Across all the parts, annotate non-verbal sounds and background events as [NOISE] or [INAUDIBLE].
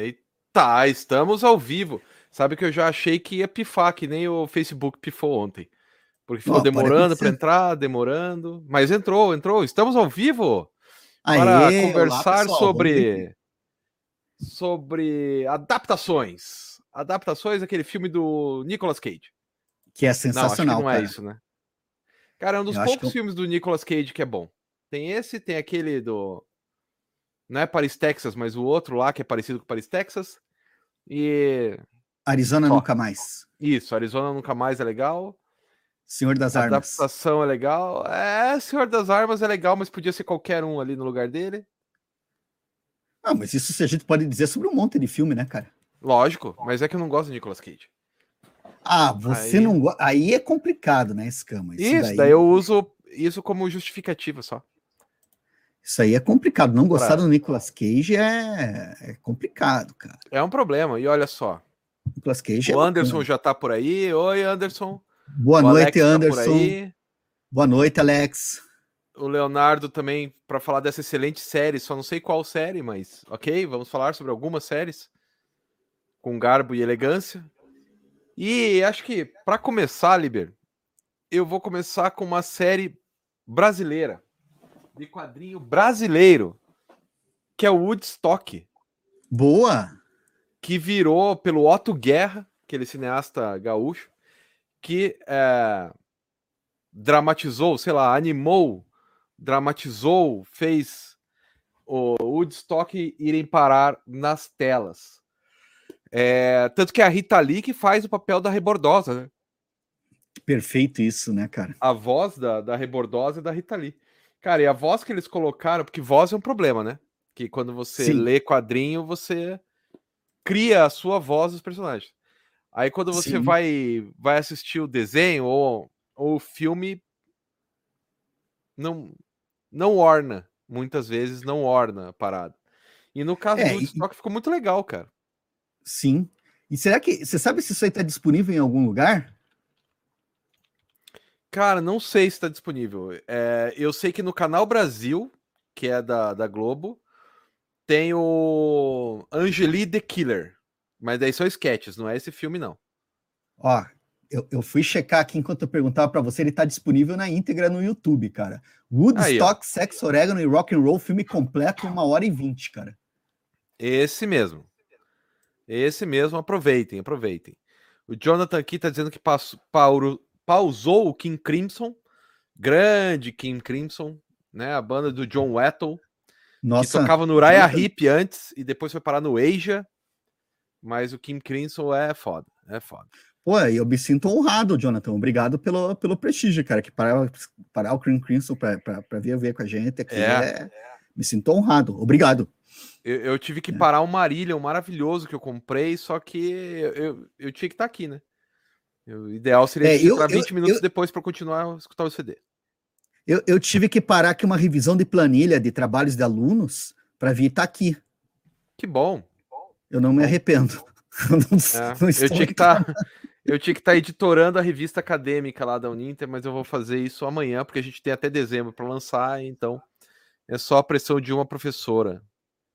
Eita, estamos ao vivo. Sabe que eu já achei que ia pifar, que nem o Facebook pifou ontem. Porque ficou oh, demorando para entrar, demorando. Mas entrou, entrou. Estamos ao vivo para Aê, conversar olá, sobre sobre adaptações. Adaptações daquele filme do Nicolas Cage. Que é sensacional. Não, não é isso, né? Cara, é um dos eu poucos filmes do Nicolas Cage que é bom. Tem esse, tem aquele do não é Paris, Texas, mas o outro lá que é parecido com Paris, Texas. E. Arizona Só. Nunca Mais. Isso, Arizona Nunca Mais é legal. Senhor das a Armas. Adaptação é legal. É, Senhor das Armas é legal, mas podia ser qualquer um ali no lugar dele. Ah, mas isso a gente pode dizer sobre um monte de filme, né, cara? Lógico, mas é que eu não gosto do Nicolas Cage. Ah, você aí... não gosta. Aí é complicado, né, Escama? Isso, isso daí... daí eu uso isso como justificativa só. Isso aí é complicado. Não gostar do Nicolas Cage é, é complicado, cara. É um problema. E olha só. Nicolas Cage o é Anderson bacana. já tá por aí. Oi, Anderson. Boa o noite, Alex Anderson. Tá Boa noite, Alex. O Leonardo também para falar dessa excelente série. Só não sei qual série, mas ok. Vamos falar sobre algumas séries com garbo e elegância. E acho que para começar, Liber, eu vou começar com uma série brasileira de quadrinho brasileiro, que é o Woodstock. Boa! Que virou pelo Otto Guerra, aquele cineasta gaúcho, que é, dramatizou, sei lá, animou, dramatizou, fez o Woodstock irem parar nas telas. É, tanto que é a Rita Lee que faz o papel da rebordosa, né? Perfeito isso, né, cara? A voz da, da rebordosa é da Rita Lee. Cara, e a voz que eles colocaram, porque voz é um problema, né? Que quando você Sim. lê quadrinho, você cria a sua voz dos personagens. Aí quando você vai vai assistir o desenho ou, ou o filme, não não orna, muitas vezes não orna a parada. E no caso é, do Woodstock e... ficou muito legal, cara. Sim. E será que você sabe se isso aí tá disponível em algum lugar? Cara, não sei se está disponível. É, eu sei que no Canal Brasil, que é da, da Globo, tem o Angeli the Killer. Mas daí são sketches, não é esse filme, não. Ó, eu, eu fui checar aqui enquanto eu perguntava para você, ele está disponível na íntegra no YouTube, cara. Woodstock, Aí, Sex, Oregano e Rock and Roll, filme completo, uma hora e vinte, cara. Esse mesmo. Esse mesmo, aproveitem, aproveitem. O Jonathan aqui está dizendo que Paulo, pausou o King Crimson, grande King Crimson, né? A banda do John Wettel, Nossa, que tocava no Uriah Heep antes e depois foi parar no Asia. Mas o King Crimson é foda, é foda. Pô, eu me sinto honrado, Jonathan. Obrigado pelo, pelo prestígio, cara. Que parar, parar o King Crimson para vir ver com a gente aqui é. é... Me sinto honrado. Obrigado. Eu, eu tive que é. parar um Marillion maravilhoso que eu comprei, só que eu, eu, eu tinha que estar tá aqui, né? O ideal seria é, eu, 20 eu, minutos eu, depois para continuar a escutar o CD. Eu, eu tive que parar aqui uma revisão de planilha de trabalhos de alunos para vir estar tá aqui. Que bom. Eu não me arrependo. [LAUGHS] Eu, não, é, não eu tinha que estar. Tá, estar tá editorando a revista acadêmica lá da Uninter, mas eu vou fazer isso amanhã, porque a gente tem até dezembro para lançar, então é só a pressão de uma professora.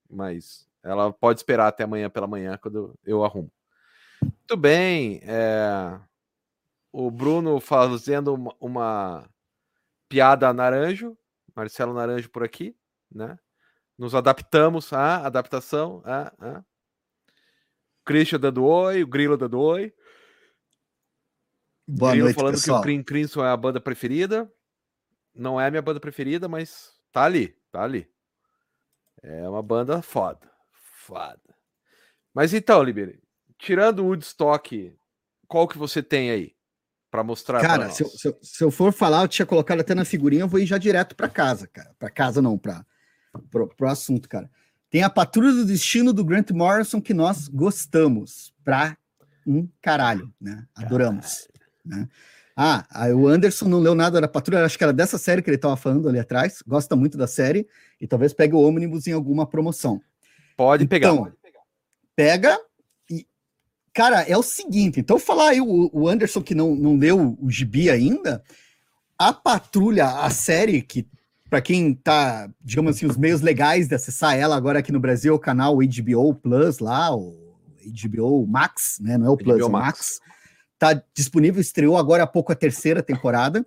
Mas ela pode esperar até amanhã pela manhã, quando eu arrumo. Muito bem. É o Bruno fazendo uma, uma piada naranjo, Marcelo Naranjo por aqui, né? Nos adaptamos à adaptação. À, à. Christian dando oi, o Grilo dando oi. Boa Grilo noite, falando pessoal. que o Cream Crimson é a banda preferida. Não é a minha banda preferida, mas tá ali, tá ali. É uma banda foda. Foda. Mas então, Liberi, tirando o Woodstock, qual que você tem aí? Para mostrar Cara, se eu, se, eu, se eu, for falar, eu tinha colocado até na figurinha, eu vou ir já direto para casa, cara. Para casa não, para pro, pro assunto, cara. Tem a Patrulha do Destino do Grant Morrison que nós gostamos pra um caralho, né? Adoramos, né? Ah, o Anderson não leu nada da Patrulha, acho que era dessa série que ele estava falando ali atrás, gosta muito da série e talvez pegue o ônibus em alguma promoção. Pode pegar. Então, pega Cara, é o seguinte, então falar aí o, o Anderson que não, não leu o gibi ainda, a Patrulha, a série que para quem tá, digamos assim, os meios legais de acessar ela agora aqui no Brasil, o canal HBO Plus lá, o HBO Max, né? Não é o Plus, é o Max. Max. Tá disponível, estreou agora há pouco a terceira temporada.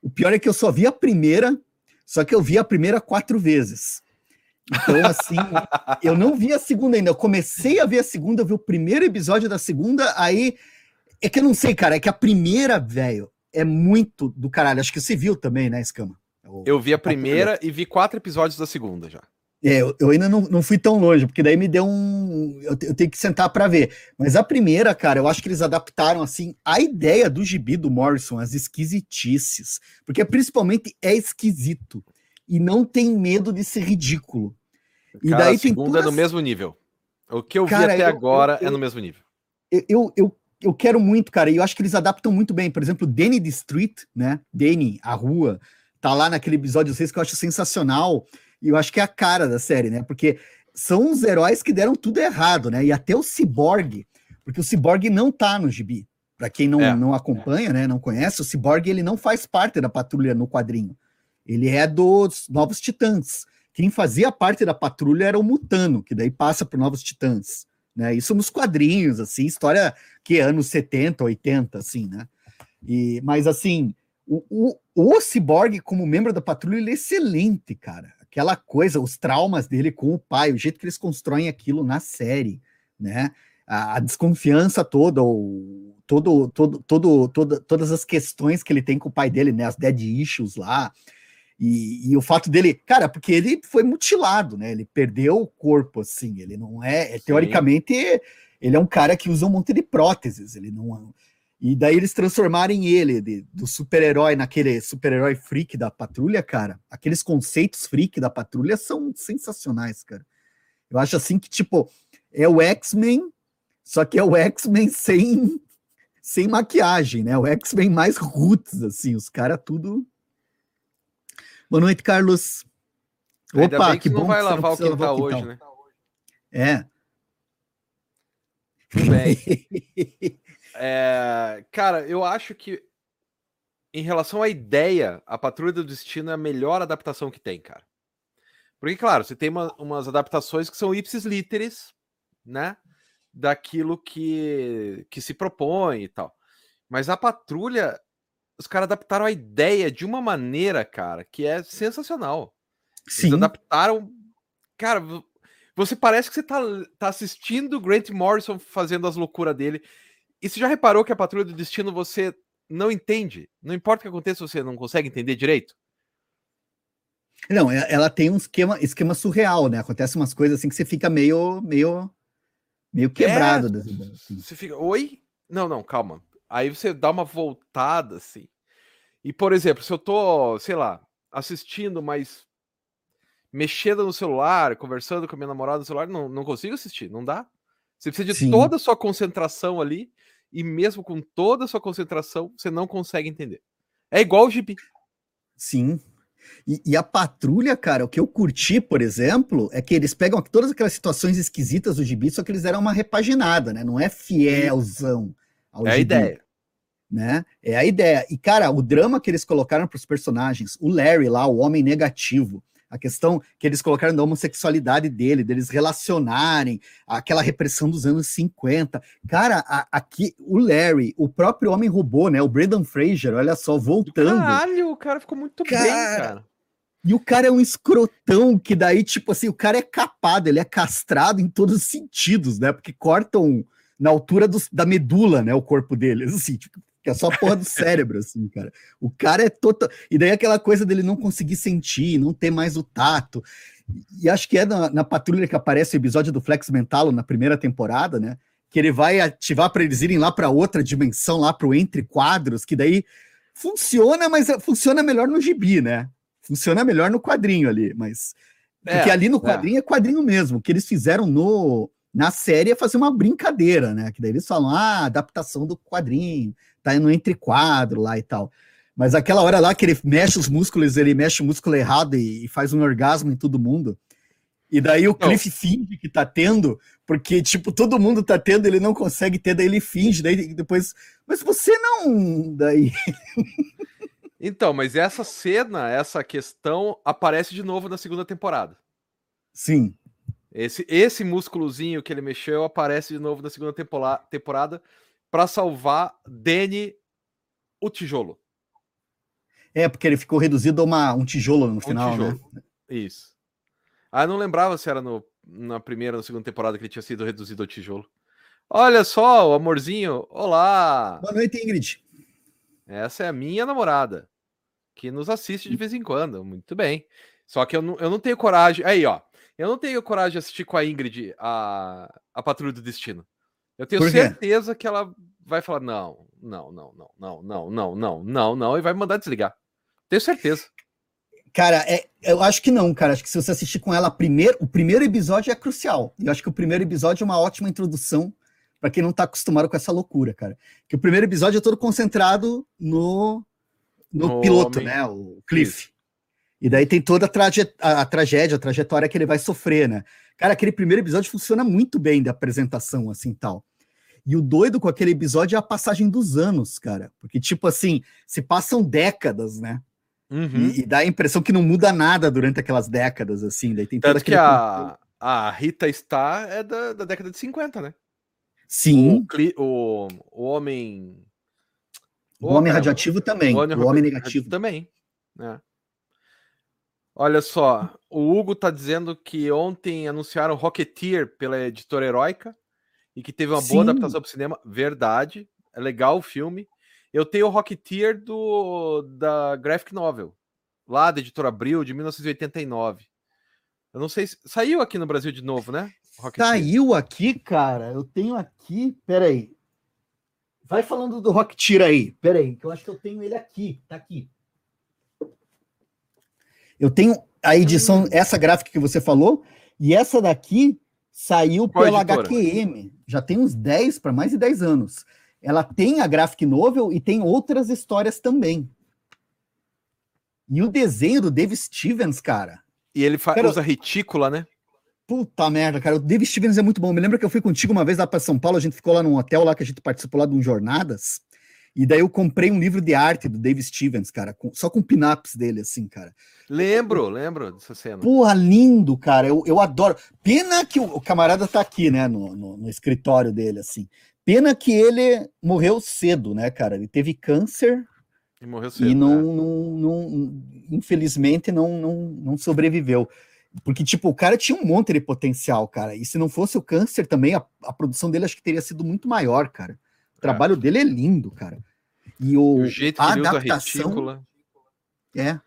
O pior é que eu só vi a primeira, só que eu vi a primeira quatro vezes. Então, assim, eu não vi a segunda ainda. Eu comecei a ver a segunda, eu vi o primeiro episódio da segunda, aí. É que eu não sei, cara, é que a primeira, velho, é muito do caralho. Acho que você viu também, né, Escama? Eu vi a primeira e vi quatro episódios da segunda já. É, eu, eu ainda não, não fui tão longe, porque daí me deu um. Eu, eu tenho que sentar para ver. Mas a primeira, cara, eu acho que eles adaptaram assim a ideia do gibi do Morrison, as esquisitices. Porque principalmente é esquisito. E não tem medo de ser ridículo. E cara, daí a segunda todas... é no mesmo nível. O que eu cara, vi até eu, agora eu, é no mesmo nível. Eu, eu, eu quero muito, cara, e eu acho que eles adaptam muito bem. Por exemplo, Danny the Street, né? Danny, a rua tá lá naquele episódio 6 que eu acho sensacional. E eu acho que é a cara da série, né? Porque são os heróis que deram tudo errado, né? E até o Cyborg, porque o Cyborg não tá no gibi. Para quem não, é. não acompanha, né, não conhece, o Cyborg ele não faz parte da patrulha no quadrinho. Ele é dos Novos Titãs. Quem fazia parte da patrulha era o Mutano, que daí passa para Novos Titãs. Né? Isso nos quadrinhos, assim, história que é anos 70, 80, assim, né? E, mas assim, o, o, o Cyborg, como membro da patrulha, ele é excelente, cara. Aquela coisa, os traumas dele com o pai, o jeito que eles constroem aquilo na série, né? A, a desconfiança toda, o, todo, todo, todo, todo, todas as questões que ele tem com o pai dele, né? As dead issues lá. E, e, o fato dele, cara, porque ele foi mutilado, né? Ele perdeu o corpo, assim. Ele não é, é teoricamente, ele é um cara que usa um monte de próteses. Ele não e daí eles transformarem ele de, do super-herói naquele super-herói freak da patrulha, cara. Aqueles conceitos freak da patrulha são sensacionais, cara. Eu acho assim que, tipo, é o X-Men, só que é o X-Men sem, sem maquiagem, né? O X-Men mais roots, assim, os caras tudo. Boa noite, Carlos. Opa, que, que bom. Não vai lavar o quintal hoje, né? É. Bem. [LAUGHS] É, cara, eu acho que em relação à ideia, a Patrulha do Destino é a melhor adaptação que tem, cara. Porque, claro, você tem uma, umas adaptações que são ipsis literis, né? Daquilo que, que se propõe e tal. Mas a Patrulha, os caras adaptaram a ideia de uma maneira, cara, que é sensacional. Sim. Eles adaptaram. Cara, você parece que você tá, tá assistindo o Grant Morrison fazendo as loucuras dele. E você já reparou que a Patrulha do Destino você não entende? Não importa o que aconteça, você não consegue entender direito? Não, é, ela tem um esquema, esquema surreal, né? Acontece umas coisas assim que você fica meio, meio, meio quebrado. É, assim. Você fica, oi? Não, não, calma. Aí você dá uma voltada assim. E, por exemplo, se eu tô, sei lá, assistindo, mas mexendo no celular, conversando com a minha namorada no celular, não, não consigo assistir, não dá. Você precisa de Sim. toda a sua concentração ali e mesmo com toda a sua concentração, você não consegue entender. É igual o gibi. Sim. E, e, a patrulha, cara, o que eu curti, por exemplo, é que eles pegam todas aquelas situações esquisitas do gibi, só que eles deram uma repaginada, né? Não é fielzão ao É gibi, a ideia. Né? É a ideia. E, cara, o drama que eles colocaram para os personagens, o Larry lá, o homem negativo, a questão que eles colocaram da homossexualidade dele, deles relacionarem, aquela repressão dos anos 50. Cara, a, aqui o Larry, o próprio homem robô, né? O Brendan Fraser, olha só, voltando. Caralho, o cara ficou muito cara, bem, cara. E o cara é um escrotão que daí, tipo assim, o cara é capado, ele é castrado em todos os sentidos, né? Porque cortam na altura do, da medula, né? O corpo dele, assim, tipo, que é só a porra do [LAUGHS] cérebro, assim, cara. O cara é total. E daí aquela coisa dele não conseguir sentir, não ter mais o tato. E acho que é na, na patrulha que aparece o episódio do Flex Mentalo na primeira temporada, né? Que ele vai ativar para eles irem lá para outra dimensão, lá para o entre quadros, que daí funciona, mas funciona melhor no gibi, né? Funciona melhor no quadrinho ali, mas. Porque é, ali no é. quadrinho é. é quadrinho mesmo. O que eles fizeram no, na série é fazer uma brincadeira, né? Que daí eles falam, ah, adaptação do quadrinho tá no entrequadro lá e tal. Mas aquela hora lá que ele mexe os músculos, ele mexe o músculo errado e, e faz um orgasmo em todo mundo. E daí o Cliff não. finge que tá tendo, porque, tipo, todo mundo tá tendo, ele não consegue ter, daí ele finge, daí depois. Mas você não. Daí. [LAUGHS] Então, mas essa cena, essa questão aparece de novo na segunda temporada. Sim. Esse, esse músculozinho que ele mexeu aparece de novo na segunda temporada para salvar Danny o tijolo. É, porque ele ficou reduzido a uma, um tijolo no um final, né? tijolo. né? Isso. Ah, eu não lembrava se era no, na primeira ou na segunda temporada que ele tinha sido reduzido ao tijolo. Olha só, o amorzinho. Olá! Boa noite, Ingrid. Essa é a minha namorada, que nos assiste de vez em quando. Muito bem. Só que eu não, eu não tenho coragem. Aí, ó. Eu não tenho coragem de assistir com a Ingrid a, a Patrulha do Destino. Eu tenho certeza que ela vai falar: não, não, não, não, não, não, não, não, não, não, e vai me mandar desligar. Tenho certeza. Cara, é, eu acho que não, cara. Acho que se você assistir com ela primeiro, o primeiro episódio é crucial. Eu acho que o primeiro episódio é uma ótima introdução para quem não tá acostumado com essa loucura, cara. Que o primeiro episódio é todo concentrado no, no, piloto, homem. né? O Cliff. E daí tem toda a, trage a, a, tragédia, a trajetória que ele vai sofrer, né? Cara, aquele primeiro episódio funciona muito bem da apresentação, assim, tal. E o doido com aquele episódio é a passagem dos anos, cara. Porque, tipo assim, se passam décadas, né? Uhum. E, e, dá a impressão que não muda nada durante aquelas décadas, assim. Daí tem Tanto que a, a Rita está é da, da década de 50, né? Sim. O, o, o homem. O, o homem radioativo também. O homem, o homem negativo também. Né? Olha só, o Hugo tá dizendo que ontem anunciaram Rocketeer pela editora Heróica e que teve uma Sim. boa adaptação para o cinema. Verdade, é legal o filme. Eu tenho o Rocketeer do, da Graphic Novel, lá da editora Abril, de 1989. Eu não sei se. Saiu aqui no Brasil de novo, né? Rocketeer. Saiu aqui, cara. Eu tenho aqui. Peraí. Vai falando do Rocketeer aí. Peraí, que eu acho que eu tenho ele aqui. Tá aqui. Eu tenho a edição, hum. essa gráfica que você falou, e essa daqui saiu Qual pela editora? HQM. Já tem uns 10 para mais de 10 anos ela tem a graphic novel e tem outras histórias também. E o desenho do Dave Stevens, cara. E ele cara, usa retícula, né? Puta merda, cara. O Dave Stevens é muito bom. Me lembra que eu fui contigo uma vez lá para São Paulo, a gente ficou lá num hotel lá que a gente participou lá de um Jornadas. E daí eu comprei um livro de arte do Dave Stevens, cara, com, só com pin-ups dele, assim, cara. Lembro, lembro dessa cena. Porra, lindo, cara. Eu, eu adoro. Pena que o, o camarada tá aqui, né, no, no, no escritório dele, assim. Pena que ele morreu cedo, né, cara? Ele teve câncer e morreu cedo. E não, né? não, não, infelizmente não, não, não sobreviveu. Porque, tipo, o cara tinha um monte de potencial, cara. E se não fosse o câncer também, a, a produção dele acho que teria sido muito maior, cara. O é. trabalho dele é lindo, cara. E o, o jeito a adaptação, retícula. É.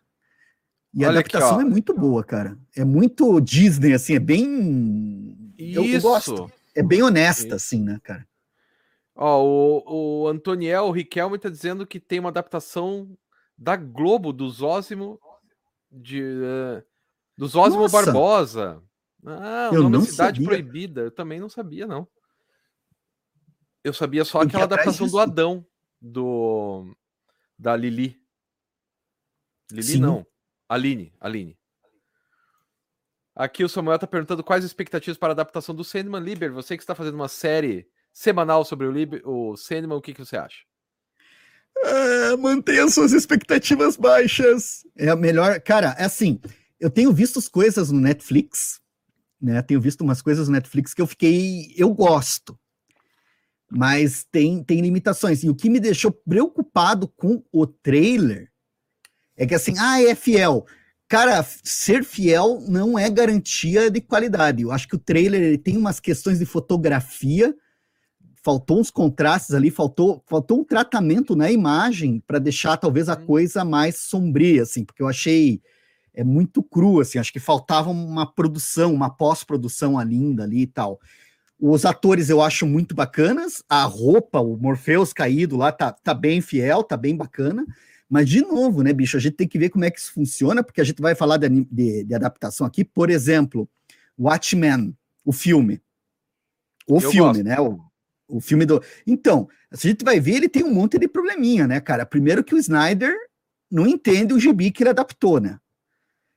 E Olha a adaptação aqui, é muito boa, cara. É muito Disney, assim, é bem. Isso. Eu, eu gosto. É bem honesta, Isso. assim, né, cara? Ó, o, o Antoniel, o Riquelme tá dizendo que tem uma adaptação da Globo, do Zósimo de, uh, do Zósimo. Barbosa. Ah, o eu nome Cidade sabia. Proibida. Eu também não sabia, não. Eu sabia só aquela adaptação do Adão, do da Lili. Lili Sim. não. Aline, Aline. Aqui o Samuel tá perguntando quais expectativas para a adaptação do Sandman Liber. Você que está fazendo uma série semanal sobre o, Lib, o Sandman, o que, que você acha? Ah, mantenha suas expectativas baixas. É a melhor. Cara, é assim. Eu tenho visto as coisas no Netflix, né? Tenho visto umas coisas no Netflix que eu fiquei. Eu gosto. Mas tem, tem limitações. E o que me deixou preocupado com o trailer é que assim, ah, é fiel. Cara, ser fiel não é garantia de qualidade. Eu acho que o trailer ele tem umas questões de fotografia faltou uns contrastes ali, faltou, faltou um tratamento na imagem para deixar talvez a coisa mais sombria, assim, porque eu achei é muito cru, assim, acho que faltava uma produção, uma pós-produção linda ali e tal. Os atores eu acho muito bacanas, a roupa, o Morpheus caído lá tá, tá bem fiel, tá bem bacana, mas de novo, né, bicho, a gente tem que ver como é que isso funciona, porque a gente vai falar de, de, de adaptação aqui, por exemplo, Watchmen, o filme. O eu filme, gosto. né? O, o filme do. Então, a gente vai ver, ele tem um monte de probleminha, né, cara? Primeiro que o Snyder não entende o gibi que ele adaptou, né?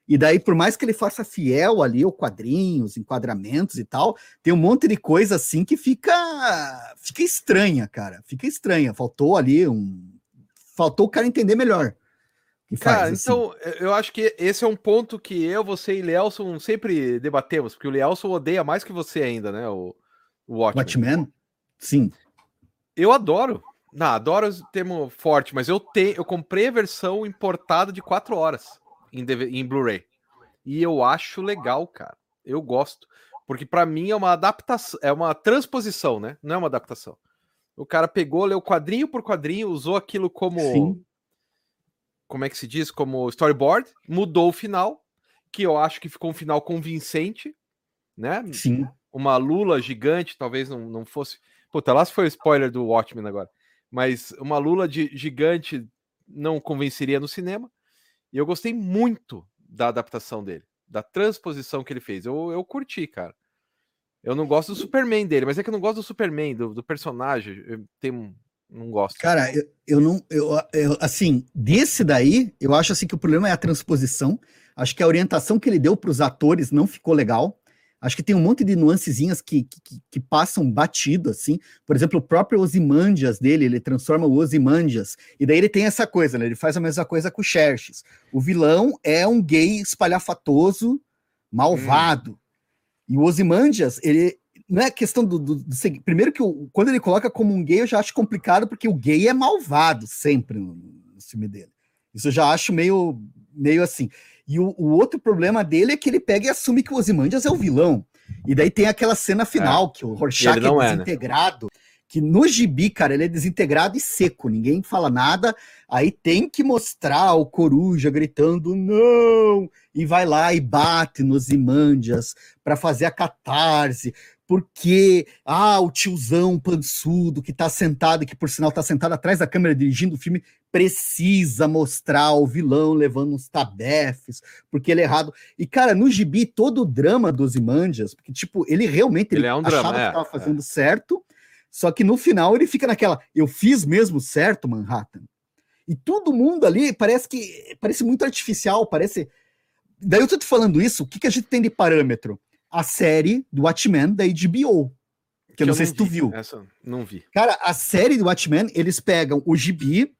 E daí, por mais que ele faça fiel ali ao quadrinhos, enquadramentos e tal, tem um monte de coisa assim que fica fica estranha, cara. Fica estranha. Faltou ali um faltou o cara entender melhor. Cara, faz, assim. então, eu acho que esse é um ponto que eu, você e Lielson sempre debatemos, porque o Lielson odeia mais que você ainda, né? O, o Watchmen. Watchmen? Sim. Eu adoro. Não, adoro o termo forte, mas eu tenho, eu comprei a versão importada de 4 horas em, em Blu-ray. E eu acho legal, cara. Eu gosto. Porque para mim é uma adaptação, é uma transposição, né? Não é uma adaptação. O cara pegou, leu quadrinho por quadrinho, usou aquilo como. Sim. Como é que se diz? Como storyboard, mudou o final, que eu acho que ficou um final convincente, né? Sim. Uma lula gigante, talvez não, não fosse. Puta, lá se foi o spoiler do Watchmen agora. Mas uma lula de, gigante não convenceria no cinema. E eu gostei muito da adaptação dele da transposição que ele fez. Eu, eu curti, cara. Eu não gosto do Superman dele, mas é que eu não gosto do Superman, do, do personagem. Eu tenho, não gosto. Cara, eu, eu não. Eu, eu, assim, desse daí, eu acho assim que o problema é a transposição. Acho que a orientação que ele deu para os atores não ficou legal. Acho que tem um monte de nuancezinhas que, que, que, passam batido, assim. Por exemplo, o próprio Osimandias dele, ele transforma o Osimandias. E daí ele tem essa coisa, né? Ele faz a mesma coisa com o Xerxes. O vilão é um gay espalhafatoso, malvado. Hum. E o Osimandias, ele. Não é questão do. do, do primeiro que o, quando ele coloca como um gay, eu já acho complicado, porque o gay é malvado sempre no, no filme dele. Isso eu já acho meio, meio assim. E o, o, outro problema dele é que ele pega e assume que o Ozymandias é o vilão. E daí tem aquela cena final, é. que o Rorschach é, é desintegrado. né? Que no gibi, cara, ele é desintegrado e seco, ninguém fala nada. Aí tem que mostrar o Coruja gritando não! E vai lá e bate nos Imandias para fazer a catarse porque ah, o tiozão pançudo que tá sentado, que por sinal tá sentado atrás da câmera dirigindo o filme, precisa mostrar o vilão levando uns tabefes, porque ele é errado. E, cara, no gibi, todo o drama dos Imandias, porque, tipo, ele realmente ele, ele é um achava drama, que é, tava fazendo é. certo, só que no final ele fica naquela, eu fiz mesmo certo, Manhattan. E todo mundo ali parece que parece muito artificial, parece. Daí eu tô te falando isso, o que, que a gente tem de parâmetro? A série do Watchmen da HBO. Que, que eu não sei se tu vi. viu. Essa não vi. Cara, a série do Watchmen, eles pegam o gibi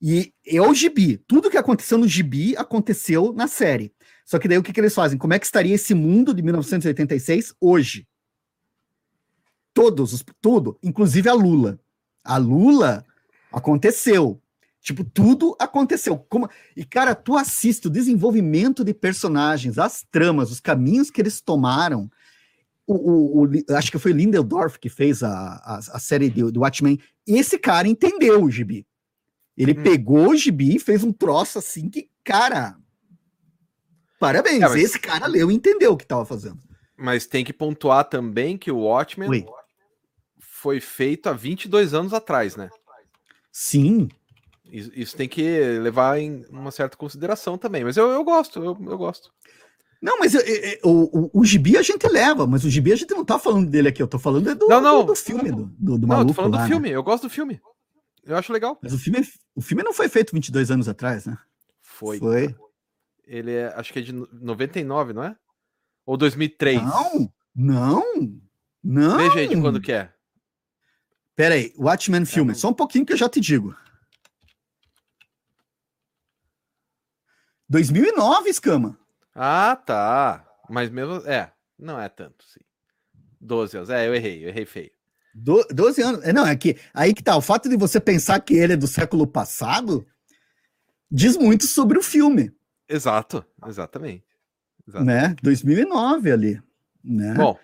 e é o gibi. Tudo que aconteceu no gibi aconteceu na série. Só que daí o que, que eles fazem? Como é que estaria esse mundo de 1986 hoje? Todos, tudo, inclusive a Lula. A Lula aconteceu. Tipo, tudo aconteceu. Como... E, cara, tu assiste o desenvolvimento de personagens, as tramas, os caminhos que eles tomaram. O, o, o acho que foi Lindeldorf que fez a, a, a série do, do Watchmen. Esse cara entendeu o gibi. Ele hum. pegou o gibi e fez um troço assim que, cara. Parabéns. É, mas... Esse cara leu e entendeu o que estava fazendo. Mas tem que pontuar também que o Watchmen Oi. foi feito há 22 anos atrás, né? Sim, isso tem que levar em uma certa consideração também. Mas eu, eu gosto, eu, eu gosto. Não, mas eu, eu, o, o, o gibi a gente leva, mas o gibi a gente não tá falando dele aqui, eu tô falando é do, não, não. do, do filme, do, do, do maluco. Não, eu tô falando lá, do filme, né? eu gosto do filme. Eu acho legal. Mas o filme, o filme não foi feito 22 anos atrás, né? Foi. Foi. Ele é, acho que é de 99, não é? Ou 2003? Não, não, não. Veja aí de quando que é. Pera aí, Watchmen filme, é, só um pouquinho que eu já te digo. 2009, Escama. Ah, tá. Mas mesmo. É, não é tanto, sim. 12 anos. É, eu errei, eu errei feio. Do, 12 anos. É, não, é que aí que tá. O fato de você pensar que ele é do século passado diz muito sobre o filme. Exato, exatamente. exatamente. Né? 2009 ali. Né? Bom,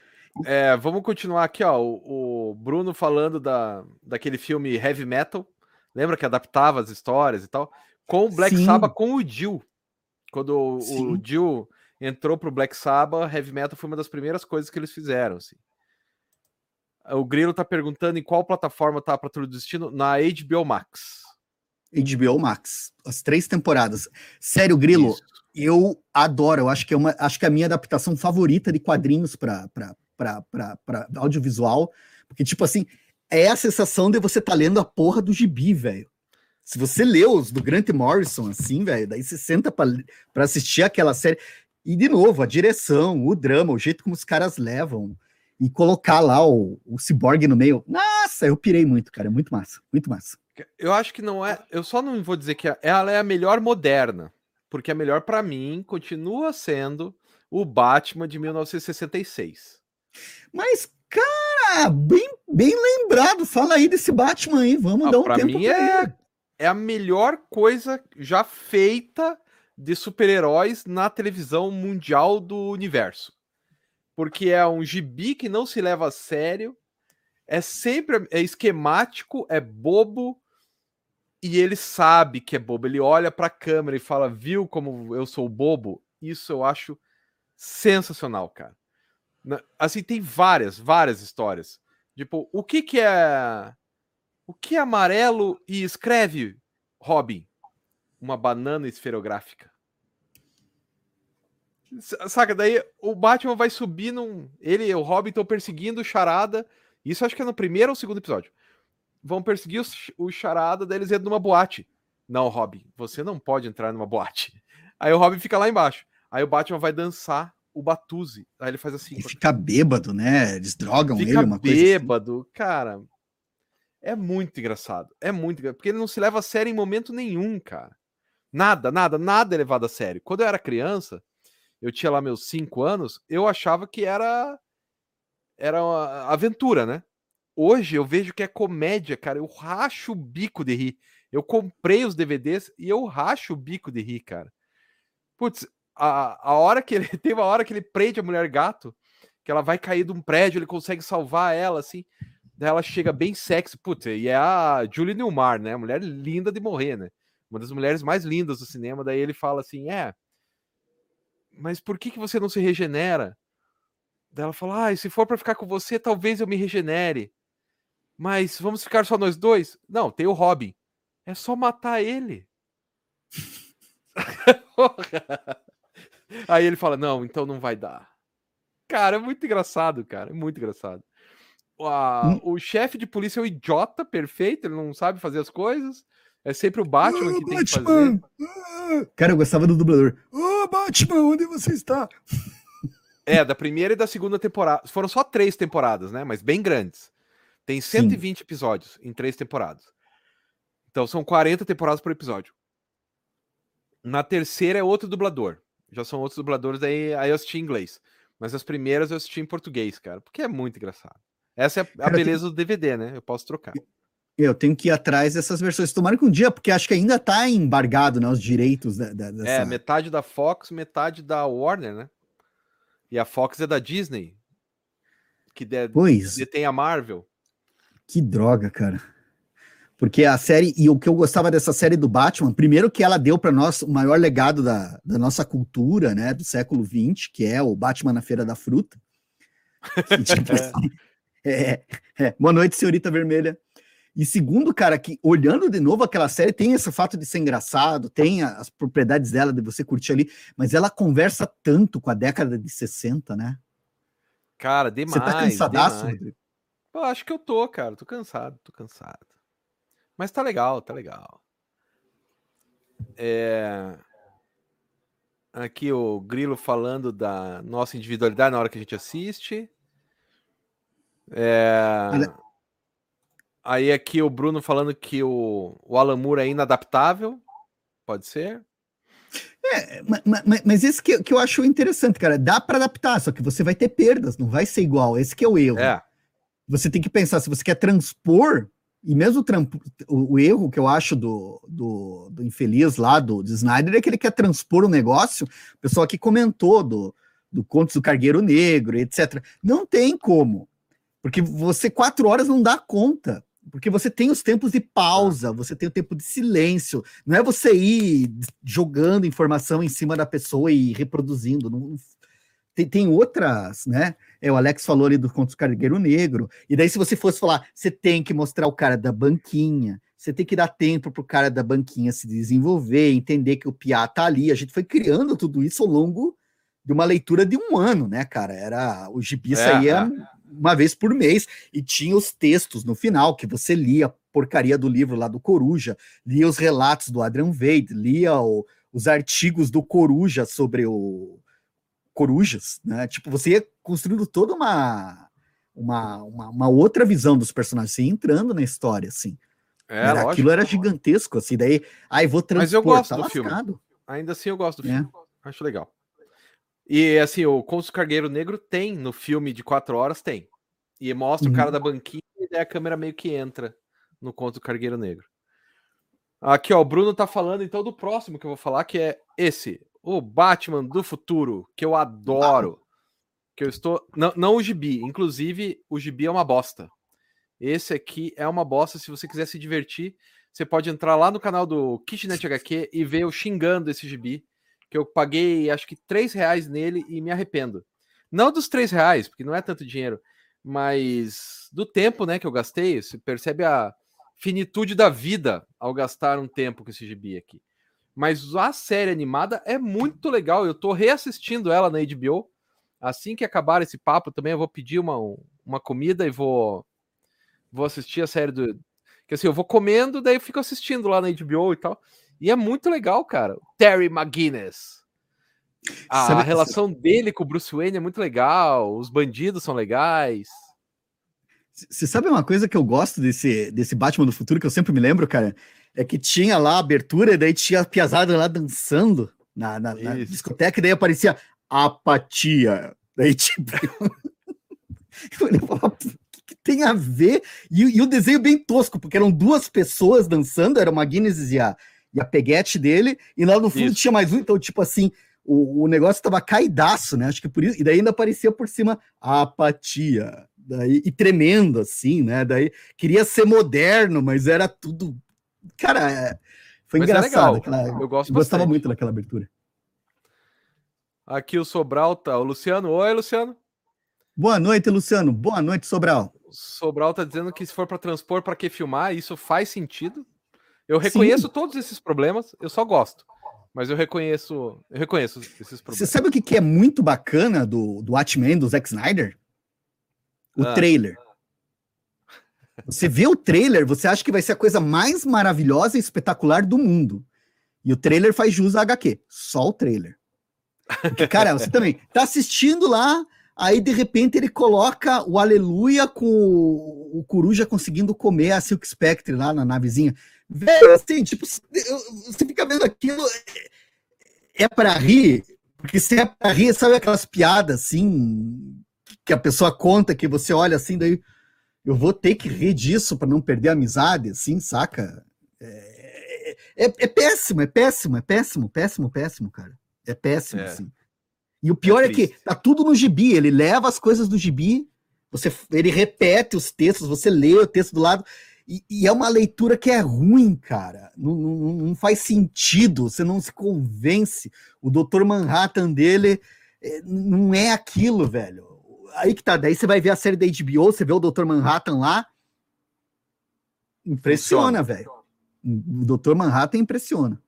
é, vamos continuar aqui, ó. O, o, Bruno falando da, daquele filme Heavy Metal. Lembra que adaptava as histórias e tal? Com o Black Sabbath com o Jill. Quando o, o Jill entrou pro Black Sabbath, Heavy Metal foi uma das primeiras coisas que eles fizeram. Assim. O Grilo tá perguntando em qual plataforma tá para Tudo Destino? Na HBO Max. HBO Max, as três temporadas. Sério, Grilo, Isso. eu adoro. Eu acho que é uma, acho que é a minha adaptação favorita de quadrinhos para audiovisual, porque tipo assim é a sensação de você tá lendo a porra do gibi, velho. Se você leu os do Grant Morrison, assim, velho, daí você senta para assistir aquela série. E, de novo, a direção, o drama, o jeito como os caras levam. E colocar lá o, o Cyborg no meio. Nossa, eu pirei muito, cara. É muito massa, muito massa. Eu acho que não é. Eu só não vou dizer que ela é a melhor moderna, porque a melhor para mim continua sendo o Batman de 1966. Mas, cara, bem, bem lembrado. Fala aí desse Batman aí. Vamos ah, dar um pra tempo mim pra é, ele. É a melhor coisa já feita de super-heróis na televisão mundial do universo. Porque é um gibi que não se leva a sério, é sempre é esquemático, é bobo, e ele sabe que é bobo. Ele olha para a câmera e fala: Viu como eu sou bobo? Isso eu acho sensacional, cara. Assim, tem várias, várias histórias. Tipo, o que que é. O que é amarelo e escreve Robin? Uma banana esferográfica. Saca, daí o Batman vai subir num. Ele e o Robin estão perseguindo o Charada. Isso acho que é no primeiro ou segundo episódio vão perseguir o, o charada, daí eles entram numa boate. Não, Robin, você não pode entrar numa boate. [LAUGHS] Aí o Robin fica lá embaixo. Aí o Batman vai dançar o Batuze. Aí ele faz assim. Ele fica bêbado, né? Eles drogam ele, uma coisa. Assim. bêbado, assim. cara. É muito engraçado. É muito engraçado. Porque ele não se leva a sério em momento nenhum, cara. Nada, nada, nada é levado a sério. Quando eu era criança, eu tinha lá meus cinco anos, eu achava que era. Era uma aventura, né? Hoje eu vejo que é comédia, cara. Eu racho o bico de rir. Eu comprei os DVDs e eu racho o bico de rir, cara. Putz, a, a hora que ele. [LAUGHS] Tem uma hora que ele prende a mulher gato, que ela vai cair de um prédio, ele consegue salvar ela, assim. Daí ela chega bem sexy. Putz, e é a Julie Newmar, né? Mulher linda de morrer, né? Uma das mulheres mais lindas do cinema. Daí ele fala assim: é. Mas por que, que você não se regenera? Daí ela fala: ah, se for para ficar com você, talvez eu me regenere. Mas vamos ficar só nós dois? Não, tem o Robin. É só matar ele. [LAUGHS] Aí ele fala: Não, então não vai dar. Cara, é muito engraçado, cara. É muito engraçado. Hum? O chefe de polícia é um idiota perfeito, ele não sabe fazer as coisas. É sempre o Batman oh, que Batman. tem que fazer. Ah! Cara, eu gostava do dublador. Ô, oh, Batman, onde você está? É, da primeira e da segunda temporada. Foram só três temporadas, né? Mas bem grandes. Tem 120 Sim. episódios em três temporadas. Então são 40 temporadas por episódio. Na terceira é outro dublador. Já são outros dubladores, aí, aí eu assisti em inglês. Mas as primeiras eu assisti em português, cara, porque é muito engraçado. Essa é a beleza do DVD, né? Eu posso trocar. Eu tenho que ir atrás dessas versões. Tomara que um dia, porque acho que ainda tá embargado, né? Os direitos da, da, dessa... É, metade da Fox, metade da Warner, né? E a Fox é da Disney. Que de... pois. detém a Marvel. Que droga, cara. Porque a série, e o que eu gostava dessa série do Batman, primeiro que ela deu para nós o maior legado da, da nossa cultura, né, do século XX, que é o Batman na Feira da Fruta. E, tipo, assim, [LAUGHS] é, é, boa noite, senhorita vermelha. E segundo, cara, que olhando de novo aquela série, tem esse fato de ser engraçado, tem as propriedades dela de você curtir ali, mas ela conversa tanto com a década de 60, né? Cara, demais. Você tá cansadaço, demais. Rodrigo? Eu acho que eu tô, cara. Tô cansado, tô cansado. Mas tá legal, tá legal. É... Aqui o Grilo falando da nossa individualidade na hora que a gente assiste. É... Aí aqui o Bruno falando que o, o Alan Moore é inadaptável. Pode ser? É, mas, mas esse que, que eu acho interessante, cara. Dá para adaptar, só que você vai ter perdas, não vai ser igual. Esse que é o erro. É você tem que pensar, se você quer transpor, e mesmo o, o, erro que eu acho do, do, do, infeliz lá, do, do Snyder, é que ele quer transpor o um negócio, o pessoal aqui comentou do, do Contos do Cargueiro Negro, etc. Não tem como, porque você quatro horas não dá conta, porque você tem os tempos de pausa, você tem o tempo de silêncio, não é você ir jogando informação em cima da pessoa e reproduzindo, não, tem, tem outras, né? É, o Alex falou ali do Contos do Cargueiro Negro. E daí, se você fosse falar, você tem que mostrar o cara da banquinha, você tem que dar tempo para o cara da banquinha se desenvolver, entender que o Piá tá ali. A gente foi criando tudo isso ao longo de uma leitura de um ano, né, cara? Era o gibi é, saía é. Uma vez por mês e tinha os textos no final que você lia porcaria do livro lá do Coruja, lia os relatos do Adrian Vade, lia o, os artigos do Coruja sobre o corujas, né? Tipo, você ia construindo toda uma, uma, uma, uma outra visão dos personagens, você ia entrando na história, assim. É, era, aquilo era gigantesco, assim, daí, aí vou transportar. Mas eu gosto tá do lascado. filme. Ainda assim eu gosto do é. filme. Acho legal. E assim, o Consul Cargueiro Negro tem no filme de quatro horas, tem. E mostra uhum. o cara da banquinha e daí a câmera meio que entra no Conto do Cargueiro Negro. Aqui, ó, o Bruno tá falando então do próximo que eu vou falar, que é esse, o Batman do futuro, que eu adoro. Que eu estou. Não, não o gibi, inclusive o gibi é uma bosta. Esse aqui é uma bosta. Se você quiser se divertir, você pode entrar lá no canal do Kitnet HQ e ver eu xingando esse gibi. Que eu paguei acho que 3 reais nele e me arrependo. Não dos 3 reais, porque não é tanto dinheiro, mas do tempo né, que eu gastei. Você percebe a finitude da vida ao gastar um tempo com esse gibi aqui. Mas a série animada é muito legal. Eu tô reassistindo ela na HBO. Assim que acabar esse papo também, eu vou pedir uma, uma comida e vou vou assistir a série do. Que assim, eu vou comendo, daí eu fico assistindo lá na HBO e tal. E é muito legal, cara. Terry McGuinness. A, Sabe, relação dele com o Bruce Wayne é muito legal. Os bandidos são legais. Você sabe uma coisa que eu gosto desse, desse Batman do futuro, que eu sempre me lembro, cara? É que tinha lá a abertura, e daí tinha a piazada lá dançando na, na, na discoteca, e daí aparecia apatia. Daí, [LAUGHS] tipo. eu falei, que tem a ver? E, e, o desenho bem tosco, porque eram duas pessoas dançando, era uma Guinness e a, e a peguete dele, e lá no fundo isso. tinha mais um, então, tipo assim, o, o negócio tava caidaço, né? Acho que por isso, e daí ainda aparecia por cima a apatia. Daí, e tremendo, assim, né? Daí queria ser moderno, mas era tudo. Cara, é, foi mas é engraçado. É aquela... Eu gosto gostava muito daquela abertura. Aqui o Sobral tá. O Luciano. Oi, Luciano. Boa noite, Luciano. Boa noite, Sobral. Sobral tá dizendo que se for para transpor, para que filmar? Isso faz sentido. Eu reconheço Sim. todos esses problemas, eu só gosto. Mas eu reconheço, eu reconheço esses problemas. Você sabe o que, é muito bacana do, do Watchmen, do Zack Snyder? O ah. trailer. Você vê o trailer, você acha que vai ser a coisa mais maravilhosa e espetacular do mundo. E o trailer faz jus à HQ. Só o trailer. Porque, cara, você também tá assistindo lá, Aí, de repente, ele coloca o Aleluia com o, o Coruja conseguindo comer a Silk Spectre lá na navezinha. Velho, assim, tipo, você fica vendo aquilo. É, é para rir, porque se é para rir, sabe aquelas piadas assim, que a pessoa conta, que você olha assim, daí eu vou ter que rir disso para não perder a amizade, assim, saca? É, é, é, péssimo, é péssimo, é péssimo, péssimo, péssimo, cara. É péssimo, é. assim. E o pior é, é, que tá tudo no gibi, ele leva as coisas do gibi, você, ele repete os textos, você lê o texto do lado, e, e é uma leitura que é ruim, cara. Não, não, não, faz sentido, você não se convence. O Dr. Manhattan dele é, não é aquilo, velho. Aí que tá, daí você vai ver a série da HBO, você vê o Dr. Manhattan lá. Impressiona, velho. O Dr. Manhattan impressiona.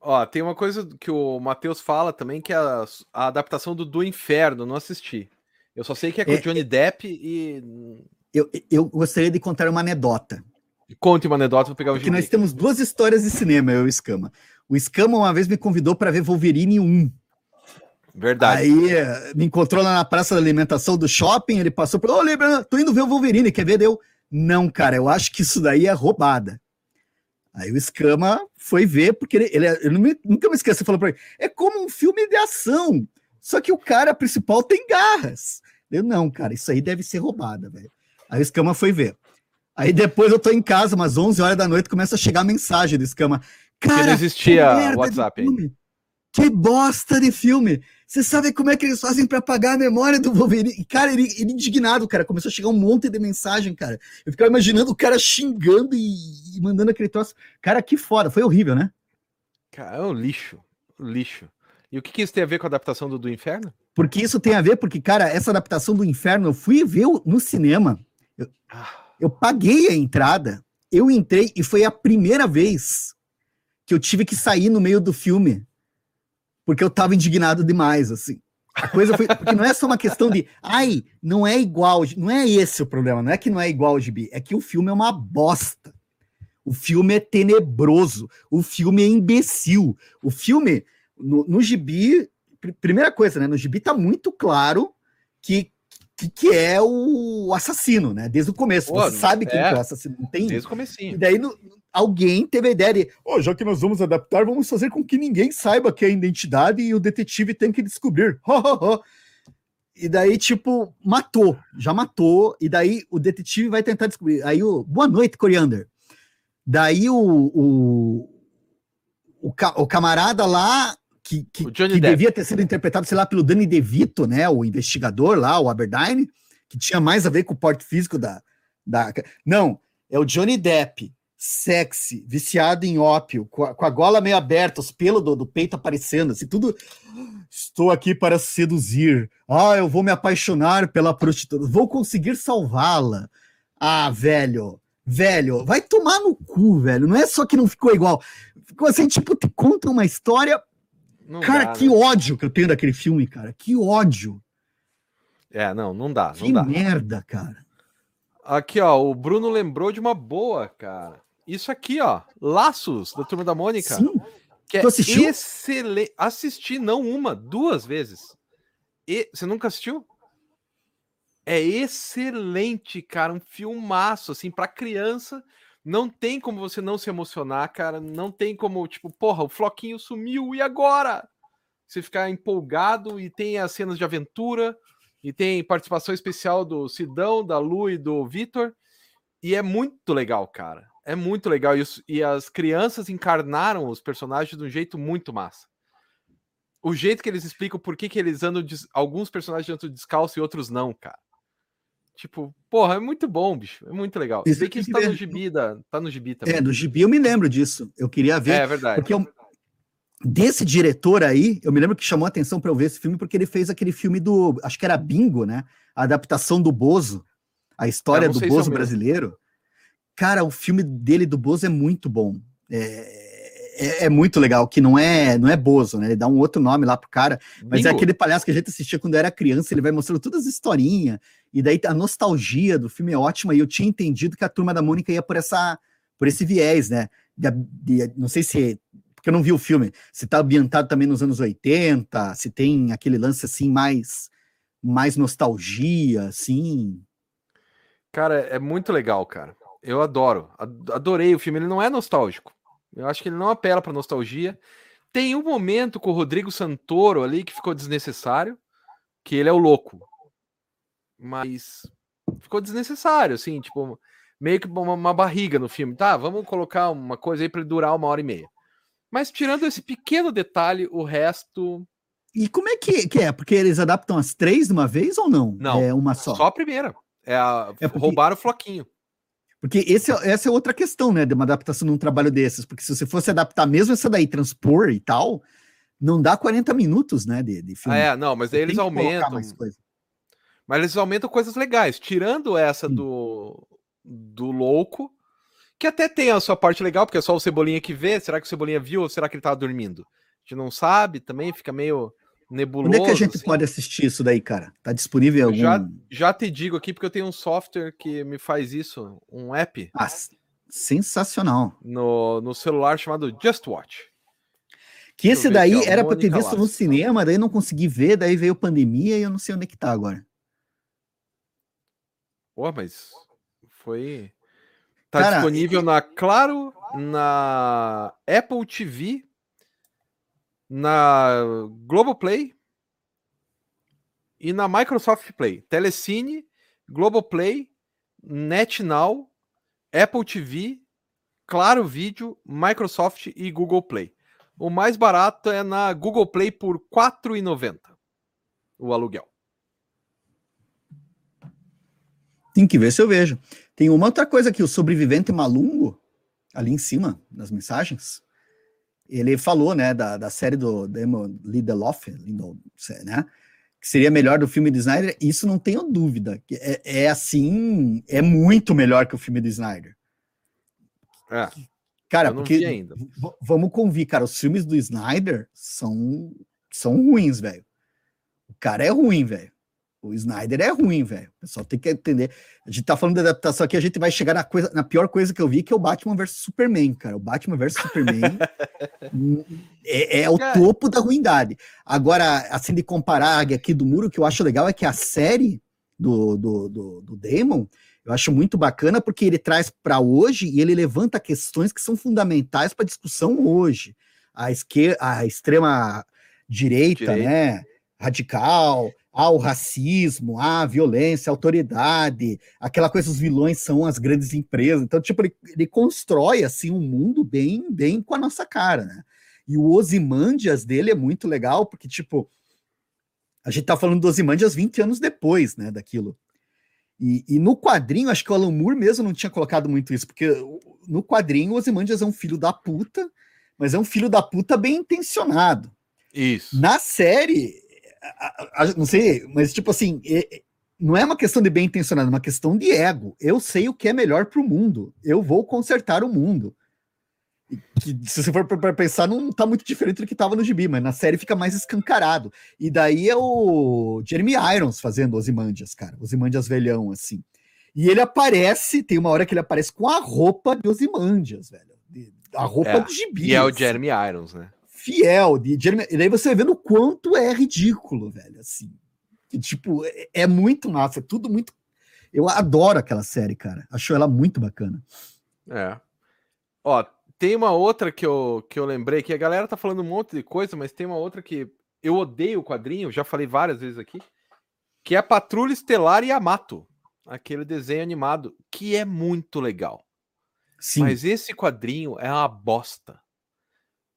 Ó, tem uma coisa que o Matheus fala também, que é a, a, adaptação do Do Inferno, não assisti. Eu só sei que é com é, Johnny Depp e. Eu, eu gostaria de contar uma anedota. Conte uma anedota, vou pegar o Porque nós temos duas histórias de cinema, eu e o Escama. O Escama uma vez me convidou para ver Wolverine 1. Verdade. Aí eh, me encontrou lá na praça da alimentação do shopping, ele passou por, ô, oh, tô indo ver o Wolverine, quer ver? Deu, não, cara, eu acho que isso daí é roubada. Aí o Escama foi ver, porque ele, ele, ele me, nunca me esqueci, falou para ele, é como um filme de ação, só que o cara principal tem garras. Eu, não, cara, isso aí deve ser roubada, velho. Aí o Escama foi ver. Aí depois eu tô em casa, umas 11 horas da noite, começa a chegar a mensagem do Escama. Cara, que não existia WhatsApp. Que bosta de filme! Você sabe como é que eles fazem para apagar a memória do Wolverine? Cara, ele, ele indignado, cara. Começou a chegar um monte de mensagem, cara. Eu ficava imaginando o cara xingando e, e mandando aquele troço. Cara, que foda. Foi horrível, né? Cara, é um lixo. Um lixo. E o que, que isso tem a ver com a adaptação do, do Inferno? Porque isso tem a ver, porque, cara, essa adaptação do Inferno, eu fui ver no cinema. Eu, ah. eu paguei a entrada, eu entrei e foi a primeira vez que eu tive que sair no meio do filme porque eu tava indignado demais, assim. A coisa foi. Porque não é só uma questão de. Ai, não é igual. Não é esse o problema. Não é que não é igual ao gibi. É que o filme é uma bosta. O filme é tenebroso. O filme é imbecil. O filme, no, no gibi. Primeira coisa, né? No gibi tá muito claro que que, que é o assassino, né? Desde o começo. Pô, você sabe quem é, é o assassino. Não tem. Desde o comecinho. E daí no, alguém teve a ideia de, oh, já que nós vamos adaptar, vamos fazer com que ninguém saiba que é a identidade e o detetive tem que descobrir. [LAUGHS] e daí, tipo, matou, já matou, e daí o detetive vai tentar descobrir. Aí o. Boa noite, Coriander. Daí o, o, o, o camarada lá que, que, que devia ter sido interpretado, sei lá, pelo Danny DeVito, né? O investigador lá, o Aberdine, que tinha mais a ver com o porte físico da. da... Não, é o Johnny Depp, sexy, viciado em ópio, com a, com a gola meio aberta, os pelos do, do, peito aparecendo, assim, tudo. Estou aqui para seduzir. Ah, eu vou me apaixonar pela prostituta. Vou conseguir salvá-la. Ah, velho. Velho, vai tomar no cu, velho. Não é só que não ficou igual. Ficou assim, tipo, te conta uma história não cara, dá, que né? ódio que eu tenho daquele filme, cara. Que ódio. É, não, não dá. Que não dá. merda, cara. Aqui, ó, o Bruno lembrou de uma boa, cara. Isso aqui, ó, Laços, da Turma da Mônica. Sim. Que tu é assistiu? excelente. Assisti, não uma, duas vezes. E... Você nunca assistiu? É excelente, cara. Um filmaço, assim, para criança. Não tem como você não se emocionar, cara. Não tem como, tipo, porra, o Floquinho sumiu e agora? Você ficar empolgado e tem as cenas de aventura e tem participação especial do Sidão, da Lu e do Vitor. E é muito legal, cara. É muito legal. E, os, e as crianças encarnaram os personagens de um jeito muito massa. O jeito que eles explicam por que, que eles andam. Alguns personagens andam descalço e outros não, cara. Tipo, porra, é muito bom, bicho. É muito legal. Isso Sei que isso tá no gibi, da, tá no gibi também. É, no gibi eu me lembro disso. Eu queria ver. É, verdade. Porque eu, desse diretor aí, eu me lembro que chamou a atenção para eu ver esse filme porque ele fez aquele filme do, acho que era Bingo, né? A adaptação do Bozo, a história do Bozo é brasileiro. Cara, o filme dele do Bozo é muito bom. É, é, é, muito legal, que não é não é Bozo, né? Ele dá um outro nome lá pro cara, mas é Bingo. é aquele palhaço que a gente assistia quando era criança, ele vai mostrando todas as historinhas, e daí a nostalgia do filme é ótima, e eu tinha entendido que a turma da Mônica ia por essa por esse viés, né? De, de, não sei se porque eu não vi o filme, se tá ambientado também nos anos 80, se tem aquele lance assim mais mais nostalgia, assim. Cara, é muito legal, cara. Eu adoro. Adorei o filme. Ele não é nostálgico. Eu acho que ele não apela para nostalgia. Tem um momento com o Rodrigo Santoro ali que ficou desnecessário, que ele é o louco. Mas ficou desnecessário, assim, tipo, meio que uma, uma barriga no filme. Tá, vamos colocar uma coisa aí para ele durar uma hora e meia. Mas tirando esse pequeno detalhe, o resto. E como é que, que é? Porque eles adaptam as três de uma vez ou não? Não. É uma só. Só a primeira. É, a... é porque... roubar o floquinho. Porque esse, é, essa é outra questão, né, de uma adaptação num trabalho desses. Porque se você fosse adaptar mesmo essa daí, transpor e tal, não dá 40 minutos, né, de, de filme. Ah, é, não, mas aí eles aumentam. Mas eles aumentam coisas legais. Tirando essa do, do louco, que até tem a sua parte legal, porque é só o Cebolinha que vê. Será que o Cebolinha viu ou será que ele tava dormindo? A gente não sabe também, fica meio nebuloso. Onde é que a gente assim. pode assistir isso daí, cara? Tá disponível em algum... Já, já te digo aqui, porque eu tenho um software que me faz isso, um app. Ah, sensacional. No, no celular chamado Just Watch. Que esse daí era para ter visto no cinema, daí não consegui ver, daí veio pandemia e eu não sei onde é que tá agora. Pô, mas foi. Tá Cara, disponível na Claro, na Apple TV na Globoplay e na Microsoft Play. Telecine, Globoplay, NetNow, Apple TV, Claro Vídeo, Microsoft e Google Play. O mais barato é na Google Play por R$ 4,90 o aluguel. Tem que ver se eu vejo. Tem uma outra coisa aqui, o sobrevivente malungo, ali em cima, nas mensagens ele falou, né, da, da série do Damon Lindelof, né, que seria melhor do filme do Snyder, isso não tenho dúvida, é, é assim, é muito melhor que o filme do Snyder. É, cara, porque ainda. vamos convir, cara, os filmes do Snyder são, são ruins, velho. O cara é ruim, velho. O Snyder é ruim, velho. O pessoal tem que entender. A gente tá falando da adaptação aqui, a gente vai chegar na, coisa, na pior coisa que eu vi, que é o Batman vs Superman, cara. O Batman vs Superman [LAUGHS] é, é, o cara. topo da ruindade. Agora, assim, de comparar aqui do muro, o que eu acho legal é que a série do, do, do, do Damon, eu acho muito bacana porque ele traz para hoje e ele levanta questões que são fundamentais para discussão hoje. A, esquerda, a extrema direita, direita, né? Radical, ao racismo, à violência, à autoridade, aquela coisa, os vilões são as grandes empresas. Então, tipo, ele, ele constrói assim um mundo bem, bem com a nossa cara, né? E o Osimandias dele é muito legal, porque, tipo, a gente tá falando do Osimandias 20 anos depois, né, daquilo. E, e, no quadrinho, acho que o Alan Moore mesmo não tinha colocado muito isso, porque no quadrinho o Osimandias é um filho da puta, mas é um filho da puta bem intencionado. Isso. Na série, a, a, não sei, mas tipo assim, é, não é uma questão de bem intencionado, é uma questão de ego. Eu sei o que é melhor para o mundo. Eu vou consertar o mundo. Que, se você for para pensar, não tá muito diferente do que tava no gibi, mas na série fica mais escancarado. E daí é o Jeremy Irons fazendo Osimandias, cara. Osimandias velhão, assim. E ele aparece, tem uma hora que ele aparece com a roupa de Osimandias, velho. A roupa é, do gibi. E é o Jeremy Irons, né? Fiel. De Jeremy... E daí você vê o quanto é ridículo, velho, assim. Que, tipo, é, é muito massa, é tudo muito. Eu adoro aquela série, cara. Acho ela muito bacana. É. Ó, tem uma outra que eu, que eu lembrei que a galera tá falando um monte de coisa, mas tem uma outra que eu odeio o quadrinho, já falei várias vezes aqui, que é a Patrulha Estelar Yamato, aquele desenho animado, que é muito legal. Sim. Mas esse quadrinho é uma bosta.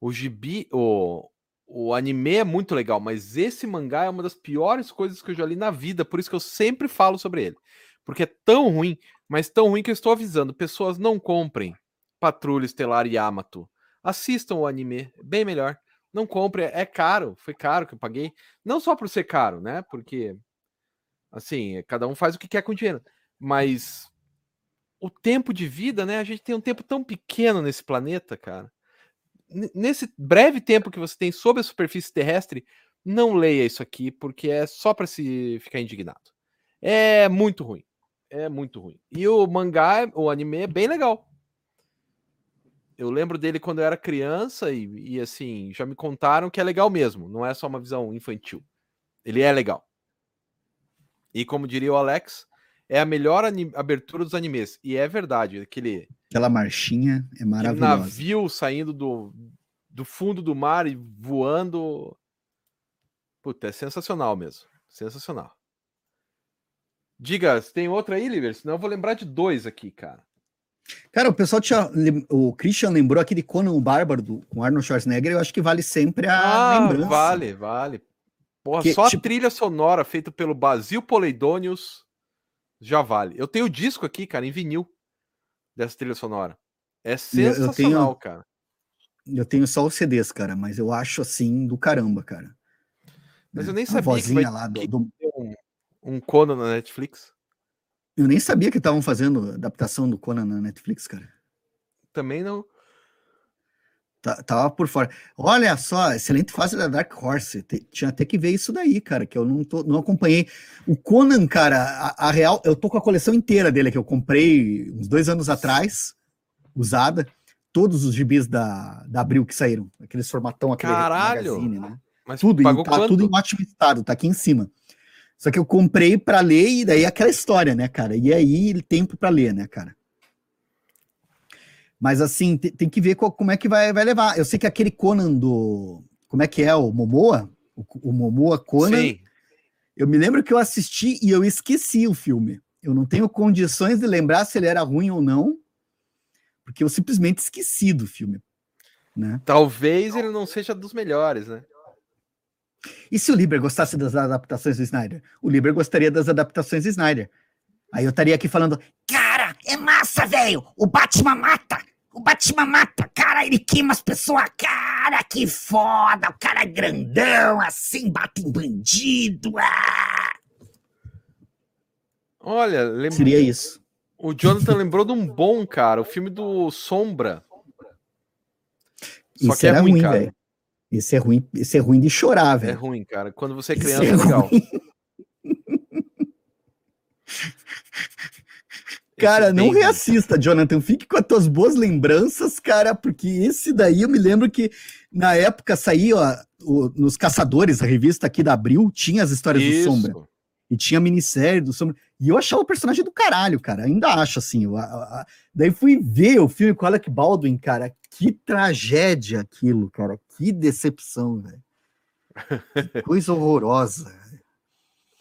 O gibi, o, o anime é muito legal, mas esse mangá é uma das piores coisas que eu já li na vida, por isso que eu sempre falo sobre ele. Porque é tão ruim, mas tão ruim que eu estou avisando, pessoas não comprem Patrulha Estelar Yamato. Assistam o anime, bem melhor. Não compre, é caro, foi caro que eu paguei. Não só por ser caro, né? Porque, assim, cada um faz o que quer com dinheiro. Mas o tempo de vida, né? A gente tem um tempo tão pequeno nesse planeta, cara. Nesse breve tempo que você tem sobre a superfície terrestre, não leia isso aqui, porque é só para se ficar indignado. É muito ruim. É muito ruim. E o mangá, o anime é bem legal. Eu lembro dele quando eu era criança e, e, assim, já me contaram que é legal mesmo, não é só uma visão infantil. Ele é legal. E como diria o Alex, é a melhor abertura dos animes. E é verdade, aquele. Aquela marchinha é maravilhosa. navio saindo do, do fundo do mar e voando. Puta, é sensacional mesmo. Sensacional. Diga, tem outra aí, Liver? Senão eu vou lembrar de dois aqui, cara. Cara, o pessoal tinha. O Christian lembrou aqui de Conan o Bárbaro do, com Arnold Schwarzenegger. Eu acho que vale sempre a ah, lembrança. Vale, vale. Porra, que, só tipo... a trilha sonora feita pelo Basil Poleidonius já vale. Eu tenho o disco aqui, cara, em vinil dessa trilha sonora. É sensacional, eu tenho, cara. Eu tenho só os CDs, cara, mas eu acho assim do caramba, cara. Mas eu nem sabia que vai lá do, do... Um, um Conan na Netflix. Eu nem sabia que estavam fazendo adaptação do Conan na Netflix, cara. Também não. Tá, tava por fora. Olha só, excelente fase da Dark Horse. tinha até que ver isso daí, cara, que eu não, tô, não acompanhei. O Conan, cara, a, a, real, eu tô com a coleção inteira dele que eu comprei uns dois anos atrás, usada. Todos os gibis da, da Abril que saíram, aqueles formatão, aquele Caralho! Magazine, né? Mas tudo, e tá tudo em ótimo estado, tá aqui em cima. Só que eu comprei para ler e daí é aquela história, né, cara? E aí tempo para ler, né, cara? Mas assim, tem, que ver qual, como é que vai, vai levar. Eu sei que aquele Conan do. Como é que é? O Momoa? O, o Momoa Conan. Sim. Eu me lembro que eu assisti e eu esqueci o filme. Eu não tenho condições de lembrar se ele era ruim ou não, porque eu simplesmente esqueci do filme. Né? Talvez ele não seja dos melhores, né? E se o Liber gostasse das adaptações do Snyder? O Liber gostaria das adaptações do Snyder. Aí eu estaria aqui falando: é massa, velho! O Batman mata! O Batman mata! Cara, ele queima as pessoas! Cara, que foda! O cara é grandão, assim, bate em bandido! Ah! Olha, lembra... seria isso. O Jonathan lembrou de um bom, cara, o filme do Sombra. Só isso que é ruim, ruim cara. Esse é ruim, esse é ruim de chorar, velho. É ruim, cara. Quando você é criança, é, legal. [LAUGHS] cara, não reassista, Jonathan. Fique com as tuas boas lembranças, cara, porque esse daí eu me lembro que na época saía ó, o, nos Caçadores, a revista aqui da Abril, tinha as histórias Isso. do Sombra. E tinha minissérie do Sombra. E eu achava o personagem do caralho, cara. Ainda acho, assim. Eu, a, a, daí fui ver o filme com Alec Baldwin, cara. Que tragédia aquilo, cara. Que decepção, velho. Que coisa horrorosa.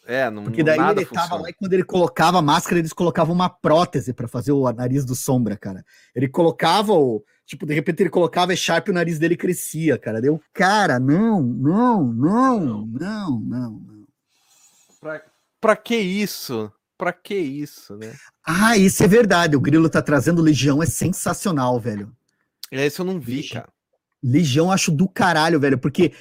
É, não, Porque daí ele funciona. tava lá e quando ele colocava a máscara, eles colocavam uma prótese para fazer o nariz do sombra, cara. Ele colocava o. Tipo, de repente ele colocava Sharp e o nariz dele crescia, cara. Deu, cara, não, não, não, não, não, não. Pra, pra que isso? Pra que isso, né? Ah, isso é verdade. O Grilo tá trazendo Legião, é sensacional, velho. É, isso eu não vi, cara. Legião acho do caralho, velho, porque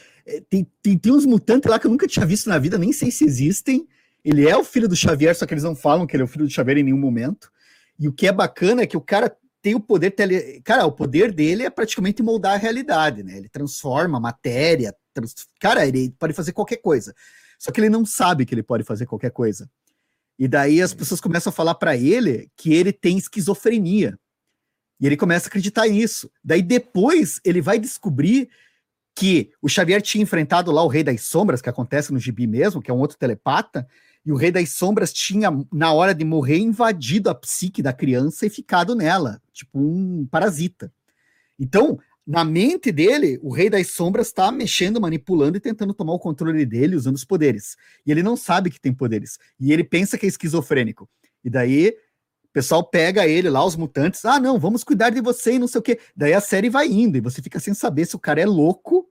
tem, tem, tem uns mutantes lá que eu nunca tinha visto na vida, nem sei se existem. Ele é o filho do Xavier, só que eles não falam que ele é o filho do Xavier em nenhum momento. E o que é bacana é que o cara tem o poder tele... Cara, o poder dele é praticamente moldar a realidade, né? Ele transforma matéria. Trans... Cara, ele pode fazer qualquer coisa. Só que ele não sabe que ele pode fazer qualquer coisa. E daí as pessoas começam a falar para ele que ele tem esquizofrenia. E ele começa a acreditar nisso. Daí depois ele vai descobrir que o Xavier tinha enfrentado lá o Rei das Sombras, que acontece no gibi mesmo, que é um outro telepata, e o Rei das Sombras tinha, na hora de morrer, invadido a psique da criança e ficado nela, tipo um parasita. Então, na mente dele, o Rei das Sombras está mexendo, manipulando e tentando tomar o controle dele usando os poderes. E ele não sabe que tem poderes. E ele pensa que é esquizofrênico. E daí, pessoal pega ele lá, os mutantes. Ah, não, vamos cuidar de você e não sei o quê. Daí a série vai indo e você fica sem saber se o cara é louco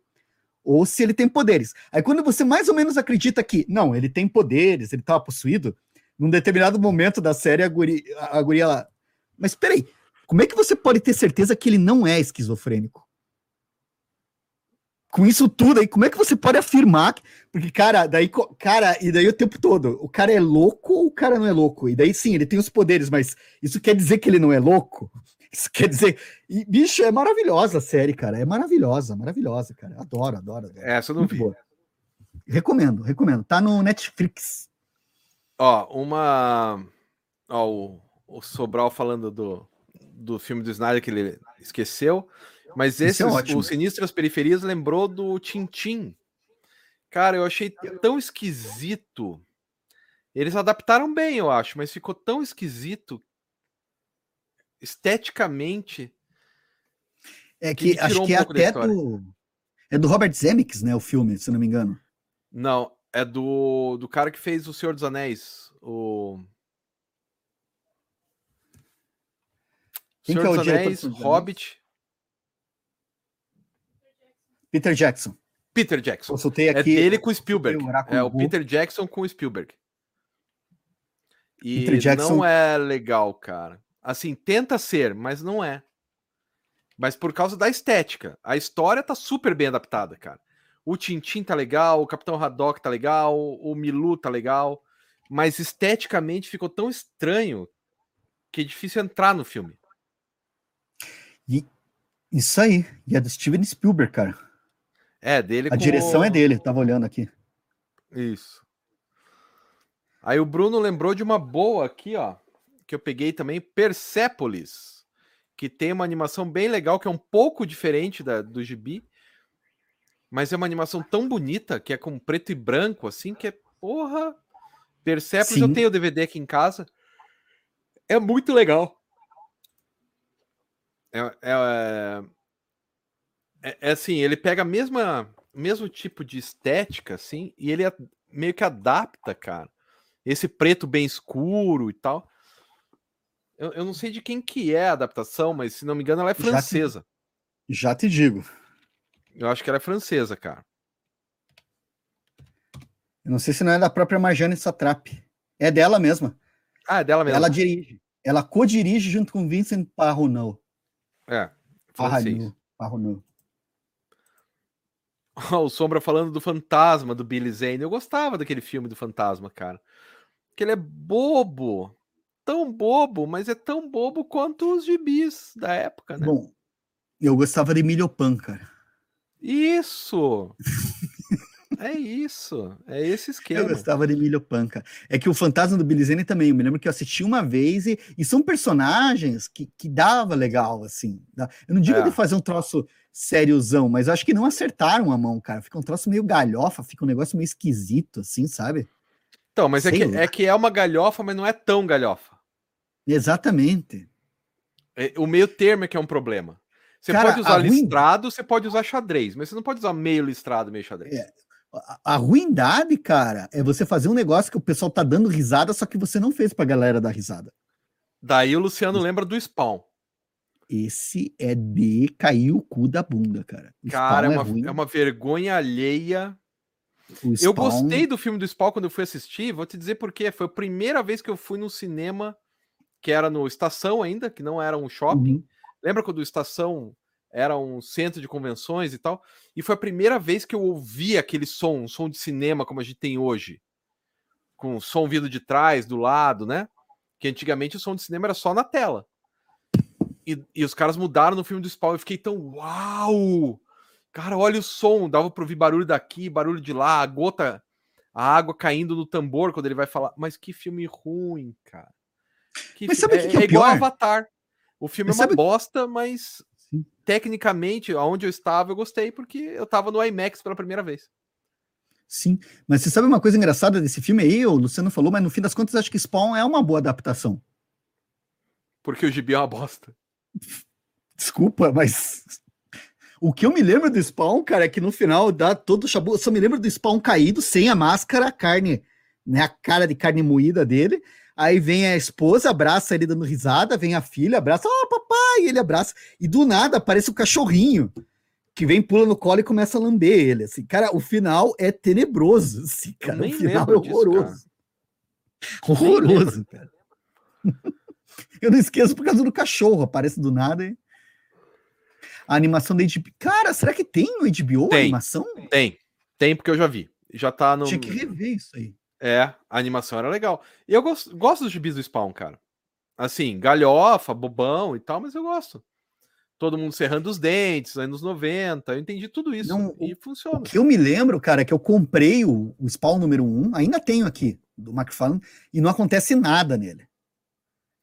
ou se ele tem poderes. Aí quando você mais ou menos acredita que, não, ele tem poderes, ele estava possuído, num determinado momento da série, a guria, a guria lá. Mas peraí, como é que você pode ter certeza que ele não é esquizofrênico? Com isso tudo aí, como é que você pode afirmar? Que, porque, cara, daí, cara, e daí o tempo todo, o cara é louco ou o cara não é louco? E daí sim, ele tem os poderes, mas isso quer dizer que ele não é louco? [LAUGHS] Isso quer dizer. E, bicho, é maravilhosa a série, cara. É maravilhosa, maravilhosa, cara. Adoro, adoro. adoro. Essa eu não Muito vi. Boa. Recomendo, recomendo. Tá no Netflix. Ó, uma. Ó, o, o Sobral falando do, do filme do Snyder que ele esqueceu. Mas esse, é o Sinistras Periferias, lembrou do Tintim. Cara, eu achei tão esquisito. Eles adaptaram bem, eu acho, mas ficou tão esquisito esteticamente. É que, que acho que um é até do. É do Robert Zemeckis, né? O filme, se não me engano. Não, é do, do cara que fez O Senhor dos Anéis. O. Quem Senhor que é o dos Anéis, Hobbit. Peter Jackson. Peter Jackson. Consultei aqui. É dele com Spielberg. É o Peter Jackson com Spielberg. E Peter Jackson... não é legal, cara. Assim, tenta ser, mas não é. Mas por causa da estética. A história tá super bem adaptada, cara. O Tintin tá legal, o Capitão Haddock tá legal, o Milu tá legal. Mas esteticamente ficou tão estranho que é difícil entrar no filme. E isso aí. E é do Steven Spielberg, cara. É, dele A direção é dele, tava olhando aqui. Isso. Aí o Bruno lembrou de uma boa aqui, ó que eu peguei também, Persepolis, que tem uma animação bem legal, que é um pouco diferente da, do gibi, mas é uma animação tão bonita, que é com preto e branco, assim, que é, porra... Persepolis, Sim. eu tenho o DVD aqui em casa, é muito legal. É, é, é, é assim, ele pega a mesma mesmo tipo de estética, assim, e ele meio que adapta, cara. Esse preto bem escuro e tal. Eu, eu, não sei de quem que é a adaptação, mas se não me engano ela é francesa. Já te, já te digo. Eu acho que ela é francesa, cara. Eu não sei se não é da própria Marjane Satrap. É dela mesma. Ah, é dela mesma. Ela dirige. Ela co-dirige junto com Vincent Parronot. É, francês. [LAUGHS] o Sombra falando do fantasma do Billy Zane. Eu gostava daquele filme do fantasma, cara. Que ele é bobo tão bobo, mas é tão bobo quanto os gibis da época, né? Bom, eu gostava de Emilio Pan, cara. Isso! [LAUGHS] é isso, é esse esquema. Eu gostava de Emilio Pan, cara. É que o Fantasma do Billy Zane também, eu me lembro que eu assisti uma vez e, e são personagens que, que dava legal, assim. Eu não digo é. de fazer um troço sériozão, mas acho que não acertaram a mão, cara. Fica um troço meio galhofa, fica um negócio meio esquisito, assim, sabe? Então, mas é que, é que é uma galhofa, mas não é tão galhofa. Exatamente. É, o meio termo é que é um problema. Você Cara, pode usar listrado, você pode usar xadrez, mas você não pode usar meio listrado, meio xadrez. É. A, a ruindade, cara, é você fazer um negócio que o pessoal tá dando risada, só que você não fez pra galera dar risada. Daí o Luciano lembra do Spawn. Esse é de cair o cu da bunda, cara. O cara, é, é uma, é, uma, vergonha alheia. Eu gostei do filme do Spawn quando eu fui assistir. Vou te dizer por quê. Foi a primeira vez que eu fui no cinema, que era no Estação ainda, que não era um shopping. Uhum. Lembra quando o Estação era um centro de convenções e tal? E foi a primeira vez que eu ouvi aquele som, um som de cinema como a gente tem hoje. Com som vindo de trás, do lado, né? Que antigamente o som de cinema era só na tela. E, e os caras mudaram no filme do Spawn. Eu fiquei tão uau! Cara, olha o som. Dava pra ouvir barulho daqui, barulho de lá, a gota, a água caindo no tambor quando ele vai falar. Mas que filme ruim, cara. Que mas sabe o que, que é, é, igual Avatar. O filme mas é uma sabe... bosta, mas Sim. tecnicamente, aonde eu estava, eu gostei, porque eu estava no IMAX pela primeira vez. Sim, mas você sabe uma coisa engraçada desse filme aí, o Luciano falou, mas no fim das contas acho que Spawn é uma boa adaptação. Porque o gibi é uma bosta. Desculpa, mas o que eu me lembro do Spawn, cara, é que no final dá todo o chabu. Eu só me lembro do Spawn caído, sem a máscara, a carne, né? A cara de carne moída dele. Aí vem a esposa, abraça ele dando risada, vem a filha, abraça, ó, oh, papai, ele abraça. E do nada aparece o cachorrinho que vem, pula no colo e começa a lamber ele. Assim, cara, o final é tenebroso. Assim, cara, o final é horroroso. Disso. Horroroso, cara. Eu não esqueço por causa do cachorro, aparece do nada. E... A animação da HBO. Cara, será que tem no HBO tem, a animação? Tem, tem, porque eu já vi. Já tá no. Tinha que rever isso aí. É, a animação era legal. E eu gosto, gosto dos gibis do Spawn, cara. Assim, galhofa, bobão e tal, mas eu gosto. Todo mundo serrando os dentes, anos 90, eu entendi tudo isso Não, e funciona. O que eu me lembro, cara, é que eu comprei o, o Spawn número 1, ainda tenho aqui, do McFarlane, e não acontece nada nele.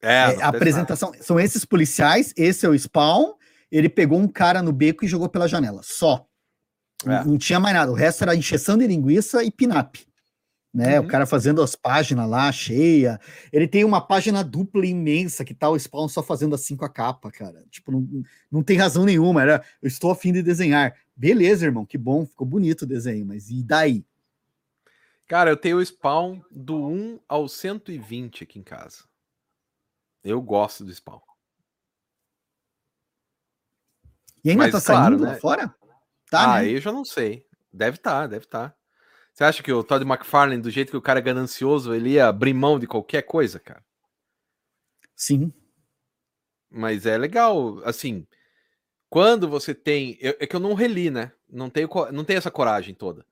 É, é a apresentação nada. são esses policiais, esse é o Spawn, ele pegou um cara no beco e jogou pela janela, só. É. Não, não, tinha mais nada, o resto era encheção de linguiça e pinap. Né, uhum. O cara fazendo as páginas lá, cheia. Ele tem uma página dupla imensa que tá o Spawn só fazendo assim com a capa, cara. Tipo, não, não tem razão nenhuma. Era, eu estou afim de desenhar. Beleza, irmão, que bom, ficou bonito o desenho, mas e daí? Cara, eu tenho o Spawn do 1 ao 120 aqui em casa. Eu gosto do Spawn. E ainda Mas, tá saindo claro, né? fora? Tá, ah, né? eu já não sei. Deve estar, tá, deve estar. Tá. Você acha que o Todd McFarlane, do jeito que o cara é ganancioso, ele ia abrir mão de qualquer coisa, cara? Sim. Mas é legal, assim, quando você tem. Eu, é que eu não reli, né? Não tenho, não tenho essa coragem toda.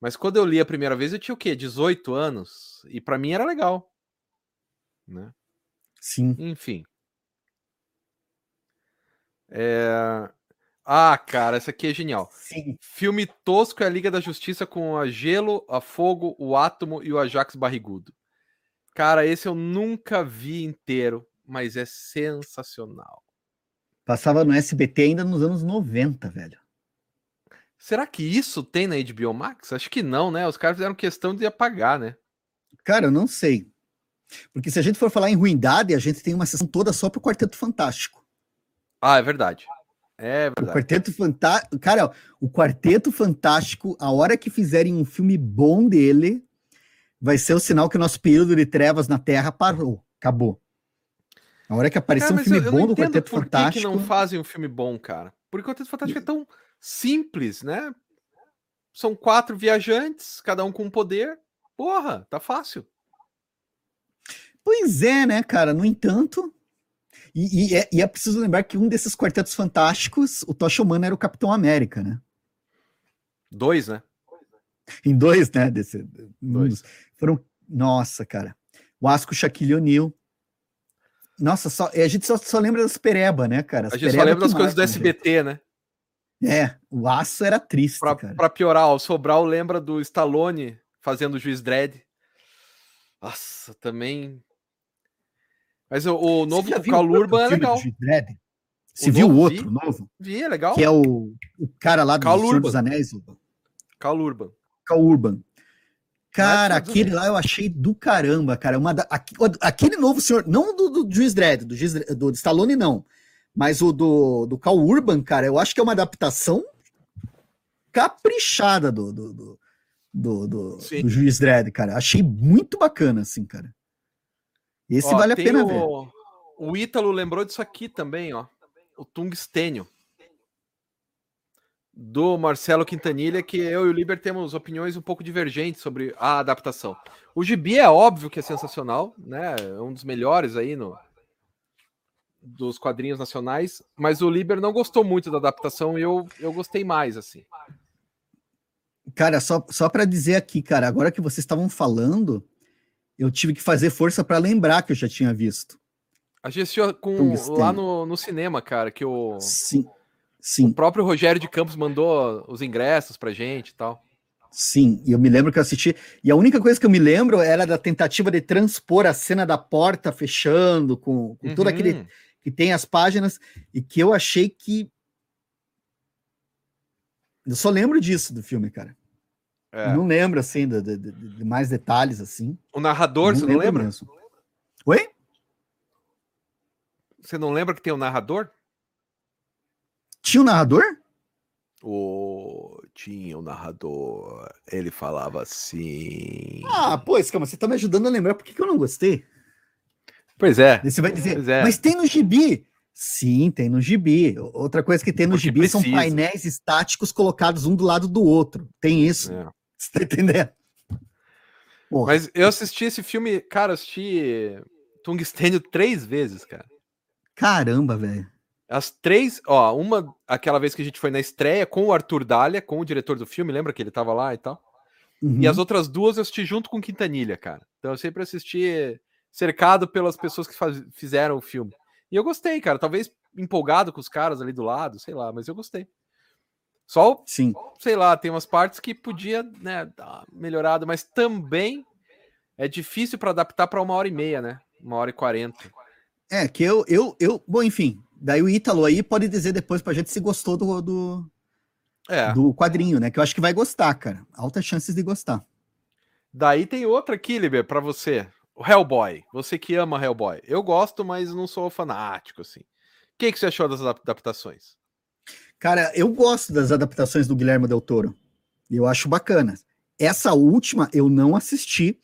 Mas quando eu li a primeira vez, eu tinha o quê? 18 anos. E para mim era legal. Né? Sim. Enfim. É... Ah, cara, essa aqui é genial. Sim. Filme tosco é a Liga da Justiça com a Gelo, a Fogo, o Átomo e o Ajax Barrigudo. Cara, esse eu nunca vi inteiro, mas é sensacional. Passava no SBT ainda nos anos 90, velho. Será que isso tem na HBO Max? Acho que não, né? Os caras fizeram questão de apagar, né? Cara, eu não sei. Porque se a gente for falar em ruindade, a gente tem uma sessão toda só pro Quarteto Fantástico. Ah, é verdade. É verdade. O Quarteto Fantástico. Cara, o Quarteto Fantástico, a hora que fizerem um filme bom dele, vai ser o sinal que o nosso período de trevas na Terra parou. Acabou. A hora que aparecer cara, um filme bom do Quarteto por Fantástico. Por que não fazem um filme bom, cara? Porque o Quarteto Fantástico é tão simples, né? São quatro viajantes, cada um com um poder. Porra, tá fácil. Pois é, né, cara? No entanto, e, e, é, e, é, preciso lembrar que um desses quartetos fantásticos, o Tocha Humana era o Capitão América, né? Dois, né? Em dois, né? Desse, dois. Foram. Nossa, cara. O Asco Shaquille O'Neal. Nossa, só, a gente só, só lembra das Pereba, né, cara? As a gente só lembra das coisas do SBT, né? É, o Aço era triste, pra, cara. Pra piorar, o Sobral lembra do Stallone fazendo o Juiz Dredd. Nossa, também mas o, o novo Cal Urban é legal. Você o viu o outro vi, novo? Vi, é legal. Que é o, o cara lá do Cal Senhor dos Anéis. Cal Urban. Cal Urban. Cara, aquele lá eu achei do caramba, cara. Uma da, aquele novo senhor, não do, do Juiz Dredd, do, Juiz, do, do Stallone, não. Mas o do, do Cal Urban, cara, eu acho que é uma adaptação caprichada do, do, do, do, do, do Juiz Dredd, cara. Achei muito bacana, assim, cara. Esse ó, vale a pena o, ver. O Ítalo lembrou disso aqui também, ó. O Tungstênio do Marcelo Quintanilha, que eu e o Liber temos opiniões um pouco divergentes sobre a adaptação. O Gibi é óbvio que é sensacional, né? É um dos melhores aí no dos quadrinhos nacionais, mas o Liber não gostou muito da adaptação e eu, eu gostei mais, assim. Cara, só, só para dizer aqui, cara, agora que vocês estavam falando, eu tive que fazer força para lembrar que eu já tinha visto. A gente assistiu com, lá no, no cinema, cara, que o. Sim Sim. O próprio Rogério de Campos mandou os ingressos pra gente e tal. Sim, e eu me lembro que eu assisti. E a única coisa que eu me lembro era da tentativa de transpor a cena da porta fechando, com, com uhum. todo aquele. que tem as páginas, e que eu achei que. Eu só lembro disso do filme, cara. É. Não lembro, assim, de, de, de, mais detalhes, assim. O narrador, não você não lembra? Mesmo. Oi? Você não lembra que tem o um narrador? Tinha um narrador? O... Tinha um narrador. Ele falava assim. Ah, pois, calma, você tá me ajudando a lembrar por que, que eu não gostei. Pois é. Você vai dizer, é. mas tem no gibi. Sim, tem no gibi. Outra coisa que tem no Porque gibi precisa. são painéis estáticos colocados um do lado do outro. Tem isso. É. Você tá entendendo? Porra. Mas eu assisti esse filme, cara, assisti Tungstênio três vezes, cara. Caramba, velho. As três, ó, uma, aquela vez que a gente foi na estreia com o Arthur Dália, com o diretor do filme, lembra que ele tava lá e tal? Uhum. E as outras duas eu assisti junto com Quintanilha, cara. Então eu sempre assisti cercado pelas pessoas que faz, fizeram o filme. E eu gostei, cara. Talvez empolgado com os caras ali do lado, sei lá, mas eu gostei. Só, Sim. sei lá, tem umas partes que podia, né, dar melhorado, mas também é difícil para adaptar para uma hora e meia, né? Uma hora e quarenta. É, que eu, eu, eu, bom, enfim, Daí o Ítalo aí pode dizer depois pra gente se gostou do, do, é. do quadrinho, né? Que eu acho que vai gostar, cara. Altas chances de gostar. Daí tem outra aqui, Liber, pra você. O Hellboy. Você que ama Hellboy. Eu gosto, mas não sou fanático, assim. O que, que você achou das adaptações? Cara, eu gosto das adaptações do Guilherme Del Toro. Eu acho bacana. Essa última eu não assisti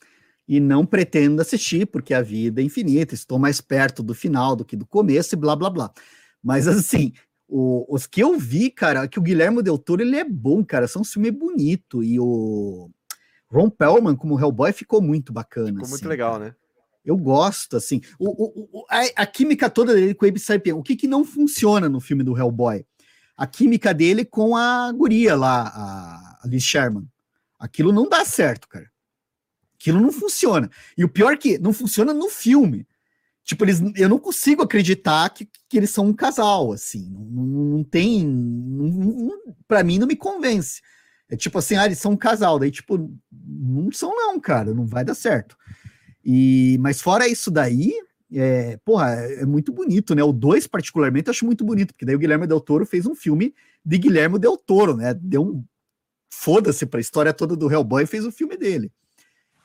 e não pretendo assistir, porque a vida é infinita, estou mais perto do final do que do começo e blá blá blá. Mas assim, o, os que eu vi, cara, que o Guilherme Del Toro ele é bom, cara, são um filme bonito e o Ron Pellman como Hellboy ficou muito bacana. Ficou assim, muito legal, cara. né? Eu gosto, assim, o, o, o a, a, química toda dele com o Abe Sapien, o que que não funciona no filme do Hellboy? A química dele com a guria lá, a, Liz Sherman. Aquilo não dá certo, cara. Aquilo não funciona. E o pior é que não funciona no filme. Tipo, eles, eu não consigo acreditar que, que eles são um casal, assim. Não, não, não tem. Não, para mim, não me convence. É tipo assim, ah, eles são um casal. Daí, tipo, não são, não, cara. Não vai dar certo. E, mas fora isso daí, é, porra, é, muito bonito, né? O 2, particularmente, eu acho muito bonito, porque daí o Guilherme Del Toro fez um filme de Guilherme Del Toro, né? Deu um foda-se pra história toda do Hellboy e fez o filme dele.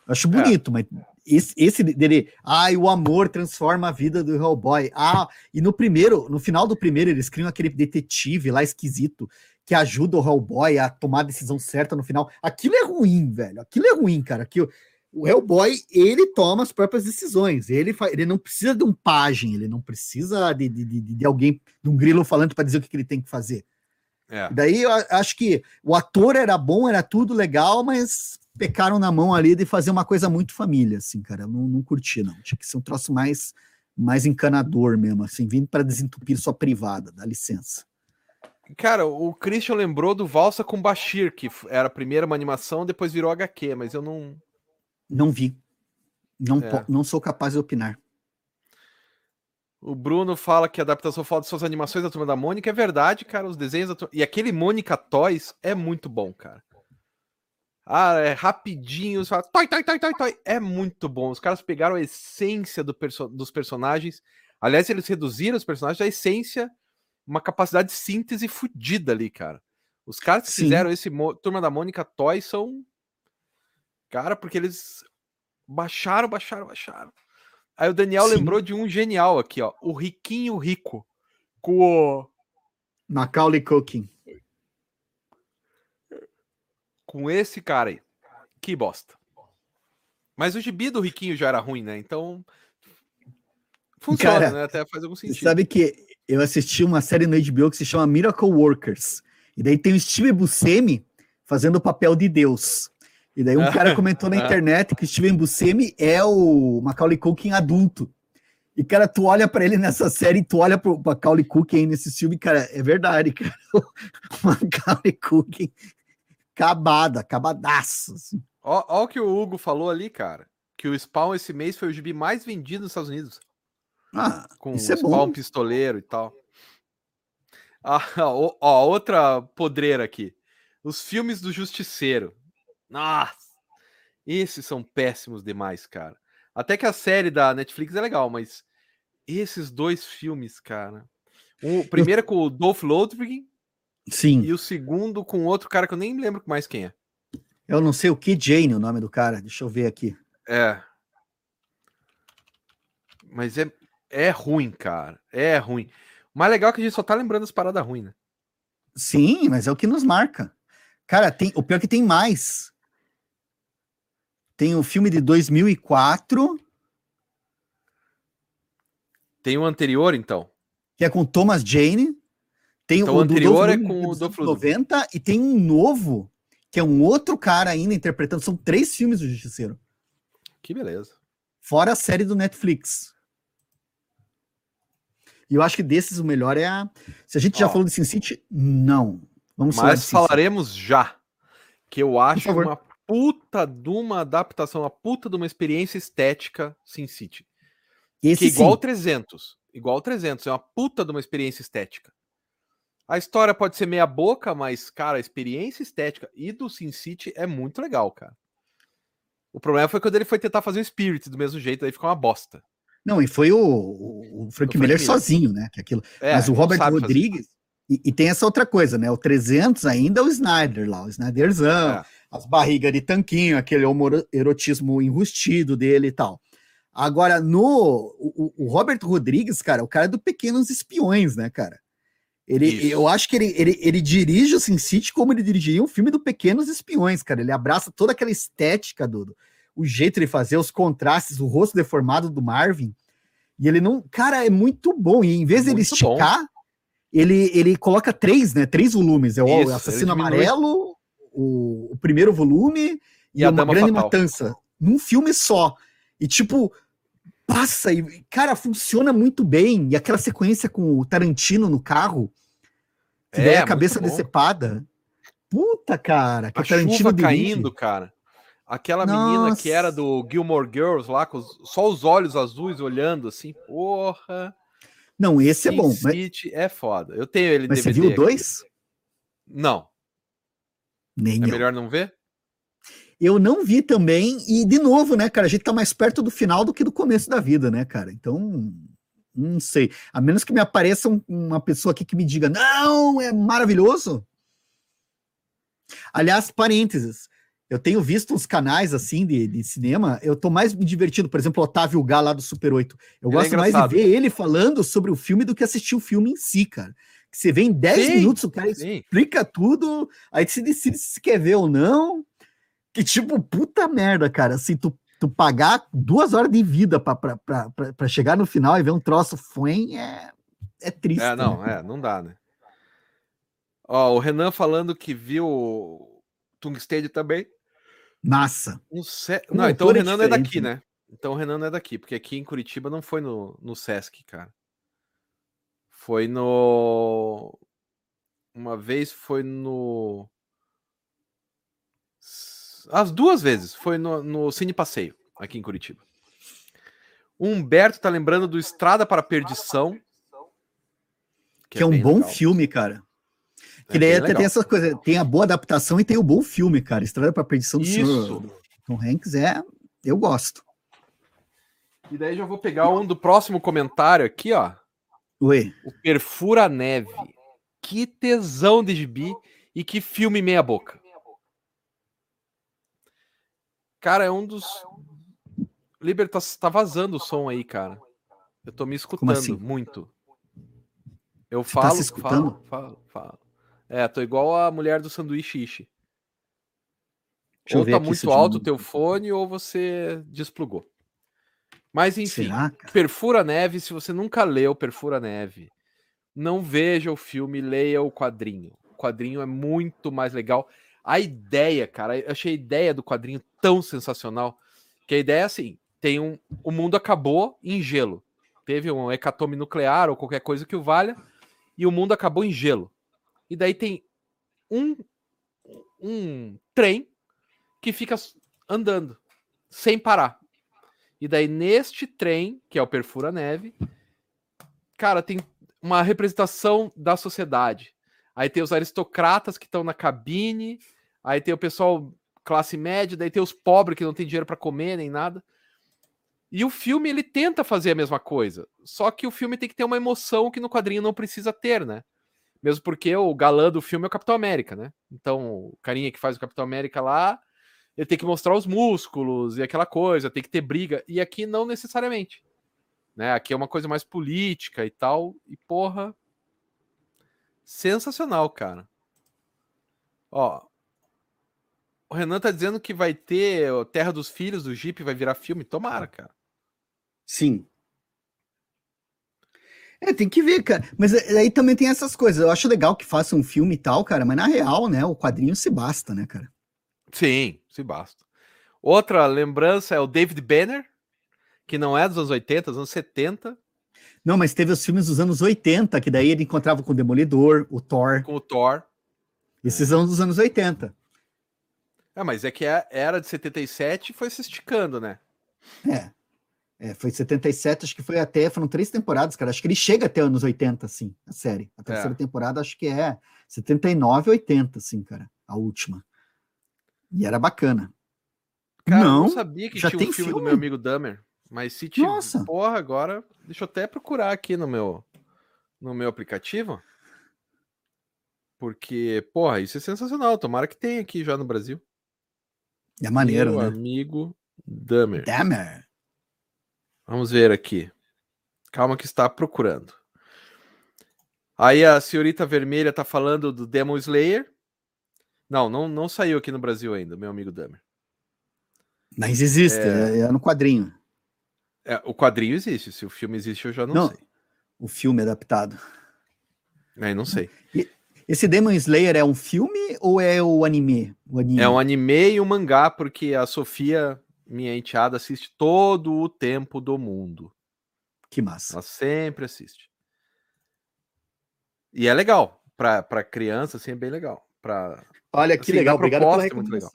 Acho é. bonito, é. mas esse, esse dele, ai, o amor transforma a vida do Hellboy. Ah, e no primeiro, no final do primeiro, eles criam aquele detetive lá esquisito que ajuda o Hellboy a tomar a decisão certa no final. Aquilo é ruim, velho. Aquilo é ruim, cara. Aquilo, o Hellboy, ele toma as próprias decisões. Ele, ele não precisa de um pajem, ele não precisa de, de, de, de alguém, de um grilo falando para dizer o que, que ele tem que fazer. É. Daí eu acho que o ator era bom, era tudo legal, mas pecaram na mão ali de fazer uma coisa muito família, assim, cara. Eu não, não curti, não. Tinha que ser um troço mais, mais encanador mesmo, assim, vindo para desentupir sua privada, dá licença. Cara, o Christian lembrou do Valsa com Bashir, que era a primeira uma animação, depois virou HQ, mas eu não. Não vi. Não, é. não sou capaz de opinar. O Bruno fala que a adaptação falta de suas animações da Turma da Mônica. É verdade, cara. Os desenhos da Turma... E aquele Mônica Toys é muito bom, cara. Ah, é rapidinho, fala, toi, toi, toi, toi, toi. É muito bom. Os caras pegaram a essência do perso dos personagens. Aliás, eles reduziram os personagens à essência, uma capacidade de síntese fodida ali, cara. Os caras que Sim. fizeram esse Turma da Mônica Toy são. Cara, porque eles baixaram, baixaram, baixaram. Aí o Daniel Sim. lembrou de um genial aqui, ó. O Riquinho Rico. Com o. Macaulay Cooking. Com esse cara aí. Que bosta. Mas o gibi do Riquinho já era ruim, né? Então. Funciona, cara, né? Até faz algum sentido. Sabe que eu assisti uma série no HBO que se chama Miracle Workers. E daí tem o Steve Buscemi fazendo o papel de Deus. E daí um cara [LAUGHS] comentou na internet que o Steven Buscemi é o Macaulay Culkin adulto. E, cara, tu olha para ele nessa série, tu olha pro Macaulay Culkin aí nesse filme, cara, é verdade, cara. [LAUGHS] O Macaulay Culkin, acabada, acabadaço. Assim. Ó, ó o que o Hugo falou ali, cara. Que o Spawn esse mês foi o gibi mais vendido nos Estados Unidos. Ah, com isso o é Spawn bom. pistoleiro e tal. Ah, [LAUGHS] ó, ó, outra podreira aqui. Os filmes do Justiceiro. Nossa! Esses são péssimos demais, cara. Até que a série da Netflix é legal, mas esses dois filmes, cara. O [LAUGHS] primeiro é com o Dolph Lundgren. Sim. E o segundo com outro cara que eu nem lembro mais quem é. Eu não sei o que Jane, o nome do cara. Deixa eu ver aqui. É. Mas é, é ruim, cara. É ruim. O mais legal é que a gente só tá lembrando as paradas ruins, né? Sim, mas é o que nos marca. Cara, tem, o pior é que tem mais. Tem o um filme de 2004. Tem o um anterior, então? Que é com Thomas Jane. Tem então, o anterior é com o Dolph 90 e tem um novo, que é um outro cara ainda interpretando. São três filmes do Justiceiro. Que beleza. Fora a série do Netflix. E eu acho que desses o melhor é a. Se a gente já falou de Sin City, não. Vamos Mas falaremos já. Que eu acho uma puta de uma adaptação, uma puta de uma experiência estética Sin City. Esse que é igual sim. 300. Igual 300. É uma puta de uma experiência estética. A história pode ser meia boca, mas, cara, a experiência estética e do Sin City é muito legal, cara. O problema foi quando ele foi tentar fazer o Spirit do mesmo jeito, aí ficou uma bosta. Não, e foi o, o, o Frank, Miller, Miller sozinho, né? Que aquilo. É, Mas o Robert Rodrigues. E, e, tem essa outra coisa, né? O 300 ainda é o Snyder lá, o Snyderzão, é. As barrigas de tanquinho, aquele erotismo enrustido dele e tal. Agora, no. O, o, Robert Rodrigues, cara, o cara é do Pequenos Espiões, né, cara? Ele, eu acho que ele, ele, ele dirige o Sin City como ele dirigiria um filme do Pequenos Espiões, cara. Ele abraça toda aquela estética do, o jeito de fazer, os contrastes, o rosto deformado do Marvin. E ele não. Cara, é muito bom. E em vez de ele esticar, ele, ele coloca três, né? Três volumes. É o Isso, Assassino Amarelo, o, o, primeiro volume e, e a Uma Grande Fatal. Matança. Num filme só. E tipo, passa e, cara, funciona muito bem. E aquela sequência com o Tarantino no carro, que é, a cabeça decepada. Puta, cara. Que a Tarantino chuva caindo, cara. Aquela Nossa. menina que era do Gilmore Girls lá, com os, só os olhos azuis olhando assim, porra. Não, esse Sin é bom. City mas... é foda. Eu tenho ele mas DVD. Você viu o dois? Não. Nem é melhor não ver? Eu não vi também, e de novo, né, cara, a gente tá mais perto do final do que do começo da vida, né, cara? Então, não sei. A menos que me apareça um, uma pessoa aqui que me diga, não, é maravilhoso. Aliás, parênteses, eu tenho visto uns canais assim de, de, cinema, eu tô mais me divertindo, por exemplo, o Otávio Gá lá do Super 8. Eu ele é gosto é mais de ver ele falando sobre o filme do que assistir o filme em si, cara. Que você vê em 10 sim, minutos, o cara sim. explica tudo, aí você decide se quer ver ou não. Que tipo, puta merda, cara. Assim, tu, tu pagar duas horas de vida para chegar no final e ver um troço foi é, é triste. É, não, né? é, não dá, né? Ó, o Renan falando que viu Tungstênio também. Massa. Se... Não, então o Renan é daqui, né? Então o Renan não é daqui, porque aqui em Curitiba não foi no, no Sesc, cara. Foi no. Uma vez foi no. As duas vezes foi no, no Cine Passeio, aqui em Curitiba. O Humberto tá lembrando do Estrada para a Perdição. Que, que é, é um bom legal. filme, cara. Que é daí até tem essas coisas, tem a boa adaptação e tem o bom filme, cara. Estrada para Perdição do Isso. Senhor Tom Hanks é. Eu gosto. E daí já vou pegar um do próximo comentário aqui, ó. Oi. O Perfura Neve. Que tesão de gibi e que filme meia boca. Cara, é um dos. Liber, tá, tá vazando o som aí, cara. Eu tô me escutando assim? muito. Eu Você tá falo, tá falo, falo, falo. É, tô igual a mulher do sanduíche ishi. ou tá muito alto o teu fone ou você desplugou. Mas enfim, Será, Perfura Neve, se você nunca leu Perfura Neve, não veja o filme, leia o quadrinho. O quadrinho é muito mais legal. A ideia, cara, eu achei a ideia do quadrinho tão sensacional. Que a ideia é assim: tem um. O mundo acabou em gelo. Teve um hecatome nuclear ou qualquer coisa que o valha, e o mundo acabou em gelo. E daí tem um, um trem que fica andando sem parar. E daí, neste trem, que é o Perfura Neve, cara, tem uma representação da sociedade. Aí tem os aristocratas que estão na cabine, aí tem o pessoal classe média, daí tem os pobres que não tem dinheiro para comer nem nada. E o filme ele tenta fazer a mesma coisa, só que o filme tem que ter uma emoção que no quadrinho não precisa ter, né? Mesmo porque o galã do filme é o Capitão América, né? Então, o carinha que faz o Capitão América lá, ele tem que mostrar os músculos e aquela coisa, tem que ter briga. E aqui não necessariamente. Né? Aqui é uma coisa mais política e tal. E porra. Sensacional, cara. Ó. O Renan tá dizendo que vai ter Terra dos Filhos do Jeep, vai virar filme. Tomara, cara. Sim. É, tem que ver, cara. Mas aí também tem essas coisas. Eu acho legal que faça um filme e tal, cara, mas na real, né, o quadrinho se basta, né, cara? Sim, se basta. Outra lembrança é o David Banner, que não é dos anos 80, dos anos 70. Não, mas teve os filmes dos anos 80, que daí ele encontrava com o Demolidor, o Thor. Com o Thor. Esses são dos anos 80. É, mas é que a era de 77 foi se esticando, né? É. É, foi 77, acho que foi até, foram três temporadas, cara. Acho que ele chega até anos 80, assim, a série. A terceira é. temporada acho que é 79, 80, assim, cara, a última. E era bacana. Cara, não, eu não sabia que já tinha tem um filme, filme, do meu amigo Dummer. Mas se tiver. Nossa. Porra, agora. Deixa eu até procurar aqui no meu, no meu aplicativo. Porque, porra, isso é sensacional. Tomara que tenha aqui já no Brasil. É maneiro, meu né? amigo Dummer. Dummer. Vamos ver aqui. Calma que está procurando. Aí a senhorita vermelha tá falando do Demon Slayer. Não, não, não saiu aqui no Brasil ainda, meu amigo Damer. Mas existe, é, é no quadrinho. É, o quadrinho existe, se o filme existe eu já não, não sei. O filme adaptado. É, não sei. E esse Demon Slayer é um filme ou é o anime? o anime? É um anime e um mangá, porque a Sofia, minha enteada, assiste todo o tempo do mundo. Que massa. Ela sempre assiste. E é legal. Para criança, assim, é bem legal. Pra... Olha que assim, legal, obrigado pela é muito legal.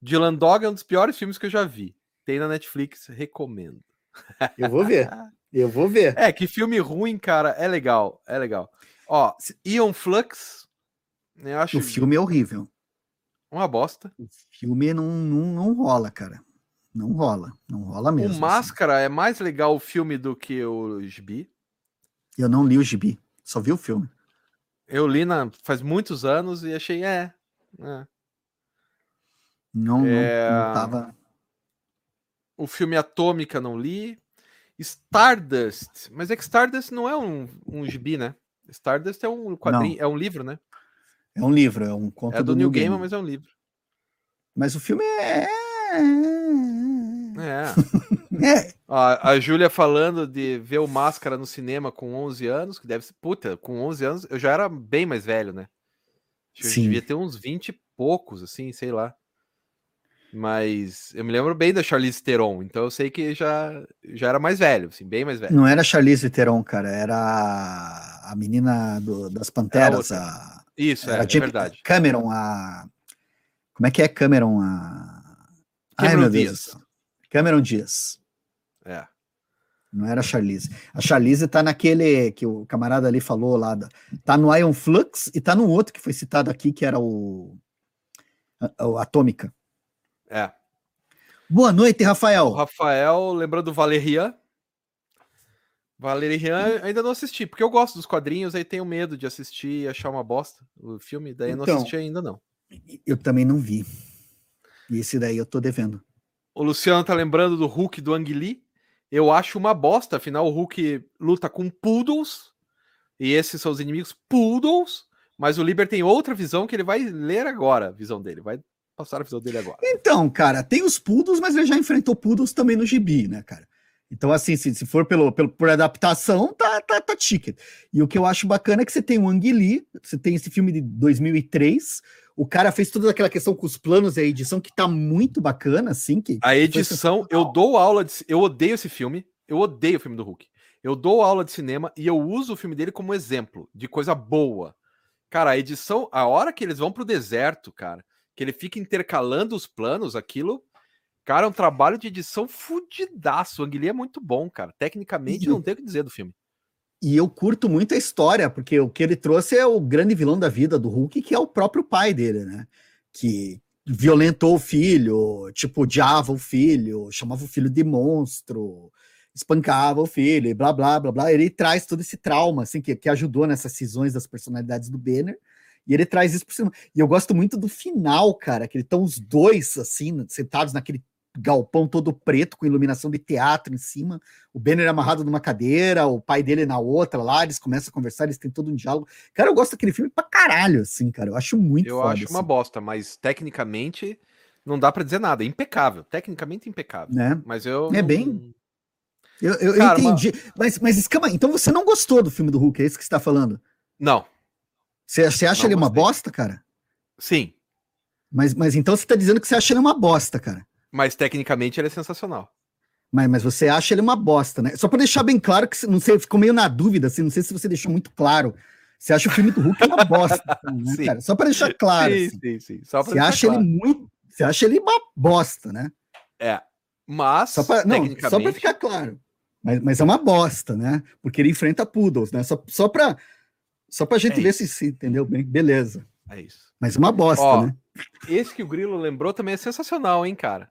Dylan Dog é um dos piores filmes que eu já vi. Tem na Netflix, recomendo. Eu vou ver. [LAUGHS] Eu vou ver. É, que filme ruim, cara, é legal, é legal. Ó, Ion Flux, eu acho... O filme é horrível. Uma bosta. O filme não, não, não rola, cara. Não rola, não rola mesmo. O assim. Máscara assim. é mais legal o filme do que o Gibi. Eu não li o Gibi, só vi o filme. Eu li na, faz muitos anos e achei, é. é. Não, é... não, não tava. O filme Atômica não li. Stardust, mas é que Stardust não é um, um gibi, né? Stardust é um quadrinho, não. é um livro, né? É um livro, é um conto é do, do New Game, Game, mas é um livro. Mas o filme é. É. [LAUGHS] É. A, a Júlia falando de ver o Máscara no cinema com 11 anos, que deve ser. Puta, com 11 anos eu já era bem mais velho, né? Eu Sim. devia ter uns 20 e poucos, assim, sei lá. Mas eu me lembro bem da Charlize Theron, então eu sei que já, já era mais velho, assim, bem mais velho. Não era Charlize Theron, cara, era a menina do, das Panteras. A... Isso, era é, é verdade. Cameron, a. Como é que é Cameron? A. Cameron Ai, meu Deus. Dias. Cameron Dias. Não era a Charlize. A Charlize tá naquele que o camarada ali falou lá. Da, tá no Ion Flux e tá no outro que foi citado aqui, que era o. o Atômica. É. Boa noite, Rafael. O Rafael, lembrando do Valerian. Valerian ainda não assisti, porque eu gosto dos quadrinhos, aí tenho medo de assistir e achar uma bosta o filme, daí então, não assisti ainda não. Eu também não vi. Esse daí eu tô devendo. O Luciano tá lembrando do Hulk do Ang Lee. Eu acho uma bosta, afinal o Hulk luta com poodles, e esses são os inimigos poodles, mas o Liber tem outra visão que ele vai ler agora, a visão dele, vai passar a visão dele agora. Então, cara, tem os poodles, mas ele já enfrentou poodles também no gibi, né, cara? Então, assim, se, se for pelo, pelo, por adaptação, tá, tá, tá ticket. E o que eu acho bacana é que você tem o Ang Lee, você tem esse filme de 2003, o cara fez toda aquela questão com os planos e a edição que tá muito bacana, assim. Que a edição, eu dou aula de. Eu odeio esse filme. Eu odeio o filme do Hulk. Eu dou aula de cinema e eu uso o filme dele como exemplo de coisa boa. Cara, a edição, a hora que eles vão pro deserto, cara, que ele fica intercalando os planos, aquilo. Cara, é um trabalho de edição fudidaço. O Ang Lee é muito bom, cara. Tecnicamente, e não tenho o que dizer do filme. E eu curto muito a história, porque o que ele trouxe é o grande vilão da vida do Hulk, que é o próprio pai dele, né? Que violentou o filho, tipo, odiava o filho, chamava o filho de monstro, espancava o filho, e blá, blá, blá, blá. Ele traz todo esse trauma, assim, que, que ajudou nessas cisões das personalidades do Banner, e ele traz isso por cima. E eu gosto muito do final, cara, que estão os dois, assim, sentados naquele galpão todo preto com iluminação de teatro em cima, o Banner amarrado numa cadeira, o pai dele na outra lá, eles começam a conversar, eles têm todo um diálogo. Cara, eu gosto daquele filme pra caralho, assim, cara. Eu acho muito Eu foda, acho assim. uma bosta, mas tecnicamente não dá para dizer nada. É impecável, tecnicamente impecável. Né? Mas eu. É bem. Eu, eu, cara, eu entendi. Mas, mas, aí, então você não gostou do filme do Hulk, é isso que você tá falando? Não. Você, você acha não ele gostei. uma bosta, cara? Sim. Mas, mas então você tá dizendo que você acha ele uma bosta, cara. Mas tecnicamente ele é sensacional. Mas, mas você acha ele uma bosta, né? Só para deixar bem claro que não sei, ficou meio na dúvida, assim, não sei se você deixou muito claro. Você acha o filme do Hulk uma bosta, [LAUGHS] né, cara? Só para deixar claro. Sim, assim. sim, sim. Só você acha claro. ele muito, você acha ele uma bosta, né? É. Mas só pra, não, só para ficar claro. Mas, mas é uma bosta, né? Porque ele enfrenta poodles, né? Só, só para só pra gente é ver se, se entendeu bem. Beleza. É isso. Mas uma bosta, Ó, né? Esse que o Grilo lembrou também é sensacional, hein, cara?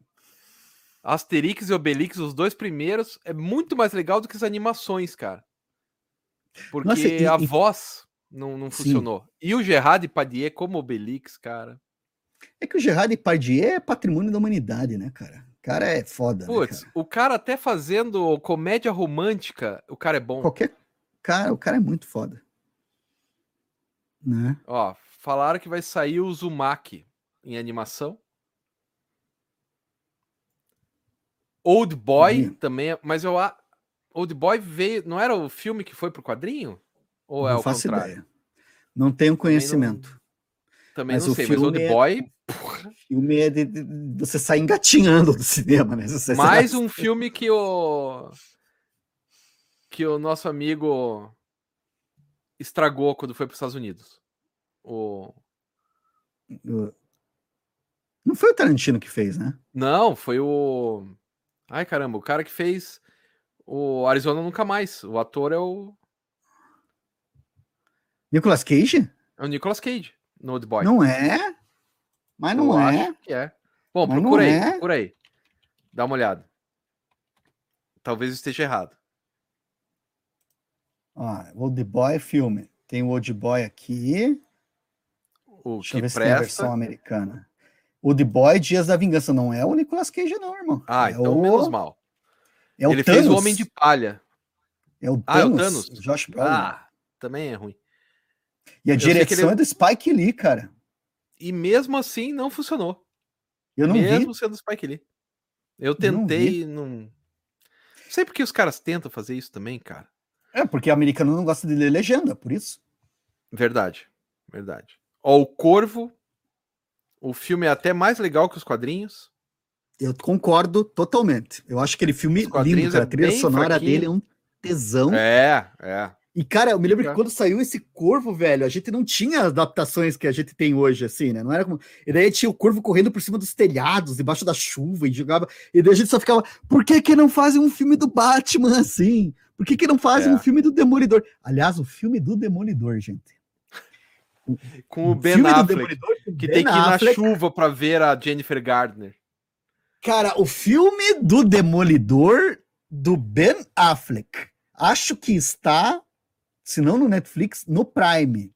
Asterix e Obelix, os dois primeiros, é muito mais legal do que as animações, cara. Porque Nossa, e, a e... voz não, não funcionou. E o Gerard Padier como Obelix, cara. É que o Gerard Depardieu é patrimônio da humanidade, né, cara? O cara é foda. Né, Putz, né, o cara até fazendo comédia romântica, o cara é bom. Qualquer cara, o cara é muito foda. Né? Ó, falaram que vai sair o Zumaki em animação. Old Boy uhum. também, é, mas eu Old Boy veio, não era o filme que foi pro quadrinho? Ou é não é o faço contrário? Ideia. Não tenho conhecimento. Também não, também mas não sei, mas Old é... Boy. O filme é de, de, de, você sair engatinhando do cinema, né? Você Mais um [LAUGHS] filme que o que o nosso amigo estragou quando foi para os Estados Unidos. O não foi o Tarantino que fez, né? Não, foi o Ai, caramba, o cara que fez o Arizona Nunca Mais. O ator é o. Nicolas Cage? É o Nicolas Cage, no Old Boy. Não é? Mas não Eu é. que é. Bom, Mas procura aí, é. procura aí. Dá uma olhada. Talvez esteja errado. Ó, Old Boy filme. Tem o Old Boy aqui. O Deixa que presta. Se versão americana. O The Boy Dias da Vingança não é o Nicolas Cage, não, irmão. Ah, é então o... menos mal. É o Ele Thanos. fez o Homem de Palha. É o Thanos. Ah, é o Thanos. Josh Brolin. Ah, também é ruim. E a Eu direção ele... é do Spike Lee, cara. E mesmo assim não funcionou. Eu não mesmo vi. sendo Spike Lee. Eu tentei, não, não... não sei porque os caras tentam fazer isso também, cara. É, porque o americano não gosta de ler legenda, por isso. Verdade, verdade. Ó, o Corvo o filme é até mais legal que os quadrinhos. Eu concordo totalmente. Eu acho aquele filme lindo, cara. É a trilha sonora fraquinho. dele é um tesão. É, é. E, cara, eu me lembro que quando saiu esse corvo, velho, a gente não tinha adaptações que a gente tem hoje, assim, né? Não era como. E daí tinha o corvo correndo por cima dos telhados, debaixo da chuva, e jogava. E daí a gente só ficava, por que que não fazem um filme do Batman assim? Por que que não fazem é. um filme do Demolidor? Aliás, o filme do Demolidor, gente. Com o Ben Affleck, que ben tem que ir na chuva para ver a Jennifer Gardner. Cara, o filme do Demolidor do Ben Affleck, acho que está, se não no Netflix, no Prime.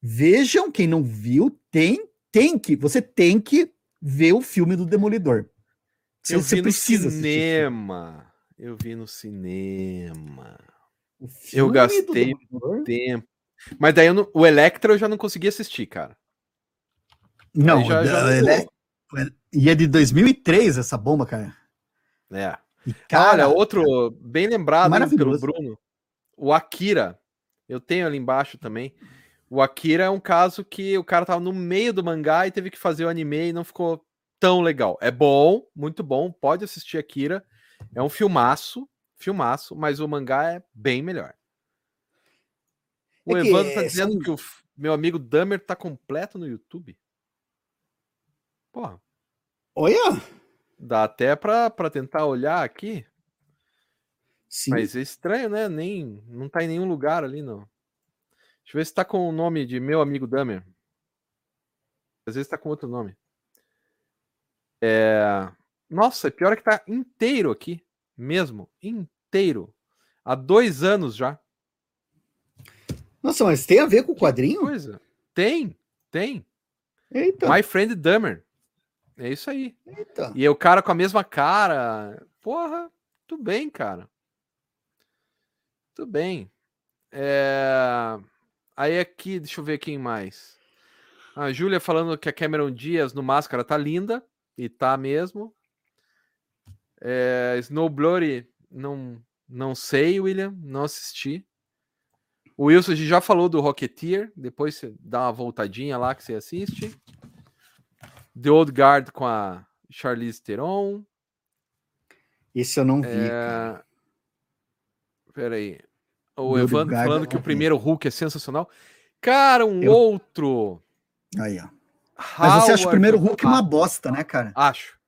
Vejam, quem não viu, tem, tem que, você tem que ver o filme do Demolidor. Você, eu vi no cinema. Eu vi no cinema. Eu gastei tempo. Mas daí não, o Electra eu já não consegui assistir, cara. Não, já, já ele... e é de 2003 essa bomba, cara. É. E, cara, Olha, outro bem lembrado pelo Bruno, o Akira. Eu tenho ali embaixo também. O Akira é um caso que o cara tava no meio do mangá e teve que fazer o anime e não ficou tão legal. É bom, muito bom, pode assistir Akira. É um filmaço, filmaço, mas o mangá é bem melhor. O é Evandro tá dizendo são... que o meu amigo Damer tá completo no YouTube. Porra. Olha! Dá até pra, pra tentar olhar aqui. Sim. Mas é estranho, né? Nem, não tá em nenhum lugar ali, não. Deixa eu ver se tá com o nome de meu amigo Damer. Às vezes tá com outro nome. É... Nossa, pior é que tá inteiro aqui. Mesmo. Inteiro. Há dois anos já. Nossa, mas tem a ver com o quadrinho? Coisa. Tem, tem. Eita. My Friend Dummer. É isso aí. Eita. E é o cara com a mesma cara. Porra, tudo bem, cara. Tudo bem. É... Aí aqui, deixa eu ver quem mais. A Júlia falando que a Cameron Diaz no Máscara tá linda. E tá mesmo. É... Snowbloody, não, não sei, William. Não assisti. O Wilson já falou do Rocketeer, depois você dá uma voltadinha lá que você assiste. The Old Guard com a Charlize Theron. Esse eu não vi. É... Peraí. O Evandro falando que o primeiro Hulk é sensacional. Cara, um eu... outro. Aí, ó. Mas você acha o primeiro Hulk uma bosta, né, cara? Acho.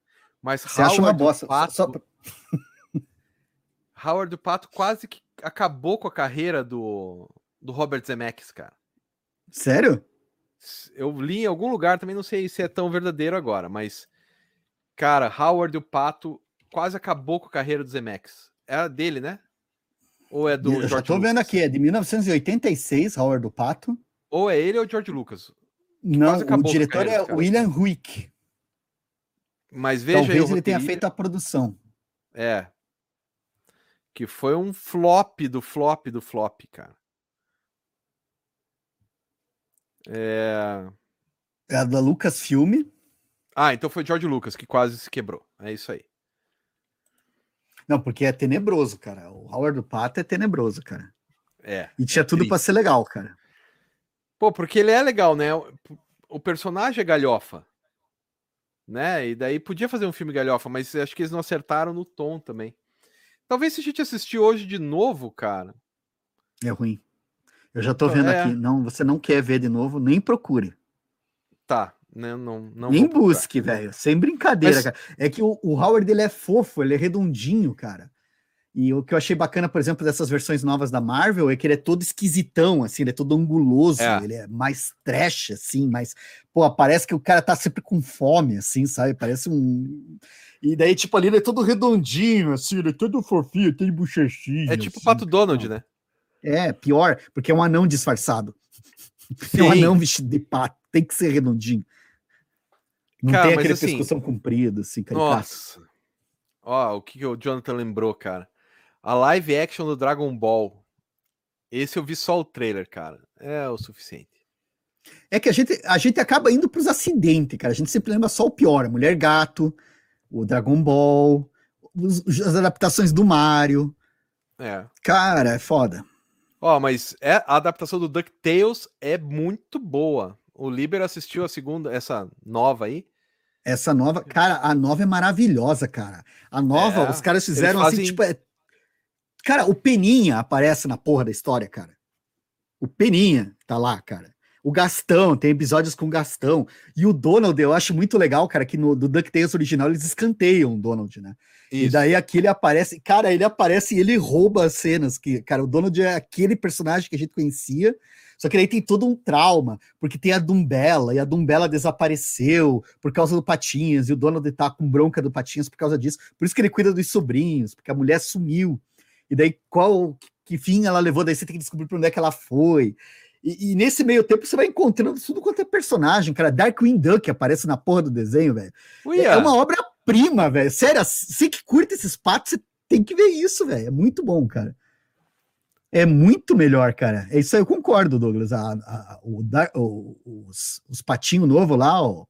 Mas você Howard acha uma bosta. Pato... Só... [LAUGHS] Howard do Pato quase que acabou com a carreira do, do Robert Zemeckis, cara. Sério? Eu li em algum lugar, também não sei se é tão verdadeiro agora, mas cara, Howard o Pato quase acabou com a carreira do Zemeckis. É dele, né? Ou é do Eu já tô Lucas? vendo aqui, é de 1986, Howard o Pato. Ou é ele ou George Lucas. Não, o diretor é William Huick. Mas veja Talvez ele tenha feito a produção. É, que foi um flop do flop do flop, cara. É... é a da Lucas Filme. Ah, então foi George Lucas que quase se quebrou. É isso aí. Não, porque é tenebroso, cara. O Howard do Pato é tenebroso, cara. É. E tinha é tudo para ser legal, cara. Pô, porque ele é legal, né? O personagem é galhofa. Né? E daí podia fazer um filme galhofa, mas acho que eles não acertaram no tom também. Talvez se a gente assistir hoje de novo, cara. É ruim. Eu já tô então, vendo é... aqui. Não, você não quer ver de novo, nem procure. Tá, né? Não, não nem busque, velho. Sem brincadeira, Mas... cara. É que o, o Howard ele é fofo, ele é redondinho, cara. E o que eu achei bacana, por exemplo, dessas versões novas da Marvel é que ele é todo esquisitão, assim, ele é todo anguloso, é. ele é mais trash, assim, mas, pô, parece que o cara tá sempre com fome, assim, sabe? Parece um. E daí, tipo, ali ele é todo redondinho, assim, ele é todo fofinho, tem bochechinha. É tipo o Pato Donald, né? É, pior, porque é um anão disfarçado. Sim. [LAUGHS] É um anão vestido de pato, tem que ser redondinho. Não cara, tem aquele assim, pescoção comprido, assim, caricato. Nossa. Ó, o que, que o Jonathan lembrou, cara? A live action do Dragon Ball. Esse eu vi só o trailer, cara. É o suficiente. É que a gente, a gente acaba indo para os acidentes, cara. A gente sempre lembra só o pior: a Mulher Gato, o Dragon Ball, os, as adaptações do Mario. É. Cara, é foda. Ó, mas é, a adaptação do DuckTales é muito boa. O Liber assistiu a segunda, essa nova aí. Essa nova, cara, a nova é maravilhosa, cara. A nova, é, os caras fizeram assim, fazem... assim, tipo, é... cara, o Peninha aparece na porra da história, cara. O Peninha tá lá, cara. O Gastão, tem episódios com o Gastão. E o Donald, eu acho muito legal, cara, que no do DuckTales original eles escanteiam o Donald, né? Isso. E daí aqui ele aparece, cara, ele aparece e ele rouba as cenas, que, cara, o Donald é aquele personagem que a gente conhecia, só que daí tem todo um trauma, porque tem a Dumbella, e a Dumbella desapareceu por causa do Patinhas, e o Donald tá com bronca do Patinhas por causa disso, por isso que ele cuida dos sobrinhos, porque a mulher sumiu, e daí qual, que fim ela levou, daí você tem que descobrir para onde é que ela foi, E, e, nesse meio tempo você vai encontrando tudo quanto é personagem, cara. Darkwing Duck aparece na porra do desenho, velho. É, é uma obra-prima, velho. Sério, você que curte esses patos, você tem que ver isso, velho. É muito bom, cara. É muito melhor, cara. É isso aí, eu concordo, Douglas. A, a, o, o, os, os patinhos novos lá, ó.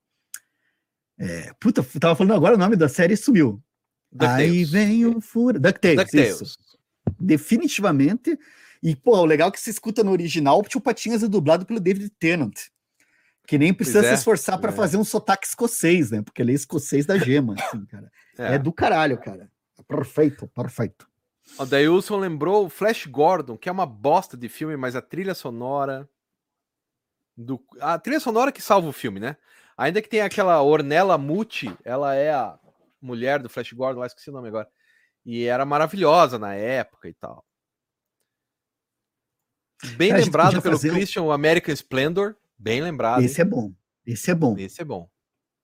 É, puta, tava falando agora o nome da série sumiu. Aí vem um furo. DuckTales. DuckTales. Definitivamente e, pô, o legal é que se escuta no original, o Tio Patinhas é dublado pelo David Tennant. Que nem precisa é, se esforçar para é. fazer um sotaque escocês, né? Porque ele é escocês da gema, assim, cara. [LAUGHS] É. é do caralho, cara. Perfeito, perfeito. O Dailson lembrou o Flash Gordon, que é uma bosta de filme, mas a trilha sonora. Do... A trilha sonora que salva o filme, né? Ainda que tem aquela Ornella Muti, ela é a mulher do Flash Gordon, lá esqueci o nome agora. E era maravilhosa na época e tal. Bem Cara, lembrado pelo Christian, o American Splendor. Bem lembrado. Esse hein? é bom. Esse é bom. Esse é bom.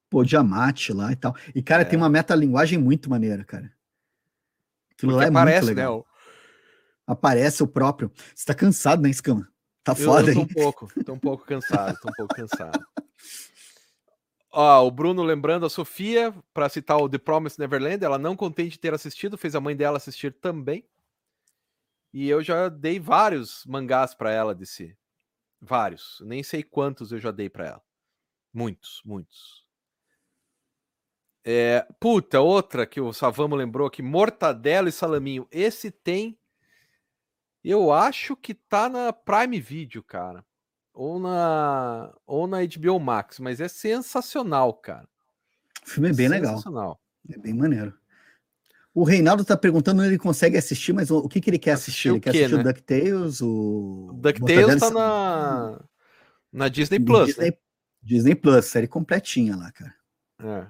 Pô, Diamante lá e tal. E, cara, é. tem uma metalinguagem muito maneira, cara. Aquilo Porque lá é aparece, muito legal. Né, o... Aparece o próprio. Você tá cansado, né, Escama? Tá eu, foda, eu tô hein? um pouco, tô um pouco cansado, tô um pouco cansado. [LAUGHS] Ó, o Bruno lembrando a Sofia, para citar o The Promised Neverland, ela não contente de ter assistido, fez a mãe dela assistir também. E eu já dei vários mangás para ela desse. Vários. Nem sei quantos eu já dei para ela. Muitos, muitos. É, puta, outra que o Savamo lembrou aqui, Mortadela e Salaminho. Esse tem. Eu acho que tá na Prime Video, cara. Ou na, ou na HBO Max, mas é sensacional, cara. O filme é bem legal. É bem maneiro. O Reinaldo tá perguntando onde ele consegue assistir, mas o, o que, que ele quer assistir? Ele quer quê, assistir né? o DuckTales? O DuckTales tá na, na Disney Plus. Disney, né? Disney Plus, série completinha lá, cara. É.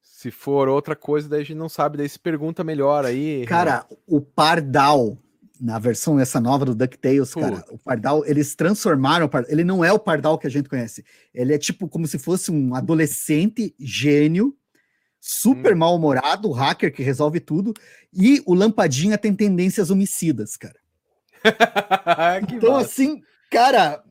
Se for outra coisa, daí a gente não sabe, daí se pergunta melhor aí. Cara, o Pardal, na versão essa nova do DuckTales, cara, o Pardal, eles transformaram o Pardal. Ele não é o Pardal que a gente conhece. Ele é tipo como se fosse um adolescente gênio super hum. mal-humorado, hacker que resolve tudo, e o Lampadinha tem tendências homicidas, cara. [LAUGHS] então, massa. assim, cara,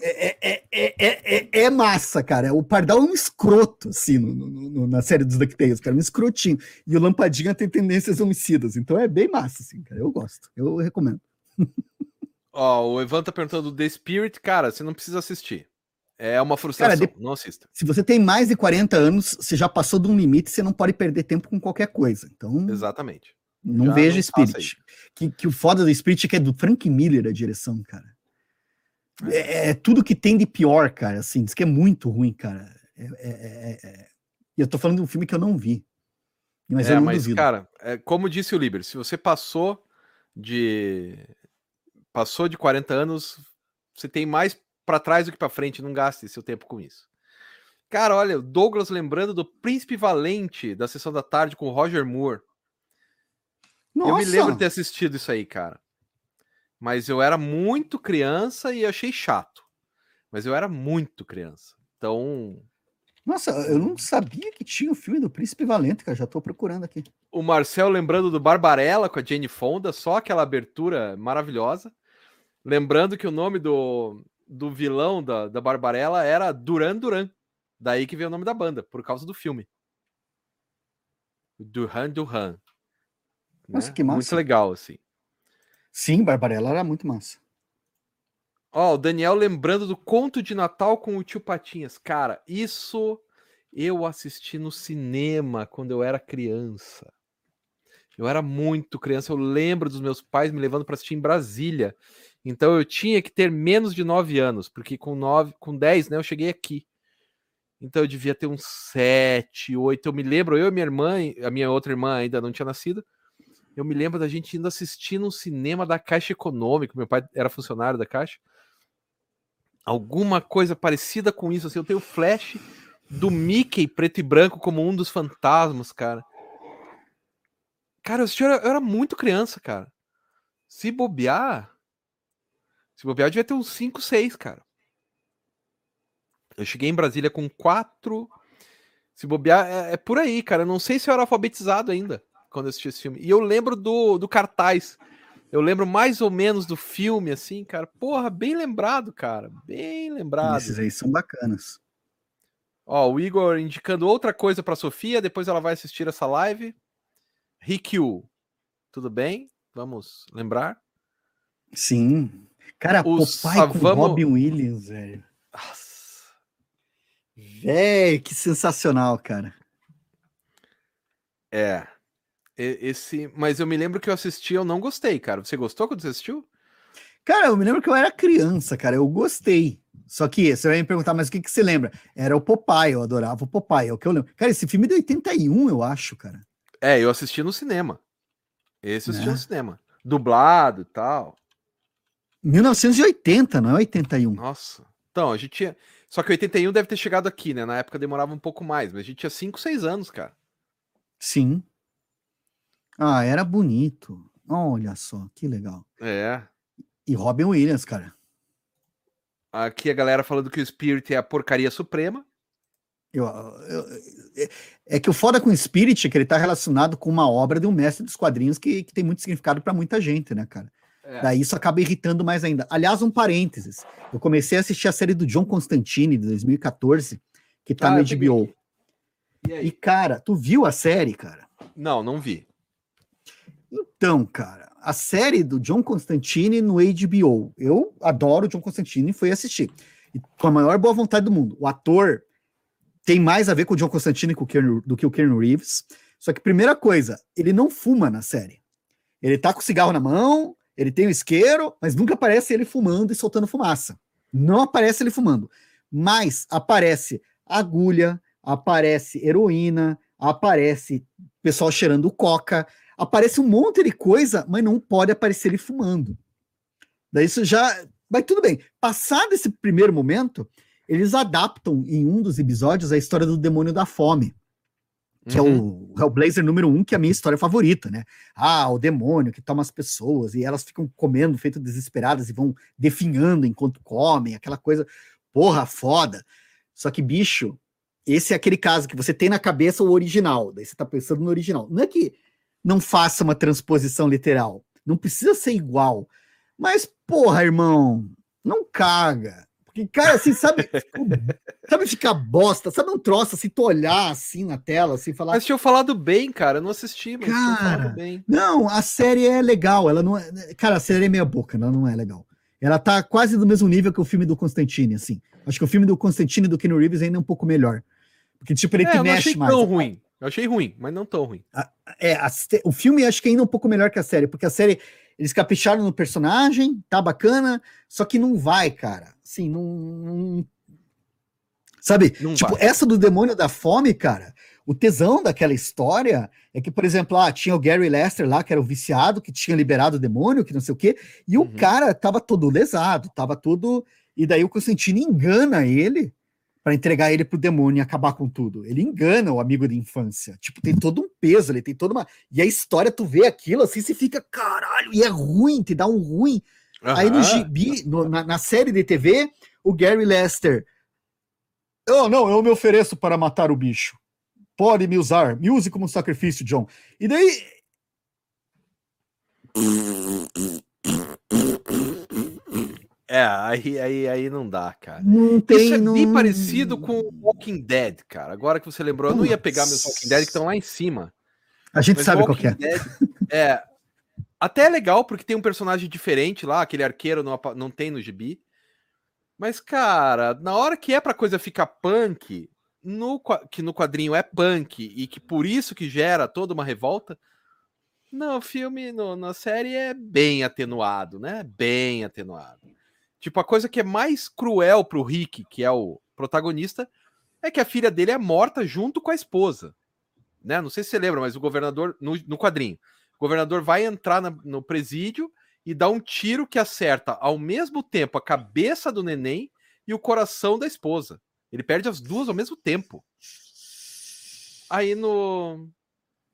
é, é, é, é, massa, cara. O Pardal é um escroto, assim, no, no, na série dos DuckTales, cara, um escrotinho. E o Lampadinha tem tendências homicidas, então é bem massa, assim, cara. Eu gosto, eu recomendo. [LAUGHS] Ó, o Evan tá perguntando The Spirit, cara, você não precisa assistir. É uma frustração, Cara, de... não assista. Se você tem mais de 40 anos, você já passou de um limite, você não pode perder tempo com qualquer coisa. Então, Exatamente. Não já veja não Spirit. Que, que o foda do Spirit é que é do Frank Miller a direção, cara. É. é, é tudo que tem de pior, cara. Assim, diz que é muito ruim, cara. É, é, é, é eu tô falando de um filme que eu não vi. Mas é, mas, duvido. cara, como disse o Liber, se você passou de. Passou de 40 anos, você tem mais para trás do que para frente, não gaste seu tempo com isso. Cara, olha, o Douglas lembrando do Príncipe Valente da sessão da tarde com o Roger Moore. Nossa. Eu me lembro de ter assistido isso aí, cara. Mas eu era muito criança e achei chato. Mas eu era muito criança. Então. Nossa, eu não sabia que tinha o filme do Príncipe Valente, cara. Já tô procurando aqui. O Marcel lembrando do Barbarella com a Jane Fonda, só aquela abertura maravilhosa. Lembrando que o nome do, do vilão da, da Barbarella era Duran Duran. Daí que veio o nome da banda, por causa do filme. Duran Duran. Nossa, né? que massa. Muito legal, assim. Sim, Barbarella era muito massa. Ó, o Daniel lembrando do conto de Natal com o tio Patinhas. Cara, isso eu assisti no cinema quando eu era criança. Eu era muito criança. Eu lembro dos meus pais me levando para assistir em Brasília. Então eu tinha que ter menos de 9 anos, porque com 9, com 10, né, eu cheguei aqui. Então eu devia ter uns 7, 8. Eu me lembro, eu e minha irmã, a minha outra irmã ainda não tinha nascido. Eu me lembro da gente indo assistir no cinema da Caixa Econômica. Meu pai era funcionário da Caixa. Alguma coisa parecida com isso. Assim, eu tenho flash do Mickey preto e branco como um dos fantasmas, cara. Cara, eu, assisti, eu era muito criança, cara. Se bobear, se bobear, devia ter uns 5, 6, cara. Eu cheguei em Brasília com 4. Se bobear, é, é, por aí, cara. Eu não sei se eu era alfabetizado ainda quando eu assisti esse filme. E eu lembro do, do cartaz Eu lembro mais ou menos do filme, assim, cara. Porra, bem lembrado, cara. Bem lembrado. Esses aí são bacanas. Ó, o Igor indicando outra coisa para Sofia, depois ela vai assistir essa live. Rikyu, tudo bem? Vamos lembrar? Sim. Cara, o pai com Robin Williams, velho. Nossa. Velho, que sensacional, cara. É. Esse, mas eu me lembro que eu assisti, eu não gostei, cara. Você gostou quando você assistiu? Cara, eu me lembro que eu era criança, cara. Eu gostei. Só que você vai me perguntar, mas o que, que você lembra? Era o Popeye, eu adorava o Popeye, é o que eu lembro. Cara, esse filme é de 81, eu acho, cara. É, eu assisti no cinema. Esse eu assisti né? no cinema. Dublado e tal. 1980, não é 81. Nossa. Então, a gente tinha. Só que 81 deve ter chegado aqui, né? Na época demorava um pouco mais, mas a gente tinha 5, 6 anos, cara. Sim. Ah, era bonito. Olha só, que legal. É. E Robin Williams, cara. Aqui a galera falando que o Spirit é a porcaria suprema. Eu, eu, é, é que o foda com o Spirit é que ele tá relacionado com uma obra de um mestre dos quadrinhos que, que tem muito significado para muita gente, né, cara? É. Daí isso acaba irritando mais ainda. Aliás, um parênteses. Eu comecei a assistir a série do John Constantine de 2014, que tá ah, no HBO. E, e, cara, tu viu a série, cara? Não, não vi. Então, cara, a série do John Constantine no HBO. Eu adoro o John Constantine e fui assistir. E, com a maior boa vontade do mundo. O ator tem mais a ver com o John Constantine do que o Keanu Reeves. Só que, primeira coisa, ele não fuma na série. Ele tá com o cigarro na mão, ele tem o isqueiro, mas nunca aparece ele fumando e soltando fumaça. Não aparece ele fumando. Mas aparece agulha, aparece heroína, aparece pessoal cheirando coca, aparece um monte de coisa, mas não pode aparecer ele fumando. Daí isso já. Mas tudo bem. Passado esse primeiro momento, eles adaptam em um dos episódios a história do demônio da fome. Que uhum. é o uhum. Hellblazer número um, que é a minha história favorita, né? Ah, o demônio que toma as pessoas e elas ficam comendo, feito desesperadas e vão definhando enquanto comem, aquela coisa, porra, foda. Só que, bicho, esse é aquele caso que você tem na cabeça o original, daí você tá pensando no original. Não é que não faça uma transposição literal. Não precisa ser igual. Mas, porra, irmão, não caga. Porque, cara, assim, sabe, sabe ficar bosta, sabe um troço assim, tu olhar assim na tela, assim, falar. Mas tinha falado bem, cara, eu não assisti, mas cara, bem. Não, a série é legal, ela não é. Cara, a série é meia boca, ela não é legal. Ela tá quase do mesmo nível que o filme do Constantine, assim. Acho que o filme do Constantine do Keanu Reeves ainda é um pouco melhor. Porque, tipo, ele é, te mexe mais. Tão ruim. Eu achei ruim, mas não tão ruim. A, é, a, o filme acho que ainda é um pouco melhor que a série, porque a série eles capricharam no personagem, tá bacana, só que não vai, cara. Assim, não. não... Sabe? Não tipo, vai. essa do demônio da fome, cara. O tesão daquela história é que, por exemplo, ah, tinha o Gary Lester lá, que era o viciado, que tinha liberado o demônio, que não sei o quê, e uhum. o cara tava todo lesado, tava todo. E daí o Constantino engana ele para entregar ele pro demônio e acabar com tudo. Ele engana o amigo de infância. Tipo, tem todo um peso, ele tem toda uma. E a história, tu vê aquilo assim, se fica, caralho, e é ruim, te dá um ruim. Uhum. Aí no gibi, no, na, na, série de TV, o Gary Lester. Oh, não, eu me ofereço para matar o bicho. Pode me usar, me use como sacrifício, John. E daí. É, aí, aí, aí não dá, cara. Não tem, Isso é não... bem parecido com Walking Dead, cara. Agora que você lembrou, eu não ia pegar meus Walking Dead que estão lá em cima. A gente sabe qual é. Dead, é. Até é legal porque tem um personagem diferente lá, aquele arqueiro não, não tem no gibi. Mas, cara, na hora que é pra coisa ficar punk, no, que no quadrinho é punk e que por isso que gera toda uma revolta, não, o filme no, na série é bem atenuado, né? Bem atenuado. Tipo, a coisa que é mais cruel pro Rick, que é o protagonista, é que a filha dele é morta junto com a esposa. Né? Não sei se você lembra, mas o governador, no, no quadrinho, o governador vai entrar na, no presídio e dá um tiro que acerta ao mesmo tempo a cabeça do neném e o coração da esposa. Ele perde as duas ao mesmo tempo. Aí no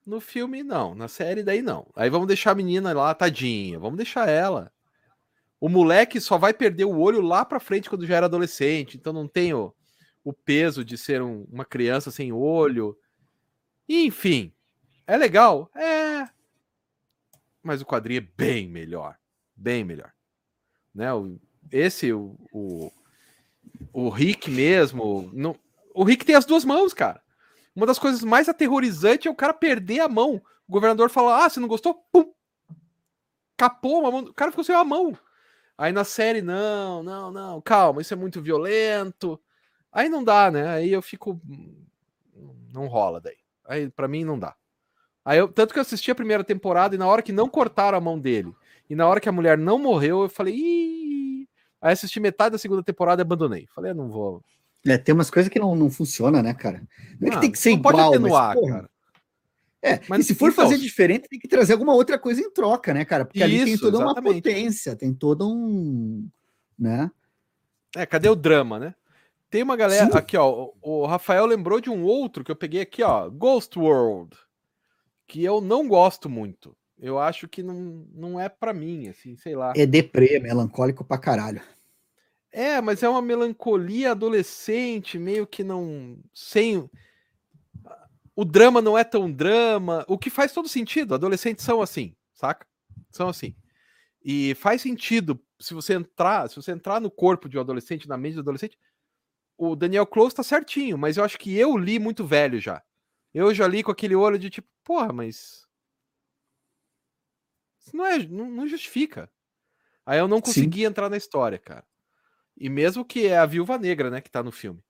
no filme não, na série daí não. Aí vamos deixar a menina lá tadinha, vamos deixar ela. O moleque só vai perder o olho lá para frente quando já era adolescente, então não tem o, o peso de ser um, uma criança sem olho. Enfim, é legal? É. mas o quadrinho é bem melhor. Bem melhor. Né? O, esse, o, o, o Rick mesmo. Não, o Rick tem as duas mãos, cara. Uma das coisas mais aterrorizantes é o cara perder a mão. O governador fala: Ah, você não gostou? Pum! Capou uma mão. O cara ficou sem a mão. Aí na série, não, não, não, calma, isso é muito violento. Aí não dá, né? Aí eu fico. Não rola daí. Aí para mim não dá. Aí eu, tanto que eu assisti a primeira temporada e na hora que não cortaram a mão dele e na hora que a mulher não morreu, eu falei, Ih! aí assisti metade da segunda temporada e abandonei. Falei, ah, não vou. É, tem umas coisas que não, não funciona, né, cara? Não, é que tem que ser igual, pode atenuar, mas, cara. É, mas e se for então, fazer diferente, tem que trazer alguma outra coisa em troca, né, cara? Porque isso, ali tem toda exatamente. uma potência, tem todo um. né? É, cadê o drama, né? Tem uma galera. Sim. Aqui, ó. O Rafael lembrou de um outro que eu peguei aqui, ó. Ghost World. Que eu não gosto muito. Eu acho que não, não é para mim, assim, sei lá. É deprê, melancólico pra caralho. É, mas é uma melancolia adolescente, meio que não. Sem. O drama não é tão drama. O que faz todo sentido. Adolescentes são assim, saca? São assim. E faz sentido se você entrar, se você entrar no corpo de um adolescente, na mente do adolescente, o Daniel Close tá certinho, mas eu acho que eu li muito velho já. Eu já li com aquele olho de tipo, porra, mas. Isso não, é, não, não justifica. Aí eu não consegui Sim. entrar na história, cara. E mesmo que é a Viúva Negra, né, que tá no filme.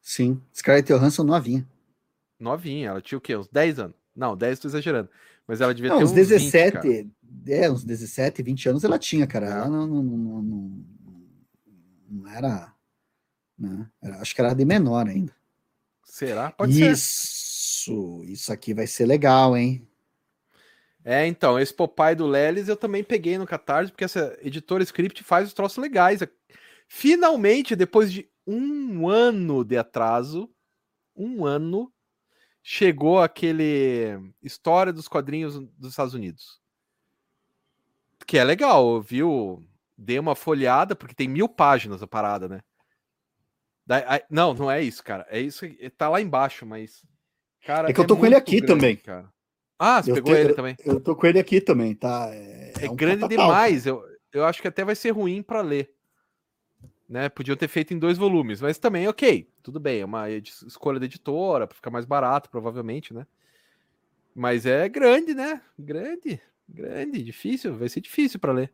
Sim, Scarlett Johansson novinha. Novinha, ela tinha o quê? Uns 10 anos. Não, 10 tô exagerando. Mas ela devia não, ter uns 17, 20, é, uns 17, 20 anos ela tinha, cara. Ela não, não, não, não, não era né? Acho que era de menor ainda. Será? Pode isso, ser. Isso aqui vai ser legal, hein? É, então, esse Popeye do Lelis eu também peguei no Catarse, porque essa editora Script faz os troços legais. Finalmente, depois de um ano de atraso, um ano, chegou aquele História dos Quadrinhos dos Estados Unidos. Que é legal, viu? Dei uma folhada, porque tem mil páginas a parada, né? não, não é isso, cara. É isso. Tá lá embaixo, mas. Cara, é que eu tô é com ele aqui grande, também. Cara. Ah, você eu pegou ele também? Eu tô com ele aqui também, tá? É, é, é um grande demais. Eu, eu acho que até vai ser ruim para ler. Né? Podiam ter feito em dois volumes, mas também, ok, tudo bem. É uma escolha da editora, para ficar mais barato, provavelmente, né? Mas é grande, né? Grande, grande, difícil, vai ser difícil para ler.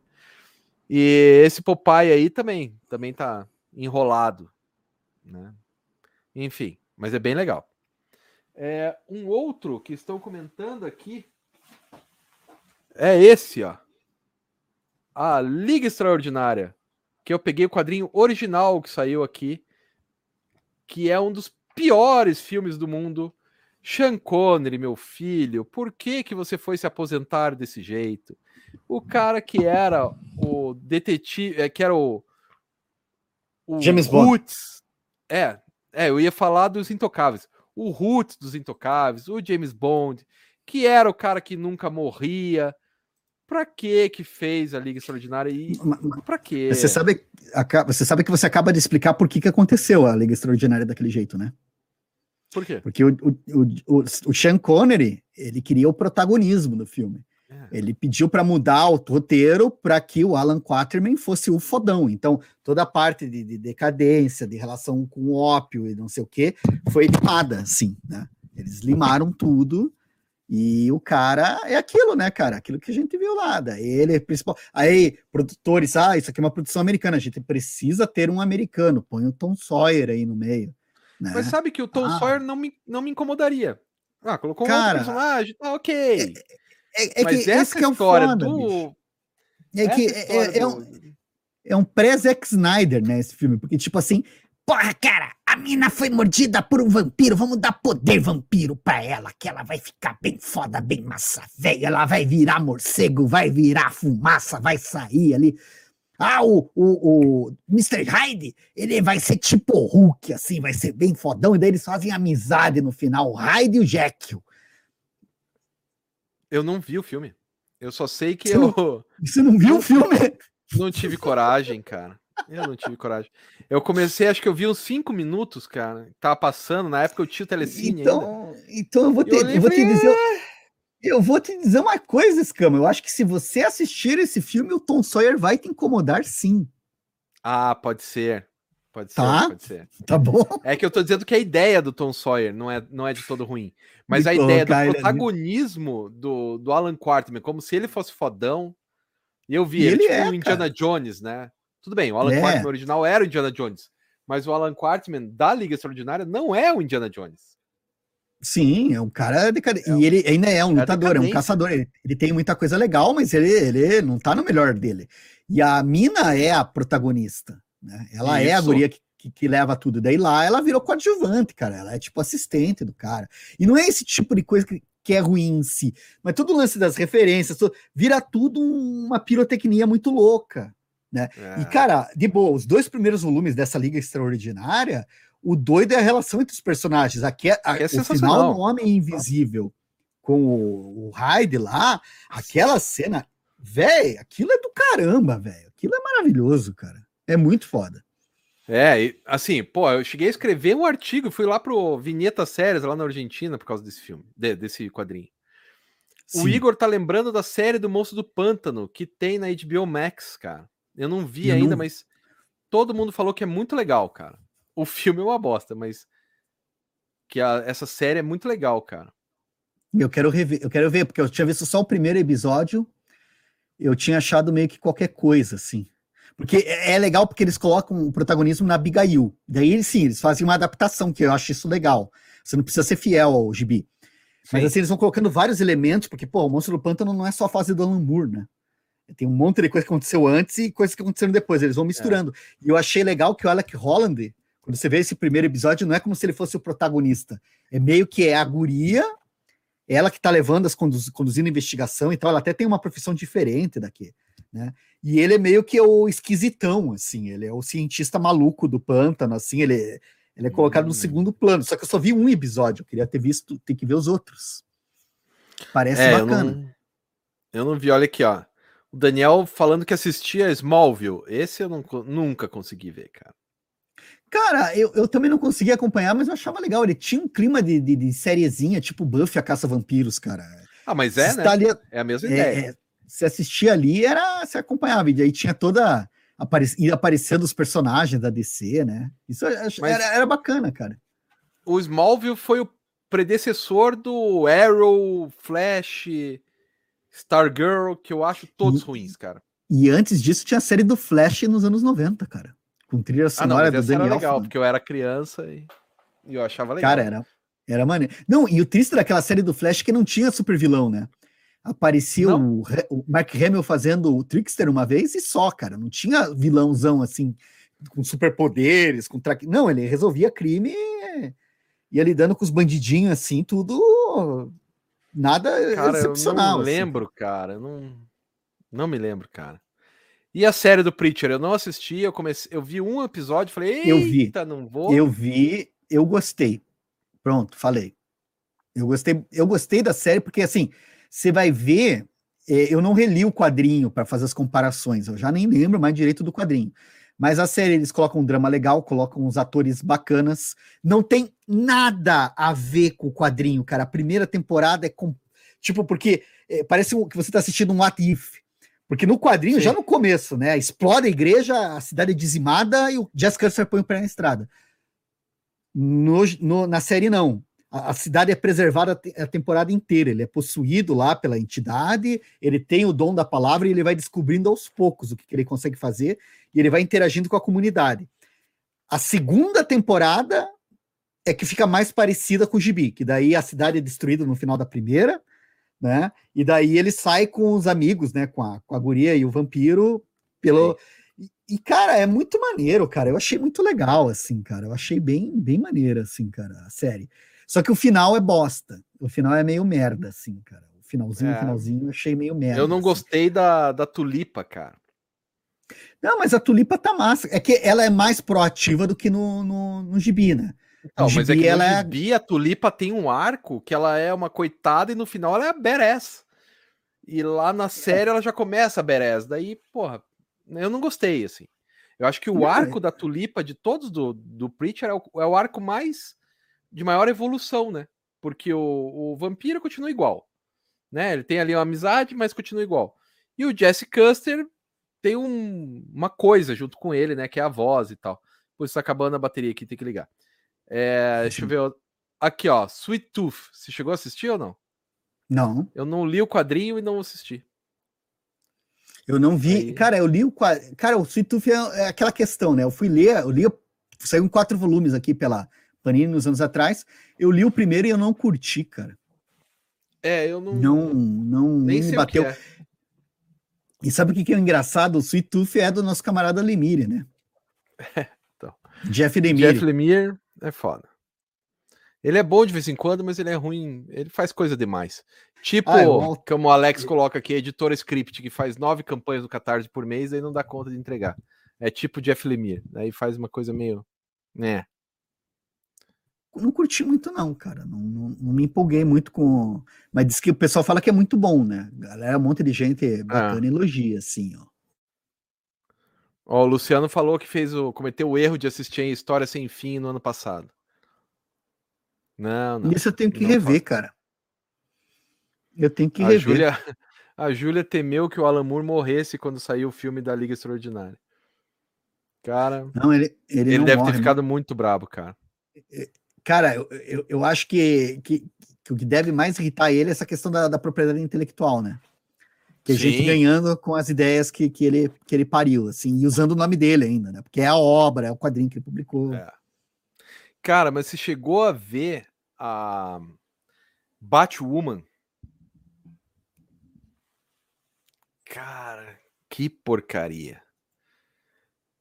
E esse Popeye aí também, também tá enrolado, né? Enfim, mas é bem legal. É, um outro que estão comentando aqui é esse, ó. A Liga Extraordinária, que eu peguei o quadrinho original que saiu aqui, que é um dos piores filmes do mundo. Sean Connery, meu filho, por que que você foi se aposentar desse jeito? O cara que era o detetive, é, que era o, o James Roots, é, é, eu ia falar dos intocáveis. O Roots dos intocáveis, o James Bond, que era o cara que nunca morria. Pra que que fez a Liga Extraordinária e pra quê? Você sabe, você sabe que você acaba de explicar por que, que aconteceu a Liga Extraordinária daquele jeito, né? Por quê? Porque o, o, o, o Sean Connery, ele queria o protagonismo do filme. É. Ele pediu para mudar o roteiro para que o Alan Quaterman fosse o fodão. Então, toda a parte de, de, decadência, de relação com o ópio e não sei o que, foi limada, sim, né? Eles limaram tudo e o cara é aquilo, né, cara? Aquilo que a gente viu lá. Daí ele é principal. Aí, produtores, ah, isso aqui é uma produção americana, a gente precisa ter um americano. Põe o Tom Sawyer aí no meio. Né? Mas sabe que o Tom ah. Sawyer não me, não me incomodaria. Ah, colocou cara, um personagem, ah, ok. É, é, é Mas que essa que é o história foda, do... É que é, é, é, um, é um pré-Zack Snyder, né, esse filme, porque, tipo assim, porra, cara, a mina foi mordida por um vampiro, vamos dar poder vampiro pra ela, que ela vai ficar bem foda, bem massa velha, ela vai virar morcego, vai virar fumaça, vai sair ali. Ah, o, o, o Mr. Hyde, ele vai ser tipo Hulk, assim, vai ser bem fodão, e daí eles fazem amizade no final, o Hyde e o Jekyll. Eu não vi o filme. Eu só sei que você eu. Não, [LAUGHS] você não viu o filme? Não tive coragem, cara. Eu não tive coragem. Eu comecei, acho que eu vi uns cinco minutos, cara. Tava passando, na época eu tinha o telecine então, ainda. Então eu vou, ter, eu, eu vou te dizer. Eu vou te dizer uma coisa, Scama. Eu acho que se você assistir esse filme, o Tom Sawyer vai te incomodar sim. Ah, pode ser. Pode tá? ser, pode ser. Tá bom. É que eu tô dizendo que a ideia do Tom Sawyer não é, não é de todo ruim. Mas Me a ideia do protagonismo do, do Alan Quartman, como se ele fosse fodão. E eu vi e ele, ele tipo é, o Indiana cara. Jones, né? Tudo bem, o Alan é. Quartman original era o Indiana Jones. Mas o Alan Quartman da Liga Extraordinária não é o Indiana Jones. Sim, é um cara decadente. É, e ele ainda é um é lutador, é um caçador. Ele, ele, tem muita coisa legal, mas ele, ele não tá no melhor dele. E a mina é a protagonista. Né? Ela Isso. é a guria que, que, que, leva tudo. Daí lá ela virou coadjuvante, cara. Ela é tipo assistente do cara. E não é esse tipo de coisa que, que é ruim em si, mas todo o lance das referências, vira tudo uma pirotecnia muito louca. Né? É. E, cara, de boa, os dois primeiros volumes dessa Liga Extraordinária, o doido é a relação entre os personagens. Aqui é, a, é o final do Homem Invisível com o, o Hyde lá, aquela cena, velho, aquilo é do caramba, velho. Aquilo é maravilhoso, cara. É muito foda. É, assim, pô, eu cheguei a escrever um artigo, fui lá pro Vinheta Séries lá na Argentina por causa desse filme, de, desse quadrinho. Sim. O Igor tá lembrando da série do Monstro do Pântano, que tem na HBO Max, cara. Eu não vi eu ainda, não... mas todo mundo falou que é muito legal, cara. O filme é uma bosta, mas que a, essa série é muito legal, cara. Eu quero rever, eu quero ver, porque eu tinha visto só o primeiro episódio, eu tinha achado meio que qualquer coisa, assim. Porque é, é legal porque eles colocam o protagonismo na Abigail. Daí, sim, eles fazem uma adaptação, que eu acho isso legal. Você não precisa ser fiel ao gibi. Mas assim, eles vão colocando vários elementos, porque, pô, o Monstro do Pântano não é só a fase do Alan Moore, né? Tem um monte de coisa que aconteceu antes e coisas que aconteceram depois. Eles vão misturando. É. E eu achei legal que o Alec Holland, quando você vê esse primeiro episódio, não é como se ele fosse o protagonista. É meio que é a guria, ela que tá levando as conduz, conduzindo a investigação, então ela até tem uma profissão diferente daqui né? E ele é meio que o esquisitão, assim, ele é o cientista maluco do pântano, assim, ele, ele é colocado hum. no segundo plano. Só que eu só vi um episódio, eu queria ter visto, tem que ver os outros. Parece é, bacana. Eu não, eu não vi, olha aqui, ó. O Daniel falando que assistia Smallville. Esse eu não, nunca consegui ver, cara. Cara, eu, eu também não consegui acompanhar, mas eu achava legal. Ele tinha um clima de, de, de sériezinha, tipo Buffy a Caça Vampiros, cara. Ah, mas é, né? Ali, é a mesma é, ideia. É, você assistia ali, era você acompanhava, e aí tinha toda apare, ia aparecendo os personagens da DC, né? Isso era, era bacana, cara. O Smallville foi o predecessor do Arrow, Flash, Stargirl, que eu acho todos e, ruins, cara. E antes disso tinha a série do Flash nos anos 90, cara. Com trilha sonora ah, não, do Daniel. Era legal, porque eu era criança e, e eu achava legal. Cara, era, era maneiro. Não, e o triste daquela série do Flash é que não tinha super vilão, né? Aparecia o, o, Mark Hamill fazendo o Trickster uma vez e só, cara. Não tinha vilãozão assim, com superpoderes, com tra... Não, ele resolvia crime e ia lidando com os bandidinhos assim, tudo. Nada cara, excepcional. Eu não assim. lembro, assim. cara. Não, não me lembro, cara. E a série do Preacher? Eu não assisti, eu comecei, eu vi um episódio, falei, eu vi, não vou. Eu vi, eu gostei. Pronto, falei. Eu gostei, eu gostei da série porque assim, você vai ver, é, eu não reli o quadrinho para fazer as comparações, eu já nem lembro mais direito do quadrinho. Mas a série, eles colocam um drama legal, colocam uns atores bacanas. Não tem nada a ver com o quadrinho, cara. A primeira temporada é com. Tipo, porque é, parece que você está assistindo um What If. Porque no quadrinho, Sim. já no começo, né? Explode a igreja, a cidade é dizimada e o Jess Custer põe o pé na estrada. No, no, na série, não a, cidade é preservada a temporada inteira. Ele é possuído lá pela entidade, ele tem o dom da palavra e ele vai descobrindo aos poucos o que, que ele consegue fazer e ele vai interagindo com a comunidade. A segunda temporada é que fica mais parecida com o Gibi, que daí a cidade é destruída no final da primeira, né? E daí ele sai com os amigos, né? Com a, com a guria e o vampiro pelo. E, e, cara, é muito maneiro, cara. Eu achei muito legal, assim, cara. Eu achei bem, bem maneiro, assim, cara, a série. Só que o final é bosta. O final é meio merda, assim, cara. O finalzinho, é. finalzinho, eu achei meio merda. Eu não assim. gostei da, da tulipa, cara. Não, mas a tulipa tá massa. É que ela é mais proativa do que no, no, no gibi, né? Não, mas é que ela no é gibi, é... a tulipa tem um arco que ela é uma coitada e no final ela é a badass. E lá na série ela já começa a badass. Daí, porra, eu não gostei, assim. Eu acho que o arco da tulipa de todos do, do Preacher é o, é o arco mais de maior evolução, né? Porque o, o vampiro continua igual. né? Ele tem ali uma amizade, mas continua igual. E o Jesse Custer tem um, uma coisa junto com ele, né? Que é a voz e tal. Por isso tá acabando a bateria aqui, tem que ligar. É, deixa eu ver. Aqui, ó, Sweet Tooth. Você chegou a assistir ou não? Não. Eu não li o quadrinho e não assisti. Eu não vi. Aí... Cara, eu li o quadrinho. Cara, o Sweet Tooth é, é, aquela questão, né? Eu fui ler, eu li, saiu em quatro volumes aqui pela Panini nos anos atrás. Eu li o primeiro e eu não curti, cara. É, eu não. Não, não nem me bateu. É. E sabe o que, que é engraçado? O Sweet Tooth é do nosso camarada Lemire, né? [LAUGHS] então. Jeff Lemire. Jeff Lemire é foda. Ele é bom de vez em quando, mas ele é ruim. Ele faz coisa demais. Tipo, ah, como o Alex coloca aqui, editora script, que faz nove campanhas do Catarse por mês e não dá conta de entregar. É tipo Jeff Lemire. Aí faz uma coisa meio. né? Não curti muito, não, cara. Não, não, não, me empolguei muito com. Mas diz que o pessoal fala que é muito bom, né? Galera, um monte de gente bacana ah. elogia, assim, ó. Ó, o Luciano falou que fez o. cometeu o erro de assistir a História Sem Fim no ano passado. Não, não. Isso eu tenho que rever, cara. Eu tenho que a rever. Julia, [LAUGHS] a Júlia temeu que o Alan Moore morresse quando saiu o filme da Liga Extraordinária. Cara, não, ele, ele, ele não deve morre, ter ficado muito brabo, cara. Cara, eu, eu, eu acho que, que, que, o que deve mais irritar ele é essa questão da, da propriedade intelectual, né? Que a Sim. gente ganhando com as ideias que, que, ele, que ele pariu, assim, e usando o nome dele ainda, né? Porque é a obra, é o quadrinho que ele publicou. É. Cara, mas você chegou a ver a Batwoman. Cara, que porcaria.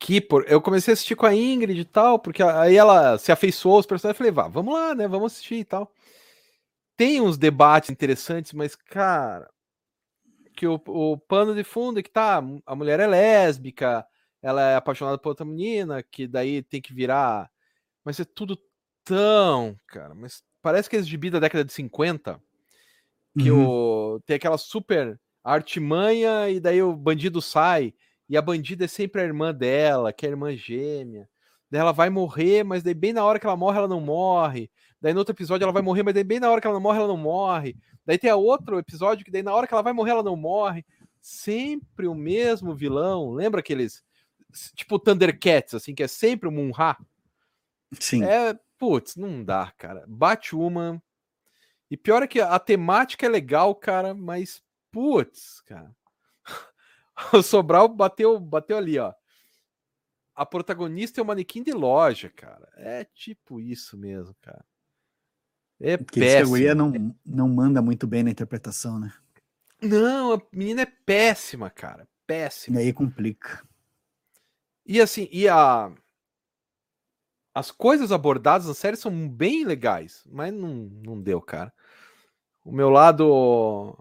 Que por... Eu comecei a assistir com a Ingrid e tal, porque aí ela se afeiçoou aos personagens. Eu falei, vá, vamos lá, né? Vamos assistir e tal. Tem uns debates interessantes, mas, cara, que o, o pano de fundo é que tá, a mulher é lésbica, ela é apaixonada por outra menina, que daí tem que virar. Mas é tudo tão, cara, mas parece que é gibi da década de 50, que uhum. o, tem aquela super artimanha e daí o bandido sai e a bandida é sempre a irmã dela, que é a irmã gêmea. Daí ela vai morrer, mas daí bem na hora que ela morre, ela não morre. Daí no outro episódio ela vai morrer, mas daí bem na hora que ela não morre, ela não morre. Daí tem outro episódio que daí na hora que ela vai morrer, ela não morre. Sempre o mesmo vilão. Lembra aqueles tipo Thundercats, assim, que é sempre o Munra? Sim. É, Putz, não dá, cara. Batwoman. E pior é que a temática é legal, cara, mas putz, cara. [LAUGHS] o Sobral bateu, bateu ali, ó. A protagonista é o manequim de loja, cara. É tipo isso mesmo, cara. É Porque péssimo. A não, não manda muito bem na interpretação, né? Não, a menina é péssima, cara. Péssima. E aí complica. E assim, e a as coisas abordadas na série são bem legais, mas não, não deu, cara. O meu lado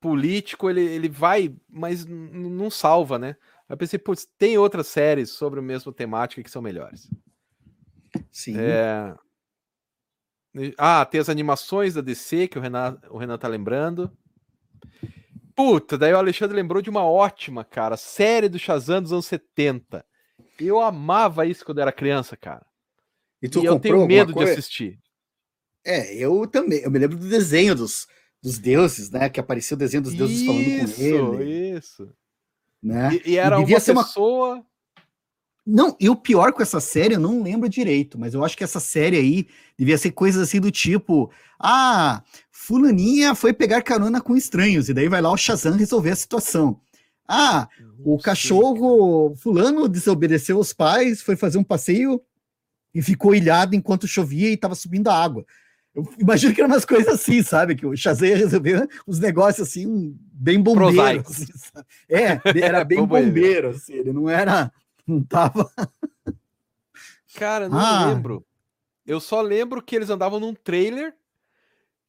político, ele, ele vai, mas não salva, né? Eu pensei, putz, tem outras séries sobre a mesma temática que são melhores. Sim. É... Ah, tem as animações da DC que o Renan, o Renan tá lembrando. Puta, daí o Alexandre lembrou de uma ótima, cara, série do Shazam dos anos 70. Eu amava isso quando era criança, cara. E, tu e eu tenho medo de assistir. É, eu também. Eu me lembro do desenho dos, dos deuses, né? Que apareceu o desenho dos deuses isso, falando com ele. Isso, né? E, e era e uma pessoa... Uma... Não, e o pior com essa série, eu não lembro direito, mas eu acho que essa série aí devia ser coisas assim do tipo: ah, Fulaninha foi pegar carona com estranhos, e daí vai lá o Shazam resolver a situação. Ah, o cachorro Fulano desobedeceu os pais, foi fazer um passeio e ficou ilhado enquanto chovia e estava subindo a água. Eu imagino que eram umas coisas assim, sabe? Que o Shazam resolveu uns negócios assim, bem bombeiro. Assim, é, era bem [LAUGHS] bombeiro, assim, ele não era. Não tava. Cara, não ah. lembro. Eu só lembro que eles andavam num trailer.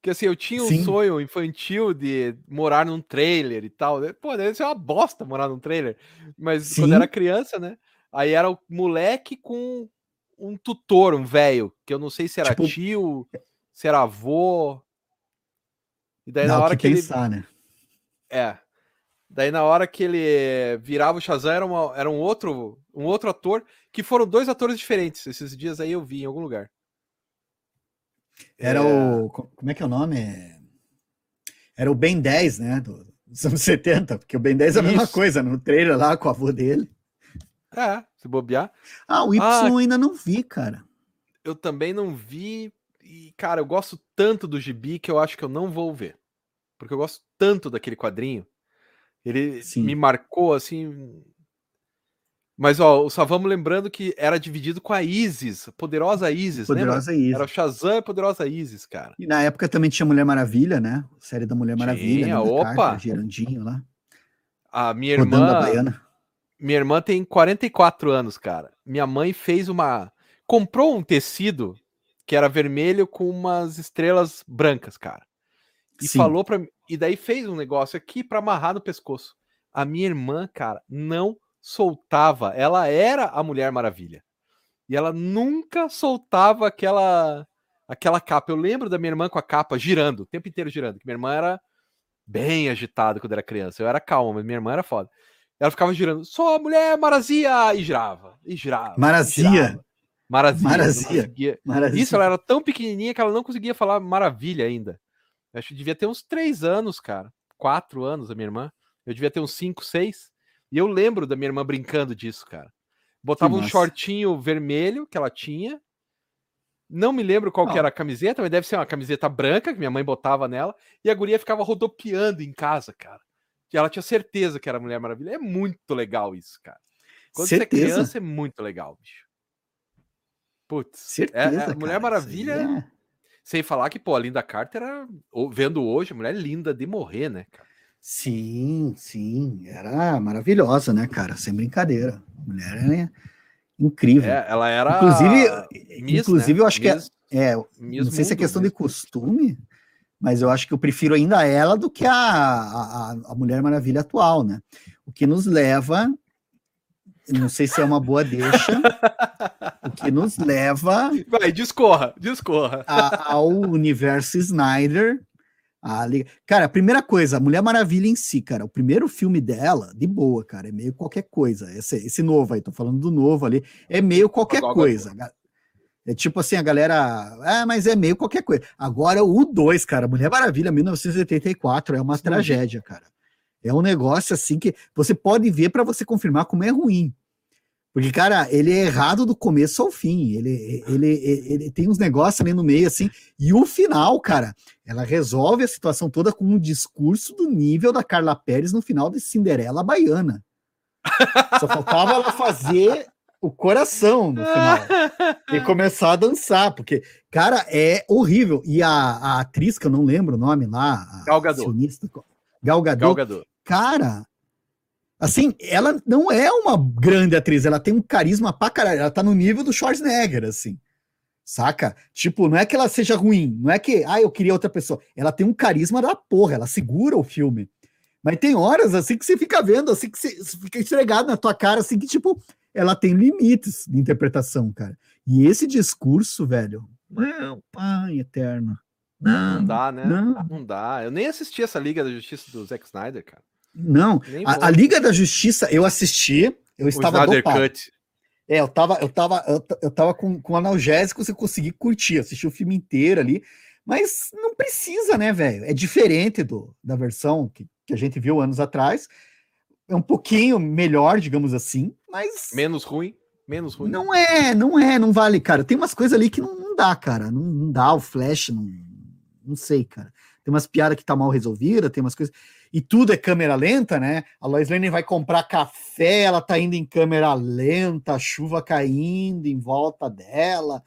Que assim, eu tinha um Sim. sonho infantil de morar num trailer e tal. Pô, deve ser uma bosta morar num trailer. Mas Sim. quando era criança, né? Aí era o moleque com um tutor, um velho, que eu não sei se era tipo... tio, se era avô. E daí não, na hora que, que pensar, ele... né? É. Daí na hora que ele virava o Shazam era, uma, era um outro um outro ator, que foram dois atores diferentes. Esses dias aí eu vi em algum lugar. Era é... o como é que é o nome? Era o Ben 10, né? Do, dos anos [LAUGHS] 70, porque o Ben 10 é a mesma coisa, no trailer lá com a avó dele. É, se bobear. Ah, o Y ah, ainda não vi, cara. Eu também não vi. E, cara, eu gosto tanto do gibi que eu acho que eu não vou ver. Porque eu gosto tanto daquele quadrinho. Ele Sim. me marcou assim. Mas, ó, só vamos lembrando que era dividido com a Isis, a poderosa Isis, Poderosa lembra? Isis. Era o Shazam e a poderosa Isis, cara. E na época também tinha Mulher Maravilha, né? A série da Mulher Maravilha. Tinha, opa! Carter, Gerandinho lá. A minha irmã. Minha irmã tem 44 anos, cara. Minha mãe fez uma. Comprou um tecido que era vermelho com umas estrelas brancas, cara. E Sim. falou para E daí fez um negócio aqui para amarrar no pescoço. A minha irmã, cara, não soltava. Ela era a Mulher Maravilha. E ela nunca soltava aquela aquela capa. Eu lembro da minha irmã com a capa girando, o tempo inteiro girando. Que minha irmã era bem agitada quando era criança. Eu era calma, mas minha irmã era foda. Ela ficava girando, só mulher marazia! E girava, e girava. Marazia. Marazia. Marazia. Marazia. Isso, ela era tão pequenininha que ela não conseguia falar maravilha ainda. Eu acho que devia ter uns três anos, cara. Quatro anos, a minha irmã. Eu devia ter uns cinco, seis. E eu lembro da minha irmã brincando disso, cara. Botava um shortinho vermelho que ela tinha. Não me lembro qual que era a camiseta, mas deve ser uma camiseta branca que minha mãe botava nela. E a guria ficava rodopiando em casa, cara que ela tinha certeza que era Mulher Maravilha. É muito legal isso, cara. Quando certeza. você é criança, é muito legal, bicho. Putz, certeza, é, é Mulher Maravilha. É. Sem falar que, pô, a Linda Carter era, vendo hoje, mulher linda de morrer, né, cara? Sim, sim. Era maravilhosa, né, cara? Sem brincadeira. Mulher é incrível. É, ela era. Inclusive, Miss, inclusive né? eu acho Miss, que é. é não sei se é questão de costume, mas eu acho que eu prefiro ainda ela do que a, a, a Mulher Maravilha atual, né? O que nos leva, não sei se é uma boa deixa, [LAUGHS] o que nos leva. Vai, discorra, discorra. A, ao universo Snyder. A, cara, a primeira coisa, a Mulher Maravilha em si, cara, o primeiro filme dela, de boa, cara, é meio qualquer coisa. Esse, esse novo aí, tô falando do novo ali, é meio qualquer coisa. É tipo assim, a galera. Ah, mas é meio qualquer coisa. Agora, o 2, cara, Mulher Maravilha, 1984, é uma Sim. tragédia, cara. É um negócio assim que você pode ver para você confirmar como é ruim. Porque, cara, ele é errado do começo ao fim. Ele, ele, ele, ele, tem uns negócios ali no meio, assim. E o final, cara, ela resolve a situação toda com um discurso do nível da Carla Pérez no final de Cinderela Baiana. Só faltava ela fazer o coração no final e começar a dançar, porque, cara, é horrível. E a, a atriz, que eu não lembro o nome lá, Gal Gadot. Gal Gadot, Gal Gadot. Cara, assim, ela não é uma grande atriz, ela tem um carisma pra caralho, ela tá no nível do Schwarzenegger, assim. Saca? Tipo, não é que ela seja ruim, não é que, ah, eu queria outra pessoa. Ela tem um carisma da porra, ela segura o filme. Mas tem horas assim que você fica vendo, assim que você fica estregado na tua cara, assim que tipo, ela tem limites de interpretação, cara. E esse discurso, velho, meu pai eterno. Não, não dá, né? Não. não dá. Eu nem assisti essa Liga da Justiça do Zack Snyder, cara. Não, a, a, Liga da Justiça eu assisti, eu estava o Snyder dopado. Cut. É, eu tava, eu tava, eu, eu tava com, com analgésico, você conseguir curtir, assistir o filme inteiro ali, mas não precisa, né, velho? É diferente do, da versão que, que a gente viu anos atrás é um pouquinho melhor, digamos assim, mas. Menos ruim? Menos ruim. Não é, não é, não vale, cara. Tem umas coisas ali que não, não dá, cara. Não, não, dá, o Flash, não, não sei, cara. Tem umas piadas que tá mal resolvida, tem umas coisas. E tudo é câmera lenta, né? A Lois Lane vai comprar café, ela tá indo em câmera lenta, a chuva caindo em volta dela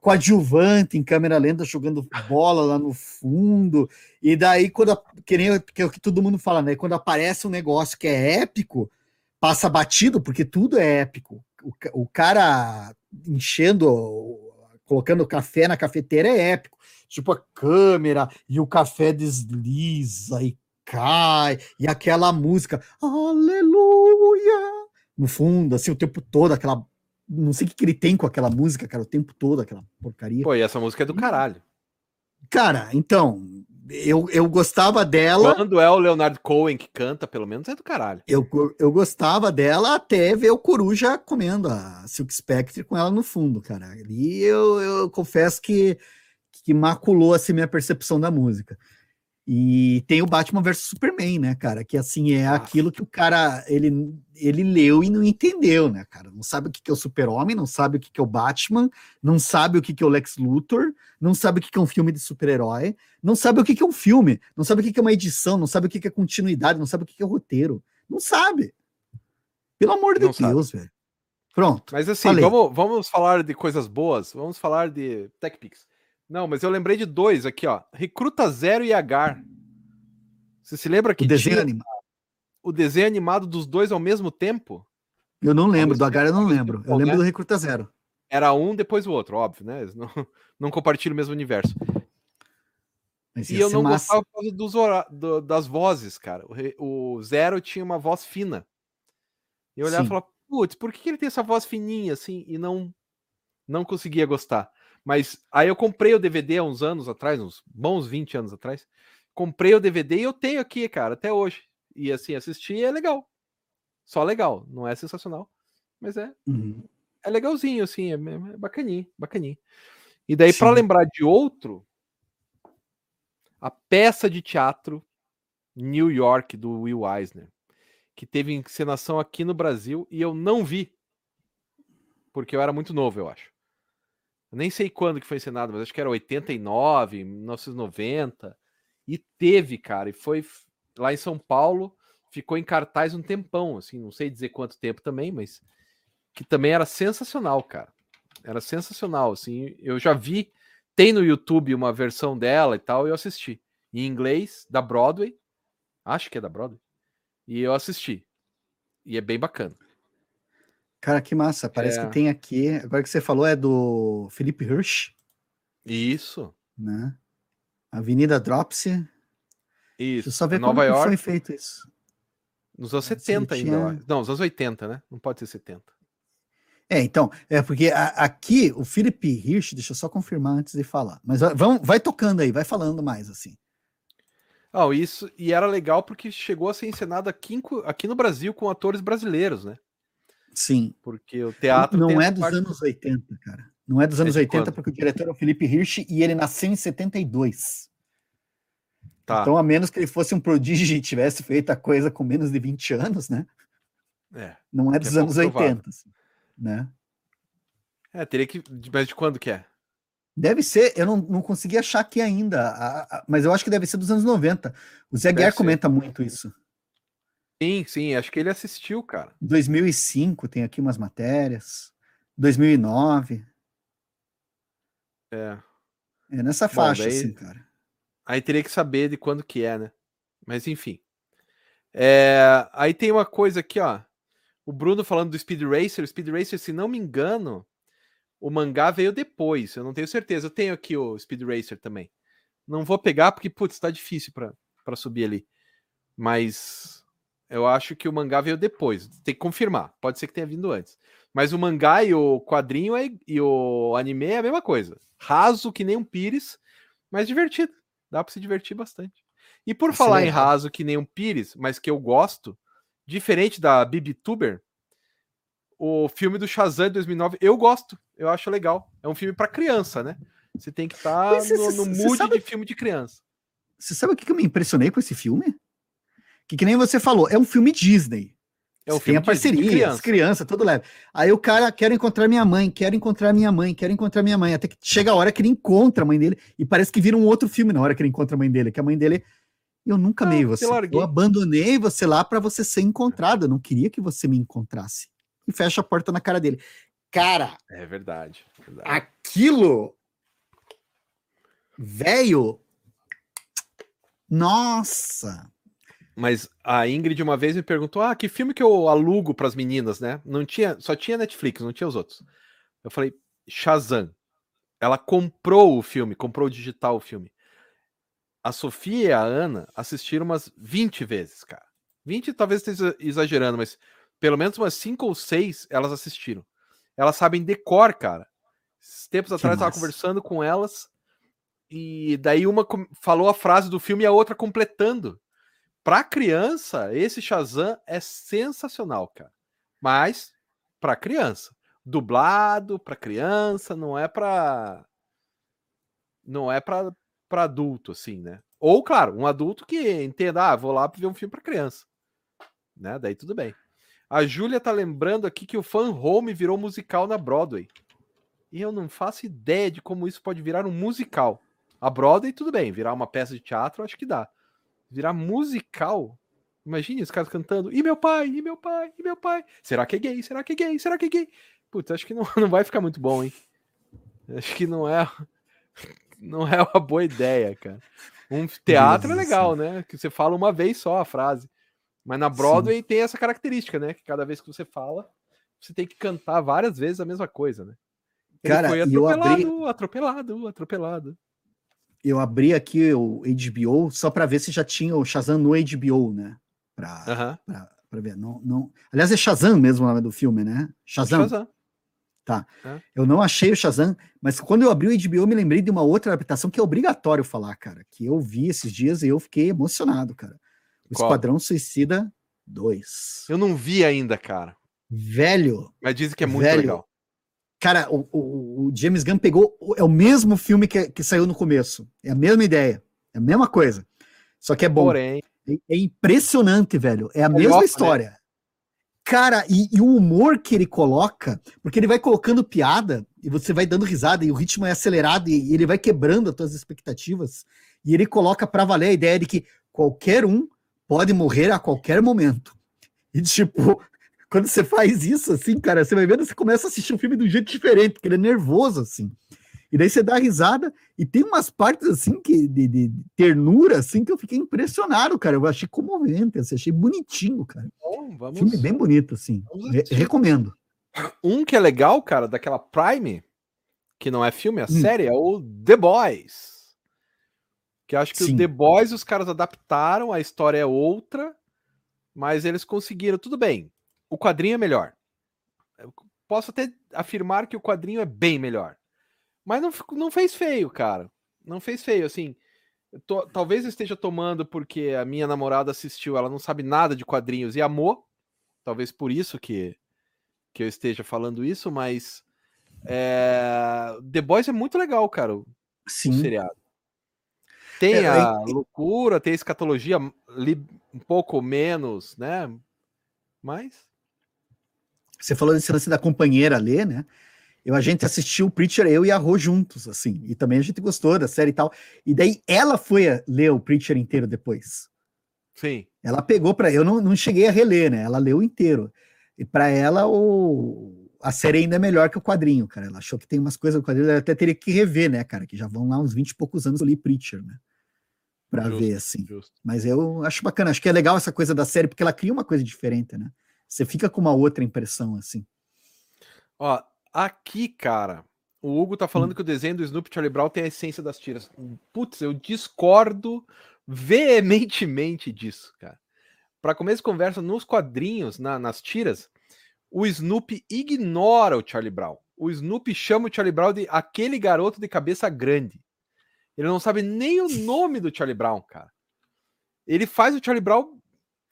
coadjuvante em câmera lenta jogando bola lá no fundo. E daí, quando que, nem, que é o que todo mundo fala, né? Quando aparece um negócio que é épico, passa batido, porque tudo é épico. O, o cara enchendo, colocando café na cafeteira é épico. Tipo a câmera e o café desliza e cai, e aquela música, aleluia, no fundo, assim, o tempo todo, aquela não sei o que, ele tem com aquela música, cara, o tempo todo, aquela porcaria. Pô, e essa música é do caralho. Cara, então, eu, eu gostava dela. Quando é o Leonard Cohen que canta, pelo menos é do caralho. Eu, eu gostava dela até ver o Coruja comendo a Silk Spectre com ela no fundo, cara. Ali eu, eu confesso que, que maculou assim minha percepção da música. E tem o Batman vs Superman, né, cara? Que assim é aquilo que o cara ele, ele leu e não entendeu, né, cara? Não sabe o que é o Super-Homem, não sabe o que é o Batman, não sabe o que é o Lex Luthor, não sabe o que é um filme de super-herói, não sabe o que é um filme, não sabe o que é uma edição, não sabe o que é continuidade, não sabe o que é roteiro. Não sabe. Pelo amor de não Deus, sabe. velho. Pronto. Mas assim, vamos, vamos falar de coisas boas, vamos falar de TechPix. Não, mas eu lembrei de dois aqui, ó. Recruta Zero e Agar. Você se lembra que o desenho animado. o desenho animado dos dois ao mesmo tempo? Eu não lembro, do Agar eu não lembro. Eu lembro do Recruta Zero. Era um depois o outro, óbvio, né? Eles não, [LAUGHS] não compartilham o mesmo universo. E eu não massa. gostava por causa dos, do, das vozes, cara. O, o, Zero tinha uma voz fina. E eu olhava Sim. e falava, putz, por que ele tem essa voz fininha assim e não não conseguia gostar? Mas aí eu comprei o DVD há uns anos atrás, uns bons 20 anos atrás. Comprei o DVD e eu tenho aqui, cara, até hoje. E assim, assistir é legal. Só legal. Não é sensacional, mas é. Uhum. É legalzinho, assim, é, é bacaninho, bacaninho. E daí, para lembrar de outro, a peça de teatro New York do Will Eisner, que teve encenação aqui no Brasil e eu não vi, porque eu era muito novo, eu acho. Nem sei quando que foi encenado, mas acho que era 89, 1990. E teve, cara, e foi lá em São Paulo, ficou em cartaz um tempão, assim, não sei dizer quanto tempo também, mas que também era sensacional, cara. Era sensacional, assim. Eu já vi, tem no YouTube uma versão dela e tal, eu assisti. Em inglês, da Broadway. Acho que é da Broadway. E eu assisti. E é bem bacana. Cara, que massa. Parece é. que tem aqui. Agora que você falou é do Felipe Hirsch. Isso. Né? Avenida Dropsy. Isso. Deixa eu só ver Nova como York. foi feito isso. Nos anos 70 ainda. Tinha... Não, nos anos 80, né? Não pode ser 70. É, então, é porque a, aqui o Felipe Hirsch, deixa eu só confirmar antes de falar. Mas vamos, vai tocando aí, vai falando mais assim. Oh, isso, e era legal porque chegou a ser encenado aqui, aqui no Brasil com atores brasileiros, né? Sim. Porque o teatro. Não é dos parte... anos 80, cara. Não é dos é anos é 80, quando? porque o diretor é o Felipe Hirsch e ele nasceu em 72. Tá. Então, a menos que ele fosse um prodígio e tivesse feito a coisa com menos de 20 anos, né? É. Não é dos é anos 80, assim, né? É, teria que. Mas de quando que é? Deve ser, eu não, não consegui achar aqui ainda, a, a, mas eu acho que deve ser dos anos 90. O Zé Guerra comenta muito isso. Sim, sim, acho que ele assistiu, cara. 2005 tem aqui umas matérias. 2009. É. É nessa faixa, Bom, daí, assim, cara. Aí teria que saber de quando que é, né? Mas enfim. É, aí tem uma coisa aqui, ó. O Bruno falando do Speed Racer. O Speed Racer, se não me engano, o mangá veio depois. Eu não tenho certeza. Eu tenho aqui o Speed Racer também. Não vou pegar porque, putz, tá difícil para subir ali. Mas eu acho que o mangá veio depois. Tem que confirmar. Pode ser que tenha vindo antes. Mas o mangá e o quadrinho é, e o anime é a mesma coisa. Raso que nem um pires, mas divertido. Dá para se divertir bastante. E por Isso falar em raso que nem um pires, mas que eu gosto, diferente da Bibituber, o filme do Shazam de 2009, eu gosto. Eu acho legal. É um filme para criança, né? Você tem que estar tá no, no mood sabe, de filme de criança. Você sabe o que eu me impressionei com esse filme? Que, que nem você falou, é um filme Disney. É um filme tem a parceria, criança. as crianças, tudo leve. Aí o cara quer encontrar minha mãe, quer encontrar minha mãe, quer encontrar minha mãe. Até que chega a hora que ele encontra a mãe dele e parece que vira um outro filme na hora que ele encontra a mãe dele, que a mãe dele eu nunca amei você. Eu abandonei você lá para você ser encontrado. Eu não queria que você me encontrasse. E fecha a porta na cara dele. Cara. É verdade. verdade. Aquilo. Velho. Nossa. Mas a Ingrid uma vez me perguntou: "Ah, que filme que eu alugo para as meninas, né? Não tinha, só tinha Netflix, não tinha os outros". Eu falei: "Shazam". Ela comprou o filme, comprou o digital o filme. A Sofia e a Ana assistiram umas 20 vezes, cara. 20 talvez esteja exagerando, mas pelo menos umas 5 ou 6 elas assistiram. Elas sabem decor, cara. Tempos que atrás massa. eu tava conversando com elas e daí uma falou a frase do filme e a outra completando para criança, esse Shazam é sensacional, cara. Mas para criança, dublado para criança, não é para não é para para adulto assim, né? Ou, claro, um adulto que entenda, ah, vou lá ver um filme para criança. Né? Daí tudo bem. A Júlia tá lembrando aqui que o Fan Home virou musical na Broadway. E eu não faço ideia de como isso pode virar um musical. A Broadway, tudo bem, virar uma peça de teatro, acho que dá. Virar musical? Imagine os caras cantando, e meu pai, e meu pai, e meu pai. Será que é gay? Será que é gay? Será que é gay? Putz, acho que não, [LAUGHS] não vai ficar muito bom, hein? Acho que não é [LAUGHS] não é uma boa ideia, cara. Um teatro é legal, né? Que você fala uma vez só a frase. Mas na Broadway Sim. tem essa característica, né? Que cada vez que você fala, você tem que cantar várias vezes a mesma coisa, né? Ele Cara, foi atropelado, eu abri... atropelado, atropelado. Eu abri aqui o HBO só para ver se já tinha o Shazam no HBO, né? Pra, uhum. pra, pra, ver. Não, não... Aliás, é Shazam mesmo o nome do filme, né? Shazam. Shazam. Tá. É. Eu não achei o Shazam, mas quando eu abri o HBO, eu me lembrei de uma outra adaptação que é obrigatório falar, cara. Que eu vi esses dias e eu fiquei emocionado, cara. O Qual? Esquadrão Suicida 2. Eu não vi ainda, cara. Velho. Mas dizem que é muito velho, legal. Cara, o, o, o, James Gunn pegou. É o mesmo filme que, que saiu no começo. É a mesma ideia. É a mesma coisa. Só que é bom. Porém. É, é impressionante, velho. É a é mesma né? história. Né? Cara, e, e, o humor que ele coloca, porque ele vai colocando piada e você vai dando risada e o ritmo é acelerado e, e ele vai quebrando as tuas expectativas. E ele coloca para valer a ideia de que qualquer um pode morrer a qualquer momento. E tipo, quando você faz isso assim, cara, você vai vendo, você começa a assistir um filme de um jeito diferente, porque ele é nervoso assim. E daí você dá risada, e tem umas partes assim que de, de, ternura, assim, que eu fiquei impressionado, cara. Eu achei comovente, assim, achei bonitinho, cara. Bom, vamos... Filme bem bonito, assim. Re recomendo. Um que é legal, cara, daquela Prime, que não é filme, é hum. série, é o The Boys. Que acho que Sim. o The Boys os caras adaptaram, a história é outra, mas eles conseguiram, tudo bem. O quadrinho é melhor. Eu posso até afirmar que o quadrinho é bem melhor. Mas não, não fez feio, cara. Não fez feio, assim. Tô, talvez eu esteja tomando porque a minha namorada assistiu, ela não sabe nada de quadrinhos e amou. Talvez por isso que, que eu esteja falando isso, mas é, The Boys é muito legal, cara. O, Sim. O seriado. Tem é, a é... loucura, tem a escatologia li, um pouco menos, né? Mas. Você falou desse lance da companheira ler, né? Eu, a gente assistiu o Preacher, eu e a Rô juntos, assim, e também a gente gostou da série e tal. E daí ela foi ler o Preacher inteiro depois. Sim. Ela pegou para eu não, não cheguei a reler, né? Ela leu inteiro. E para ela o a série ainda é melhor que o quadrinho, cara. Ela achou que tem umas coisas do quadrinho, ela até teria que rever, né, cara? Que já vão lá uns 20 e poucos anos eu li Preacher, né? Pra justo, ver, assim. Justo. Mas eu acho bacana, acho que é legal essa coisa da série, porque ela cria uma coisa diferente, né? Você fica com uma outra impressão, assim. Ó, Aqui, cara, o Hugo tá falando hum. que o desenho do Snoopy Charlie Brown tem a essência das tiras. Putz, eu discordo veementemente disso, cara. Para começo de conversa, nos quadrinhos, na, nas tiras, o Snoopy ignora o Charlie Brown. O Snoopy chama o Charlie Brown de aquele garoto de cabeça grande. Ele não sabe nem o [LAUGHS] nome do Charlie Brown, cara. Ele faz o Charlie Brown.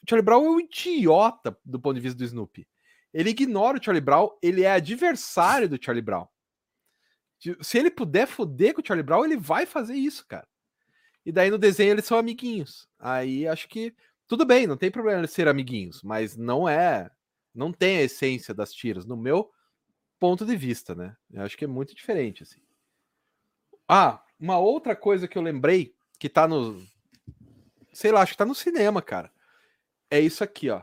Charlie Brown é um idiota do ponto de vista do Snoopy. Ele ignora o Charlie Brown, ele é adversário do Charlie Brown. Se ele puder foder com o Charlie Brown, ele vai fazer isso, cara. E daí no desenho eles são amiguinhos. Aí acho que tudo bem, não tem problema eles ser amiguinhos, mas não é, não tem a essência das tiras, no meu ponto de vista, né? Eu acho que é muito diferente assim. Ah, uma outra coisa que eu lembrei que tá no sei lá, acho que tá no cinema, cara. É isso aqui, ó.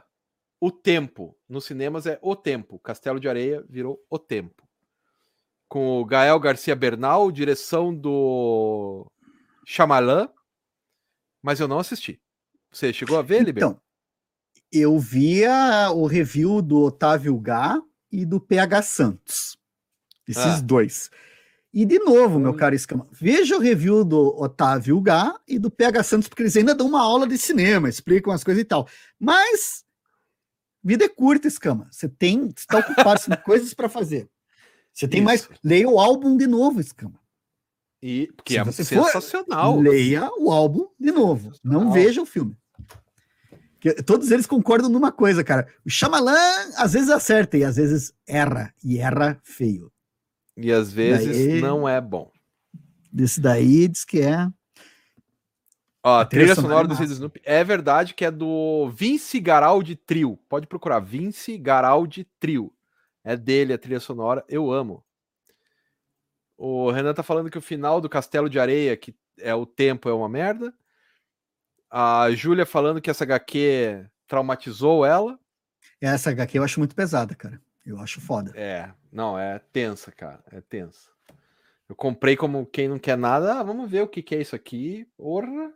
O Tempo. Nos cinemas é O Tempo. Castelo de Areia virou O Tempo. Com o Gael Garcia Bernal, direção do Shyamalan. Mas eu não assisti. Você chegou a ver, Liber? Então, eu via o review do Otávio Gá e do PH Santos. Esses ah. dois. E de novo, meu hum. caro Escama, veja o review do Otávio Gá e do PH Santos, porque eles ainda dão uma aula de cinema, explicam as coisas e tal. Mas Vida é curta, Escama. Você tem, está ocupado, com [LAUGHS] coisas para fazer. Você tem Isso. mais. Leia o álbum de novo, Escama. E que Se é sensacional. For, leia o álbum de novo. Não veja o filme. Que, todos eles concordam numa coisa, cara. O Shyamalan às vezes acerta e às vezes erra. E erra feio. E às vezes daí, não é bom. Desse daí diz que é. Ó, a trilha, trilha sonora do Snoopy é verdade que é do Vince Garaldi Trio. Pode procurar, Vince Garaldi Trio. É dele a trilha sonora, eu amo. O Renan tá falando que o final do Castelo de Areia, que é o tempo, é uma merda. A Júlia falando que essa HQ traumatizou ela. Essa HQ eu acho muito pesada, cara. Eu acho foda. É, não, é tensa, cara. É tensa. Eu comprei como quem não quer nada. Ah, vamos ver o que, que é isso aqui. Porra.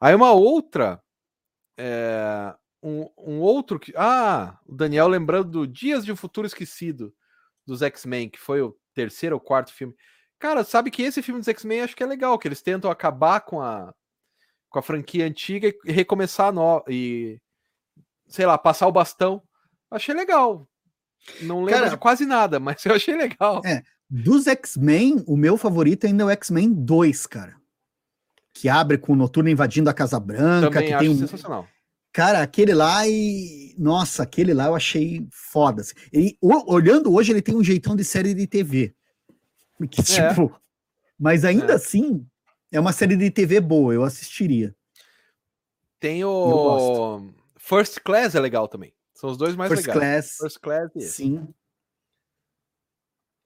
Aí uma outra. É, um, um, outro que. Ah, o Daniel lembrando do Dias de um Futuro Esquecido dos X-Men, que foi o terceiro ou quarto filme. Cara, sabe que esse filme dos X-Men acho que é legal, que eles tentam acabar com a, com a franquia antiga e recomeçar no, e sei lá, passar o bastão. Achei legal. Não lembro Cara, de quase nada, [LAUGHS] mas eu achei legal. É, dos X-Men, o meu favorito ainda é o X-Men 2, cara que abre com o Noturno invadindo a Casa Branca. Também que acho tem um... sensacional. Cara, aquele lá e. Nossa, aquele lá eu achei foda. Assim. Ele, olhando hoje, ele tem um jeitão de série de TV. Que, é. tipo. Mas ainda é. assim, é uma série de TV boa, eu assistiria. Tem o. First Class é legal também. São os dois mais First legais. Class. First Class e Sim.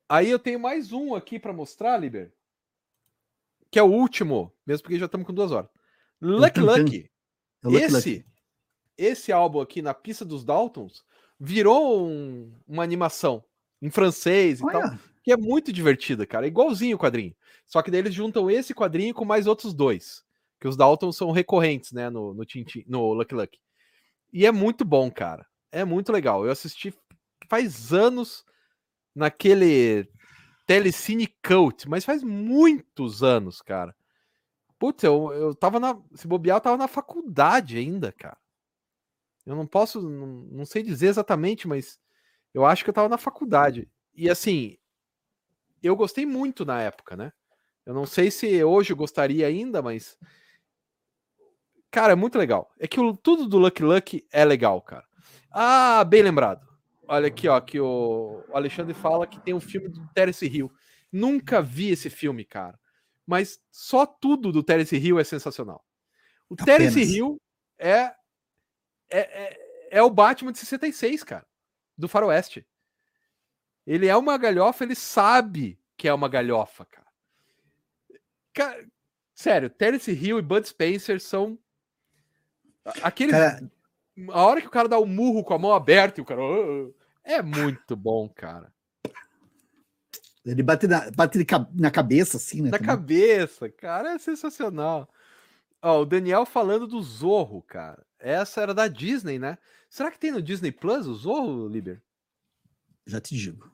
Aí eu tenho mais um aqui para mostrar, Liber que é o último, mesmo porque já estamos com duas horas. Lucky Lucky. Esse, esse álbum aqui na pista dos Daltons virou um, uma animação em francês e Olha. tal, que é muito divertida, cara. É igualzinho o quadrinho. Só que daí eles juntam esse quadrinho com mais outros dois. Que os Daltons são recorrentes, né, no, no, Tintin, no Lucky Lucky. E é muito bom, cara. É muito legal. Eu assisti faz anos naquele Telecine Cult, mas faz muitos anos, cara. Putz, eu, eu tava na. Se bobear, eu tava na faculdade ainda, cara. Eu não posso. Não, não sei dizer exatamente, mas eu acho que eu tava na faculdade. E assim, eu gostei muito na época, né? Eu não sei se hoje eu gostaria ainda, mas. Cara, é muito legal. É que o, tudo do Lucky Lucky é legal, cara. Ah, bem lembrado. Olha aqui, ó, que o Alexandre fala que tem um filme do Terence Hill. Nunca vi esse filme, cara. Mas só tudo do Terence Hill é sensacional. O Apenas. Terence Hill é, é, é, é o Batman de 66, cara. Do Faroeste. Ele é uma galhofa, ele sabe que é uma galhofa, cara. cara sério, Terence Hill e Bud Spencer são aqueles. Cara... A hora que o cara dá o um murro com a mão aberta e o cara. É muito bom, cara. Ele bate na, bate na cabeça, assim, né? Na também. cabeça, cara, é sensacional. Ó, o Daniel falando do Zorro, cara. Essa era da Disney, né? Será que tem no Disney Plus o Zorro, Liber? Já te digo.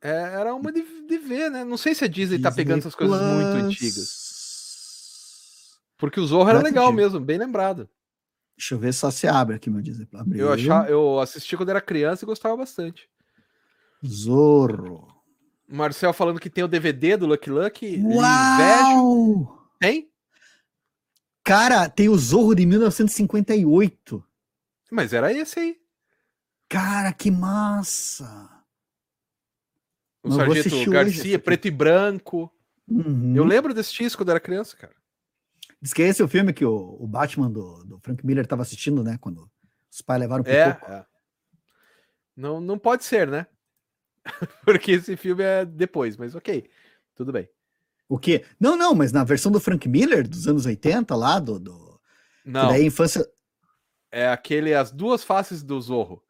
É, era uma de, de, ver, né? Não sei se a Disney, Disney tá pegando essas Plus. coisas muito antigas. Porque o Zorro Já era legal digo. mesmo, bem lembrado. Deixa eu ver só se abre aqui, meu Disney Eu, achava, eu assisti quando era criança e gostava bastante. Zorro. Marcel falando que tem o DVD do Lucky Lucky. Uau! Tem? Cara, tem o Zorro de 1958. Mas era esse aí. Cara, que massa! O Sargento Garcia, preto e branco. Uhum. Eu lembro desse disco quando era criança, cara. Diz que esse é o filme que o, o Batman do, do Frank Miller estava assistindo, né? Quando os pais levaram pro é, é. Não, não pode ser, né? [LAUGHS] Porque esse filme é depois, mas ok, tudo bem. O quê? Não, não, mas na versão do Frank Miller dos anos 80, lá do. do não. Daí infância. É aquele As Duas Faces do Zorro.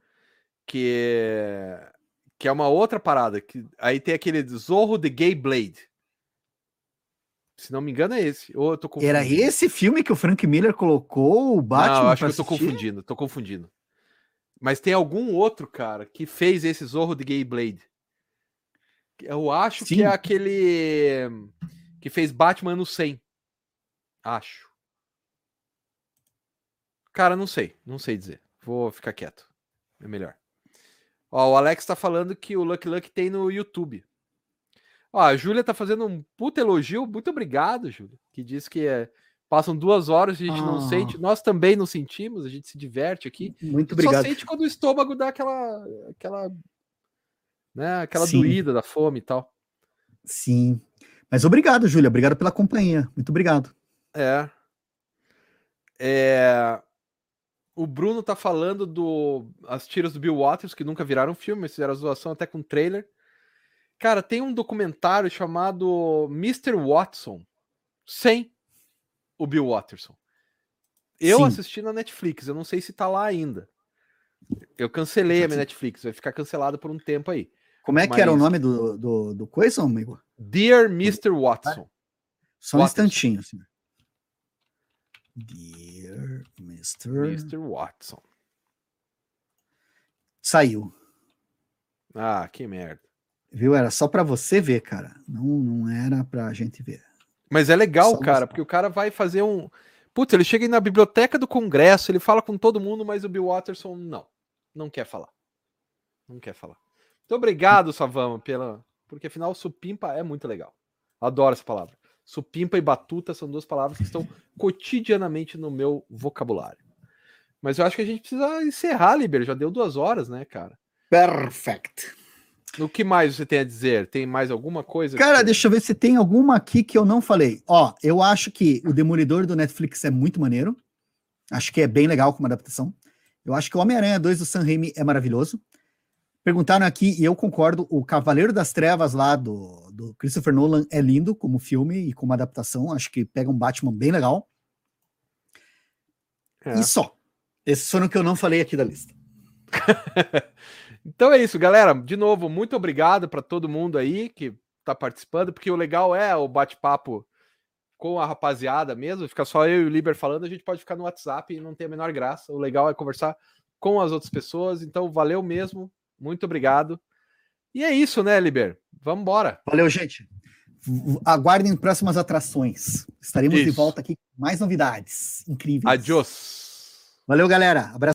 Que é, que é uma outra parada. Que, aí tem aquele Zorro The Gay Blade. Se não me engano, é esse. Ou tô Era esse filme que o Frank Miller colocou o Batman? Não, eu acho que eu tô confundindo, tô confundindo. Mas tem algum outro, cara, que fez esse Zorro de Gay Blade. Eu acho Sim. que é aquele que fez Batman no 100. Acho. Cara, não sei. Não sei dizer. Vou ficar quieto. É melhor. Ó, o Alex tá falando que o Lucky Luck tem no YouTube. Ó, a Júlia tá fazendo um puta elogio. Muito obrigado, Júlia. Que diz que é, passam duas horas e a gente não ah. sente. Nós também não sentimos, a gente se diverte aqui. Muito obrigado. Só sente quando o estômago dá aquela. aquela né, aquela Sim. doída da fome e tal. Sim. Mas obrigado, Júlia. Obrigado pela companhia. Muito obrigado. É. É... O Bruno tá falando do as tiras do Bill Waters, que nunca viraram filme, mas fizeram a zoação até com trailer. Cara, tem um documentário chamado Mr. Watson, sem o Bill Watterson. Eu Sim. assisti na Netflix, eu não sei se tá lá ainda. Eu cancelei a minha Netflix, vai ficar cancelado por um tempo aí. Como é que era o nome do, do, do coisa, amigo? Dear Mr. Watson. Só um Watson. instantinho, assim. Dear Mr. Mr. Watson. Saiu. Ah, que merda. Viu? Era só para você ver, cara. Não, não era pra gente ver. Mas é legal, só cara, porque o cara vai fazer um. Putz, ele chega aí na biblioteca do Congresso, ele fala com todo mundo, mas o Bill Watterson não. Não quer falar. Não quer falar. Muito obrigado, Savama, pela. Porque afinal, supimpa é muito legal. Adoro essa palavra. Supimpa e batuta são duas palavras que estão cotidianamente no meu vocabulário. Mas eu acho que a gente precisa encerrar, Liber. Já deu duas horas, né, cara? Perfect. O que mais você tem a dizer? Tem mais alguma coisa? Cara, que... deixa eu ver se tem alguma aqui que eu não falei. Ó, eu acho que o Demolidor do Netflix é muito maneiro. Acho que é bem legal como adaptação. Eu acho que o Homem-Aranha 2 do Sam Raimi é maravilhoso. Perguntaram aqui, e eu concordo, o Cavaleiro das Trevas lá do, do Christopher Nolan é lindo como filme e como adaptação. Acho que pega um Batman bem legal. É. E só. Esses foram que eu não falei aqui da lista. [LAUGHS] então é isso, galera. De novo, muito obrigado para todo mundo aí que está participando, porque o legal é o bate-papo com a rapaziada mesmo. Fica só eu e o Liber falando, a gente pode ficar no WhatsApp e não tem a menor graça. O legal é conversar com as outras pessoas. Então, valeu mesmo. Muito obrigado. E é isso, né, Liber? Vamos embora. Valeu, gente. Aguardem próximas atrações. Estaremos isso. de volta aqui com mais novidades incríveis. Adiós. Valeu, galera. Abraço.